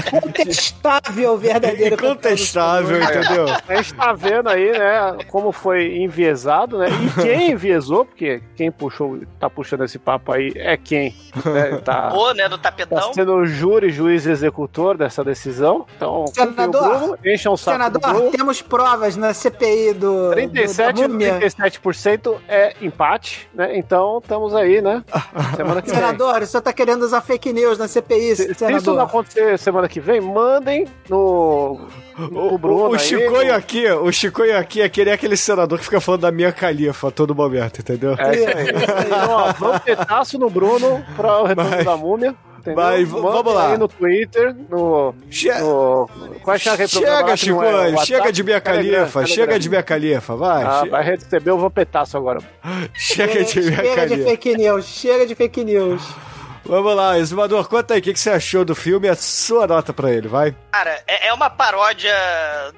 [SPEAKER 4] Contestável, verdadeiro.
[SPEAKER 6] Incontestável, entendeu?
[SPEAKER 5] A gente tá vendo aí, né, como foi enviesado, né? E quem enviesou, porque quem puxou, tá puxando esse papo aí é quem, né? Tá,
[SPEAKER 3] Ô, né, do
[SPEAKER 5] tá
[SPEAKER 3] tapetão.
[SPEAKER 5] sendo o júri, juiz e executor dessa decisão. Então,
[SPEAKER 4] Senador,
[SPEAKER 5] o Bruno, encha um saco do
[SPEAKER 4] Senador, temos provas na CPI do.
[SPEAKER 5] 37
[SPEAKER 4] do, da múmia.
[SPEAKER 5] 37% é empate, né? Então, estamos aí, né? Semana que vem.
[SPEAKER 4] Senador, o senhor tá querendo usar fake news na CPI,
[SPEAKER 5] Se, se isso
[SPEAKER 4] senador.
[SPEAKER 5] Acontecer semana que vem, mandem no. no Bruno
[SPEAKER 6] O
[SPEAKER 5] aí,
[SPEAKER 6] Chicoio
[SPEAKER 5] no-
[SPEAKER 6] aqui, o Chicoio aqui é aquele, aquele senador que fica falando da minha califa a todo momento, entendeu?
[SPEAKER 5] É isso aí. Então, ó, vamos petaço no Bruno para o retorno da múmia. Entendeu?
[SPEAKER 6] Mas, v-
[SPEAKER 5] Mandem
[SPEAKER 6] vamos lá.
[SPEAKER 5] aí no Twitter, no. no qual é é a
[SPEAKER 6] Chega?
[SPEAKER 5] Não é o WhatsApp?
[SPEAKER 6] chega de minha califa, chega de minha califa, vai.
[SPEAKER 5] Ah,
[SPEAKER 6] che-
[SPEAKER 5] vai receber o Vampetaço agora.
[SPEAKER 6] Chega de minha
[SPEAKER 4] Chega de
[SPEAKER 6] califa.
[SPEAKER 4] fake news, chega de fake news.
[SPEAKER 6] Vamos lá, Exumador, conta aí, o que, que você achou do filme e a sua nota pra ele, vai?
[SPEAKER 3] Cara, é, é uma paródia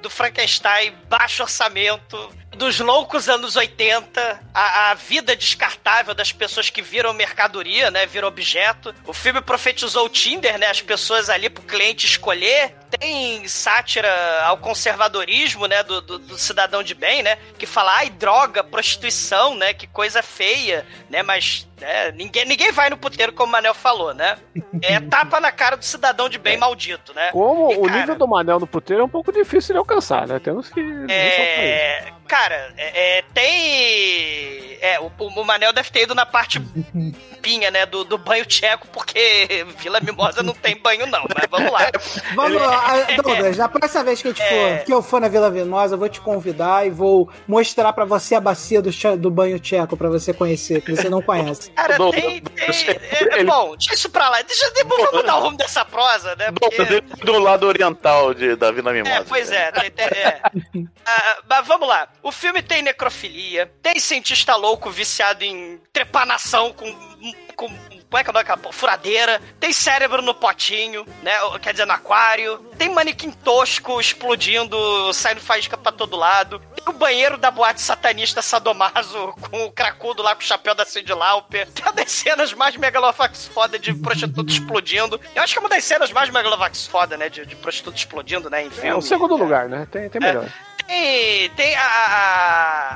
[SPEAKER 3] do Frankenstein, baixo orçamento, dos loucos anos 80, a, a vida descartável das pessoas que viram mercadoria, né? Viram objeto. O filme profetizou o Tinder, né? As pessoas ali pro cliente escolher. Tem sátira ao conservadorismo, né? Do, do, do cidadão de bem, né? Que fala, ai, droga, prostituição, né? Que coisa feia, né? Mas né, ninguém, ninguém vai no puteiro, como o Manel falou, né? É tapa na cara do cidadão de bem maldito, né?
[SPEAKER 5] Como
[SPEAKER 3] E,
[SPEAKER 5] o
[SPEAKER 3] cara,
[SPEAKER 5] nível do Manel no puteiro é um pouco difícil de alcançar, né? Temos que.
[SPEAKER 3] É, cara, é, é, tem. É, o, o Manel deve ter ido na parte pinha, né? Do, do banho tcheco, porque Vila Mimosa não tem banho, não. Mas vamos lá.
[SPEAKER 4] Vamos lá, Douglas, na próxima vez que, a gente
[SPEAKER 3] É.
[SPEAKER 4] for, que eu for na Vila Venosa, eu vou te convidar e vou mostrar pra você a bacia do, do banho tcheco pra você conhecer, que você não conhece.
[SPEAKER 3] Cara, tem. tem é, é, bom, deixa isso pra lá. Deixa, vamos dar o rumo dessa prosa, né? Porque.
[SPEAKER 13] Do lado oriental de, da Vila Mimosa.
[SPEAKER 3] É, pois é. tem- tem- é. Ah, mas vamos lá. O filme tem necrofilia, tem cientista louco viciado em trepanação com. com como é que é o? Furadeira. Tem cérebro no potinho, né? Quer dizer, no aquário. Tem manequim tosco explodindo, saindo faísca pra todo lado. Tem o banheiro da boate satanista Sadomaso com o cracudo lá com o chapéu da Cindy Lauper. Tem uma das cenas mais megalovax foda de prostituta explodindo. Eu acho que é uma das cenas mais megalovax foda, né? De, de prostituta explodindo, né? Em
[SPEAKER 5] É
[SPEAKER 3] filme.
[SPEAKER 5] o segundo lugar, né? Tem, tem melhor.
[SPEAKER 3] Tem, tem a,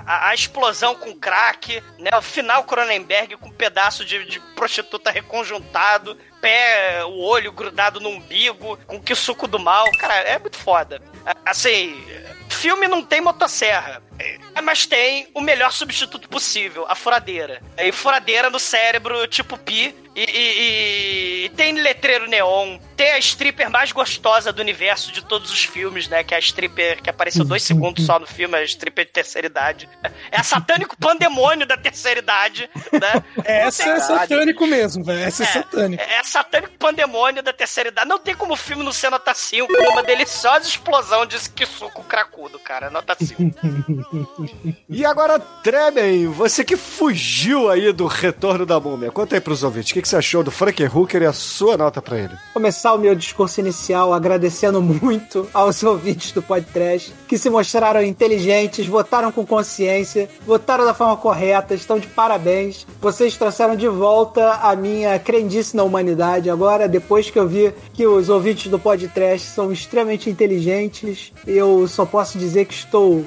[SPEAKER 3] a, a- explosão com crack, né? O final Cronenberg com um pedaço de, de prostituta reconjuntado, pé, o olho grudado no umbigo, com que suco do mal. Cara, é muito foda. Assim, filme não tem motosserra, Mas tem o melhor substituto possível, a furadeira. E furadeira no cérebro, tipo pi. E, e- e tem letreiro neon. Tem a stripper mais gostosa do universo de todos os filmes, né? Que é a stripper que apareceu dois segundos só no filme, a stripper de terceira idade. É a satânico pandemônio da terceira idade, né?
[SPEAKER 8] Essa é satânico mesmo, velho. Essa é, satânico.
[SPEAKER 3] É satânico pandemônio da terceira idade. Não tem como o filme não ser nota 5. Uma deliciosa explosão de que suco cracudo, cara. Nota 5.
[SPEAKER 6] E agora, Tremen, você que fugiu aí do retorno da múmia, conta aí pros ouvintes, o que, que você achou do Frank Hooker e a sua nota pra ele?
[SPEAKER 4] começar o meu discurso inicial agradecendo muito aos ouvintes do podcast que se mostraram inteligentes, votaram com consciência, votaram da forma correta, estão de parabéns. Vocês trouxeram de volta a minha crendice na humanidade. Agora, depois que eu vi que os ouvintes do podcast são extremamente inteligentes, eu só posso dizer que estou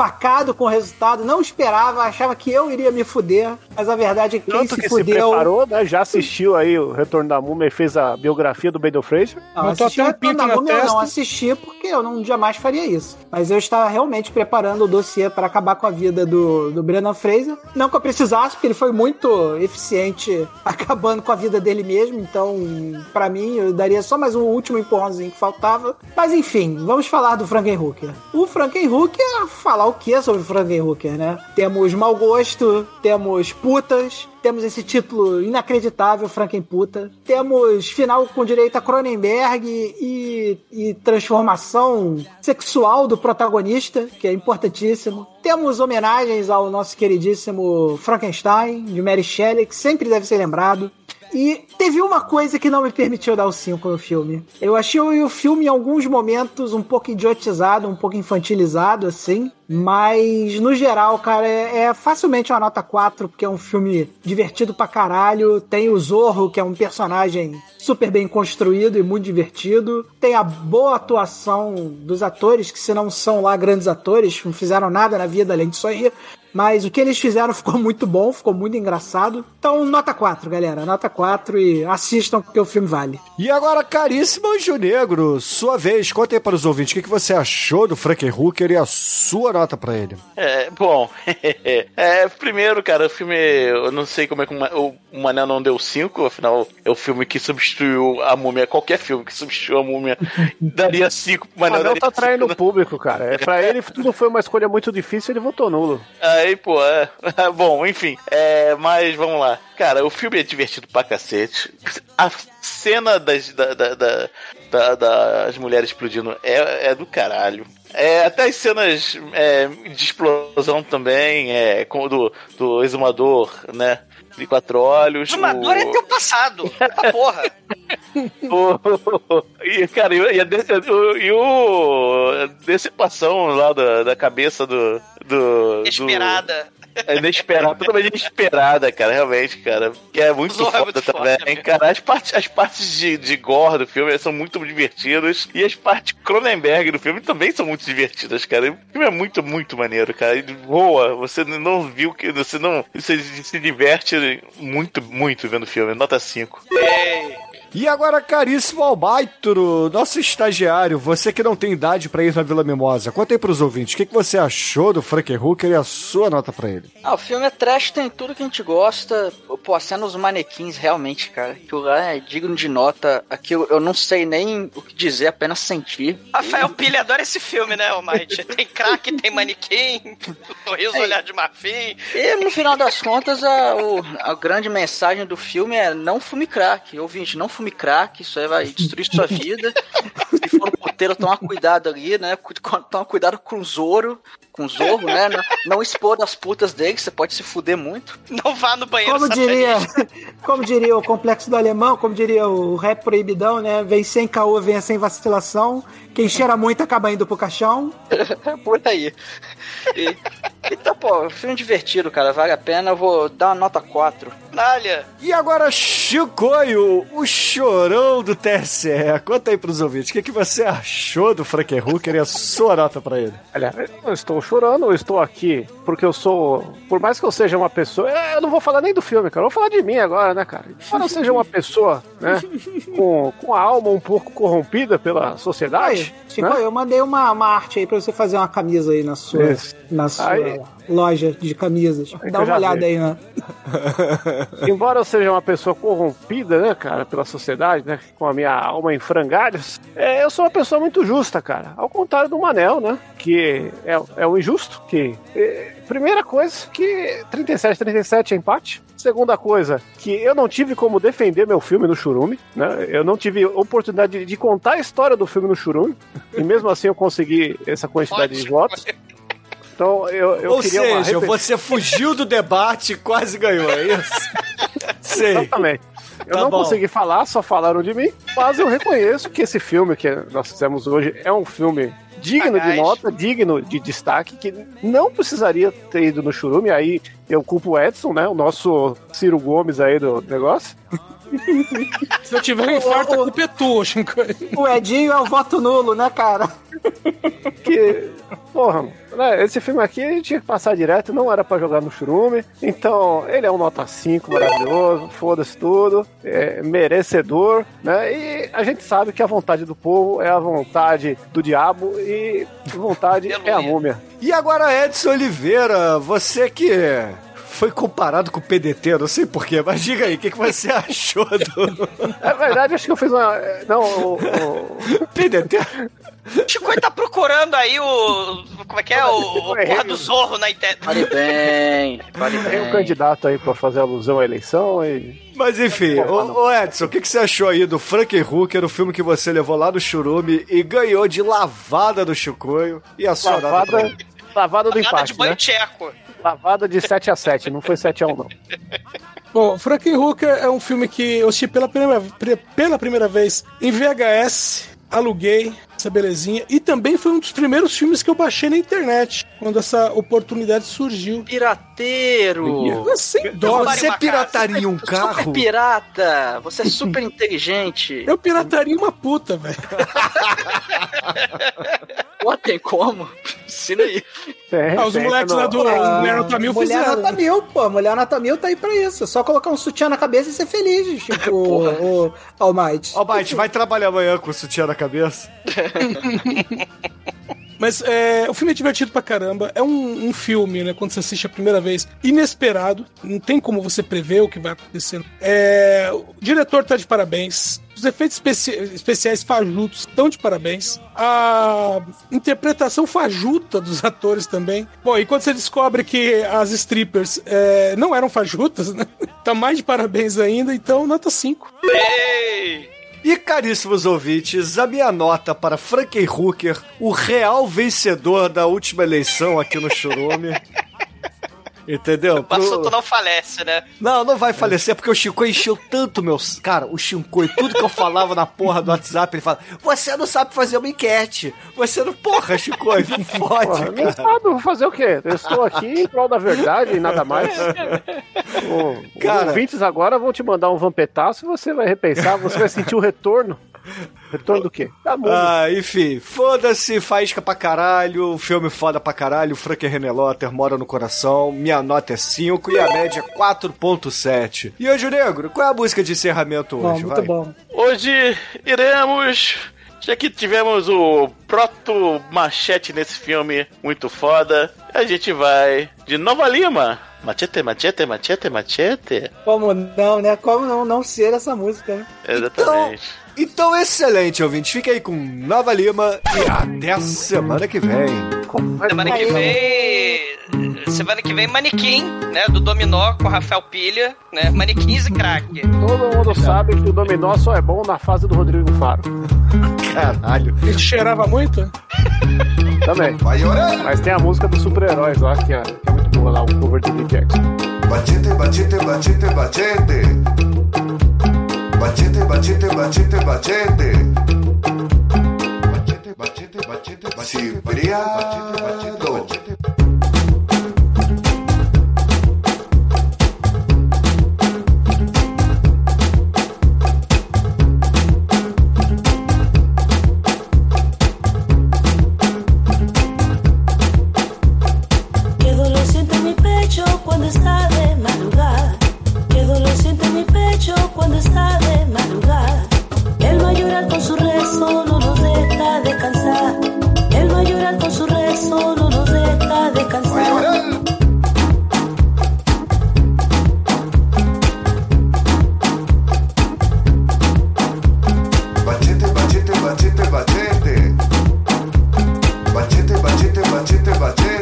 [SPEAKER 4] embasbacado com o resultado. Não esperava, achava que eu iria me fuder, mas a verdade é que quem
[SPEAKER 5] Tanto
[SPEAKER 4] se
[SPEAKER 5] que se
[SPEAKER 4] fudeu.
[SPEAKER 5] preparou, né? Já assistiu aí o Retorno da Múmia e fez a biografia do Brendan Fraser.
[SPEAKER 4] Não,
[SPEAKER 8] Botou
[SPEAKER 4] assisti
[SPEAKER 8] até um
[SPEAKER 4] o Retorno
[SPEAKER 8] pinto
[SPEAKER 4] da
[SPEAKER 8] na
[SPEAKER 4] Múmia, eu não
[SPEAKER 8] testa.
[SPEAKER 4] assisti porque eu não jamais faria isso. Mas eu estava realmente preparando o dossiê para acabar com a vida do, do Brendan Fraser. Não que eu precisasse, porque ele foi muito eficiente acabando com a vida dele mesmo. Então, para mim, eu daria só mais um último empurrãozinho que faltava. Mas enfim, vamos falar do Frankenhooker. O Frankenhooker, falar o que sobre Frankenhooker, né? Temos mau gosto, temos putas, temos esse título inacreditável, Frankenputa. Temos final com direito a Cronenberg e, e transformação sexual do protagonista, que é importantíssimo. Temos homenagens ao nosso queridíssimo Frankenstein, de Mary Shelley, que sempre deve ser lembrado. E teve uma coisa que não me permitiu dar o 5 no filme. Eu achei o filme em alguns momentos um pouco idiotizado, um pouco infantilizado, assim. Mas, no geral, cara, é, é facilmente uma nota 4, porque é um filme divertido pra caralho. Tem o Zorro, que é um personagem super bem construído e muito divertido. Tem a boa atuação dos atores, que se não são lá grandes atores, não fizeram nada na vida além disso aí. Mas o que eles fizeram ficou muito bom, ficou muito engraçado. Então, nota 4, galera. Nota 4 e assistam porque o filme vale.
[SPEAKER 6] E agora, caríssimo Anjo Negro, sua vez, conta aí para os ouvintes o que, que você achou do Frank Hooker e a sua nota pra ele.
[SPEAKER 13] É, bom, é, primeiro, cara, o filme, eu não sei como é que o Ma- o Mané não deu 5, afinal, é o filme que substituiu a múmia, qualquer filme que substituiu a múmia, daria 5 pro
[SPEAKER 5] O
[SPEAKER 13] Mané.
[SPEAKER 5] Tá
[SPEAKER 13] cinco,
[SPEAKER 5] traindo
[SPEAKER 13] né?
[SPEAKER 5] o público, cara. É, pra ele tudo foi uma escolha muito difícil, ele votou nulo.
[SPEAKER 13] Aí, pô, é. Bom, enfim. É, mas vamos lá. Cara, o filme é divertido pra cacete. A cena das, da- da- da- da- das mulheres explodindo é, é do caralho. É, até as cenas é, de explosão também, é, com do, do exumador, né? De quatro olhos.
[SPEAKER 3] Exumador
[SPEAKER 13] o-
[SPEAKER 3] é teu passado. Ah, porra.
[SPEAKER 13] o- e, cara, e, e a, o- e o a decepção lá da, da cabeça do. Do
[SPEAKER 3] Esperada.
[SPEAKER 13] Do, é inesperada, totalmente inesperada, cara, realmente, cara. Que é muito
[SPEAKER 3] Zorro é
[SPEAKER 13] foda
[SPEAKER 3] muito
[SPEAKER 13] também,
[SPEAKER 3] foda,
[SPEAKER 13] cara. As partes, as partes de, de gore do filme são muito divertidas. E as partes Cronenberg do filme também são muito divertidas, cara. O filme é muito, muito maneiro, cara. Boa, você não viu que. Você não. Você se diverte muito, muito vendo o filme. Nota 5.
[SPEAKER 6] E agora, caríssimo Albaitro, nosso estagiário, você que não tem idade pra ir na Vila Mimosa, conta aí pros ouvintes, o que, que você achou do Frank Hooker e a sua nota pra ele?
[SPEAKER 7] Ah, o filme é trash, tem tudo que a gente gosta. Pô, a cena dos manequins, realmente, cara. Aquilo lá é digno de nota. Aquilo eu não sei nem o que dizer, apenas sentir.
[SPEAKER 3] Rafael Pilha adora esse filme, né, Almighty? Tem crack, tem manequim, sorriso, olhar de marfim.
[SPEAKER 7] E no final das contas, a, o- a grande mensagem do filme é não fume crack. Ouvinte, não fume crack, isso aí vai destruir sua vida. Se for no puteiro, toma cuidado ali, né? Toma cuidado com o Zoro, com o Zorro, né? Não, não expor as putas dele, que você pode se fuder muito.
[SPEAKER 3] Não vá no banheiro
[SPEAKER 4] Como diria, como diria o complexo do alemão, como diria o rap proibidão, né? Vem sem caô, venha sem vacilação. Quem cheira muito acaba indo pro caixão.
[SPEAKER 7] Por aí. E, Então, pô, filme divertido, cara, vale a pena. Eu vou dar uma nota 4.
[SPEAKER 3] Olha,
[SPEAKER 6] E agora, Chicoio, o chorão do TSE. Conta aí pros ouvintes, o que, que você achou do Frankenhooker e a sua nota pra ele?
[SPEAKER 5] Olha, eu estou chorando, eu estou aqui porque eu sou. Por mais que eu seja uma pessoa. Eu não vou falar nem do filme, cara. Eu vou falar de mim agora, né, cara? Embora eu seja uma pessoa, né? Com, com a alma um pouco corrompida pela sociedade.
[SPEAKER 4] Aí, Chico,
[SPEAKER 5] né?
[SPEAKER 4] eu mandei uma, uma arte aí pra você fazer uma camisa aí na sua,
[SPEAKER 5] Isso.
[SPEAKER 4] Na sua
[SPEAKER 5] Aí-
[SPEAKER 4] loja de camisas.
[SPEAKER 5] que
[SPEAKER 4] Dá uma olhada
[SPEAKER 5] vi.
[SPEAKER 4] aí, né?
[SPEAKER 5] Embora eu seja uma pessoa corrompida, né, cara, pela sociedade, né, com a minha alma em frangalhos, é, eu sou uma pessoa muito justa, cara. Ao contrário do Manel, né, que é, é o injusto, que... é, primeira coisa, que 37, 37 é empate. Segunda coisa, que eu não tive como defender meu filme no Churume, né, eu não tive oportunidade de, de contar a história do filme no Churume, e mesmo assim eu consegui essa quantidade de votos. Então eu, eu
[SPEAKER 6] Ou
[SPEAKER 5] queria uma
[SPEAKER 6] seja,
[SPEAKER 5] repe-
[SPEAKER 6] você fugiu do debate e quase ganhou, é isso? Sei.
[SPEAKER 5] Exatamente. Eu
[SPEAKER 6] Tá
[SPEAKER 5] não
[SPEAKER 6] bom.
[SPEAKER 5] consegui falar, só falaram de mim, mas eu reconheço que esse filme que nós fizemos hoje é um filme digno de nota, digno de destaque, que não precisaria ter ido no churume, aí eu culpo o Edson, né, o nosso Ciro Gomes aí do negócio.
[SPEAKER 8] Se eu tiver um infarto, a culpa é tua, Chico.
[SPEAKER 4] O Edinho é o voto nulo, né, cara?
[SPEAKER 5] Que, porra, né, esse filme aqui tinha que passar direto, não era pra jogar no churume, então ele é um nota 5 maravilhoso, foda-se tudo, é merecedor, né, e a gente sabe que a vontade do povo é a vontade do diabo e vontade é a múmia.
[SPEAKER 6] E agora, Edson Oliveira, você que foi comparado com o PDT, não sei porquê, mas diga aí, o que, que você achou do
[SPEAKER 5] É verdade, acho que eu fiz uma. Não, o. o-
[SPEAKER 6] PDT?
[SPEAKER 3] Chico tá procurando aí o. Como é que é? O, o porra do Zorro na internet.
[SPEAKER 7] Fale bem, fale
[SPEAKER 5] Tem um
[SPEAKER 7] bem.
[SPEAKER 5] candidato aí pra fazer alusão à eleição e.
[SPEAKER 6] Mas enfim, ô, ô Edson, o que, que você achou aí do Frankenhooker, o filme que você levou lá no Churume e ganhou de lavada do Chicoio e a sua pra
[SPEAKER 5] Lavada,
[SPEAKER 6] ele?
[SPEAKER 5] lavada do
[SPEAKER 3] Nada de
[SPEAKER 5] empate,
[SPEAKER 3] banho
[SPEAKER 5] né?
[SPEAKER 3] tcheco.
[SPEAKER 5] Lavada de 7 a 7 não foi 7 a 1 não.
[SPEAKER 8] Bom, Frankenhooker é um filme que eu assisti pela primeira, pela primeira vez em VHS, aluguei essa belezinha, e também foi um dos primeiros filmes que eu baixei na internet, quando essa oportunidade surgiu.
[SPEAKER 7] Pirateiro!
[SPEAKER 8] Sem dó,
[SPEAKER 7] Você
[SPEAKER 8] né?
[SPEAKER 7] pirataria um carro? Super pirata! Você é super inteligente.
[SPEAKER 8] Eu pirataria uma puta, velho.
[SPEAKER 7] Pô, tem como? Ensina aí.
[SPEAKER 8] Ah, os moleques lá do Mulher Nota Mil
[SPEAKER 4] Mulher
[SPEAKER 8] fizeram.
[SPEAKER 4] Nota Mil, pô. Mulher Nota Mil tá aí pra isso. É só colocar um sutiã na cabeça e ser feliz, tipo o, o Almighty.
[SPEAKER 6] Almighty, vai trabalhar amanhã com o sutiã na cabeça?
[SPEAKER 8] Mas é, o filme é divertido pra caramba. É um, um filme, né? Quando você assiste a primeira vez, inesperado. Não tem como você prever o que vai acontecer. É, o diretor tá de parabéns. Os efeitos especi- especiais fajutos estão de parabéns. A interpretação fajuta dos atores também. Bom, e quando você descobre que as strippers é, não eram fajutas, né? Tá mais de parabéns ainda, então nota 5.
[SPEAKER 3] Ei!
[SPEAKER 6] E caríssimos ouvintes, a minha nota para Frankenhooker, o real vencedor da última eleição aqui no Churume. Entendeu?
[SPEAKER 3] O assunto não falece, né?
[SPEAKER 6] Não, não vai falecer, porque o Chico encheu tanto meus. Cara, o Chico, tudo que eu falava na porra do WhatsApp, ele fala: Você não sabe fazer uma enquete. Você não. Porra, Chico, não
[SPEAKER 5] Porra,
[SPEAKER 6] pode,
[SPEAKER 5] não
[SPEAKER 6] cara.
[SPEAKER 5] sabe, vou fazer o quê? Eu estou aqui em prol da verdade e nada mais. O- Os
[SPEAKER 6] Cara.
[SPEAKER 5] ouvintes agora vão te mandar um vampetaço e você vai repensar, você vai sentir o retorno. Retorno do quê? Da música.
[SPEAKER 6] Ah, enfim, foda-se, faísca pra caralho, filme foda pra caralho, Frank Renelotter mora no coração, minha nota é 5 e a média é 4.7. E hoje, Negro, qual é a música de encerramento
[SPEAKER 4] Bom,
[SPEAKER 6] hoje?
[SPEAKER 4] muito
[SPEAKER 6] vai?
[SPEAKER 4] bom.
[SPEAKER 13] Hoje iremos. Já que tivemos o proto machete nesse filme, muito foda, a gente vai de Nova Lima. Machete, machete, machete, machete.
[SPEAKER 4] Como não, né? Como não, não ser essa música, né?
[SPEAKER 13] Exatamente.
[SPEAKER 6] Então, excelente, ouvinte. Fica aí com Nova Lima e até a semana que vem.
[SPEAKER 3] Semana que vem. Semana que vem, manequim, né? Do Dominó com Rafael Pilha, né? Manequins e crack.
[SPEAKER 5] Todo mundo sabe que o dominó só é bom na fase do Rodrigo Faro.
[SPEAKER 6] Caralho.
[SPEAKER 8] Ele cheirava muito?
[SPEAKER 5] Também. Mas tem a música dos super-heróis lá, que é, que é muito boa lá, o cover do Lee Jackson.
[SPEAKER 16] Bachete, bachete, bachete, bachete. Bachete, bachete, bachete, bachete. Bachete, bachete, bachete, bachete.
[SPEAKER 11] llorar con su rezo, no nos deja descansar. Él va con su rezo, no nos deja descansar.
[SPEAKER 16] Bachete, bachete, bachete, bachete. Bachete, bachete, bachete, bachete.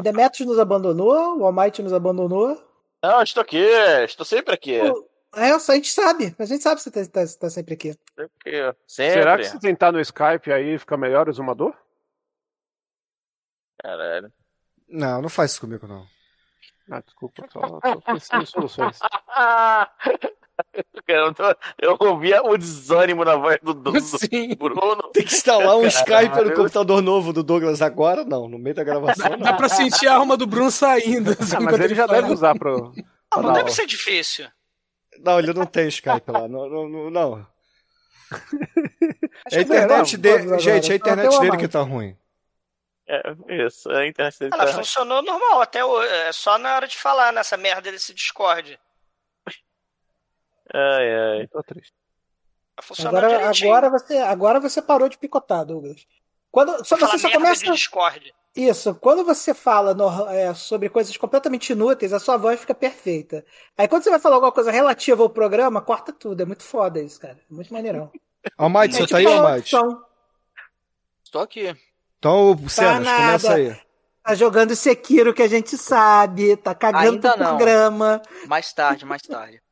[SPEAKER 4] O Demetrius nos abandonou, o Almighty nos abandonou.
[SPEAKER 13] Não, estou aqui, estou sempre aqui.
[SPEAKER 4] É, a gente sabe, a gente sabe que você tá, tá- tá sempre aqui.
[SPEAKER 13] Sempre.
[SPEAKER 5] Será que se tentar no Skype aí fica melhor o exumador?
[SPEAKER 13] Caralho.
[SPEAKER 6] Não, não faz isso comigo, não.
[SPEAKER 5] Ah, desculpa, só tô pensando em soluções.
[SPEAKER 13] Eu, tô- eu ouvia o desânimo na voz do, do, do Bruno.
[SPEAKER 6] Tem que instalar um Skype no computador novo do Douglas agora? Não, no meio da gravação,
[SPEAKER 8] Dá
[SPEAKER 6] não.
[SPEAKER 8] pra sentir a alma do Bruno saindo. assim,
[SPEAKER 5] Ah, mas ele já
[SPEAKER 8] fala.
[SPEAKER 5] deve usar pro.
[SPEAKER 3] Ah, não deve ser difícil.
[SPEAKER 6] Não, ele não tem Skype lá. Não. não, não, não. É a internet
[SPEAKER 4] é,
[SPEAKER 6] dele. Gente, é a
[SPEAKER 4] Só tem
[SPEAKER 6] internet dele que tá ruim.
[SPEAKER 13] É, isso, a internet dele
[SPEAKER 3] Ela
[SPEAKER 13] tá-
[SPEAKER 3] funcionou normal até o, é só na hora de falar nessa merda desse Discord.
[SPEAKER 13] Ai, ai.
[SPEAKER 5] Tô triste.
[SPEAKER 3] Tá funcionando
[SPEAKER 4] Agora, agora, você, agora você parou de picotar, Douglas. Quando, só, você só começa. Isso, quando você fala no- é, sobre coisas completamente inúteis, a sua voz fica perfeita. Aí quando você vai falar alguma coisa relativa ao programa, corta tudo. É muito foda isso, cara. É muito maneirão.
[SPEAKER 6] Almighty, você
[SPEAKER 4] É
[SPEAKER 6] tá aí,
[SPEAKER 4] uma
[SPEAKER 6] Almighty?
[SPEAKER 7] Estou aqui.
[SPEAKER 6] Então, Cenas,
[SPEAKER 4] nada.
[SPEAKER 6] começa aí.
[SPEAKER 4] Tá jogando Sekiro que a gente sabe, tá cagando
[SPEAKER 7] Ainda não.
[SPEAKER 4] programa.
[SPEAKER 7] Mais tarde, mais tarde.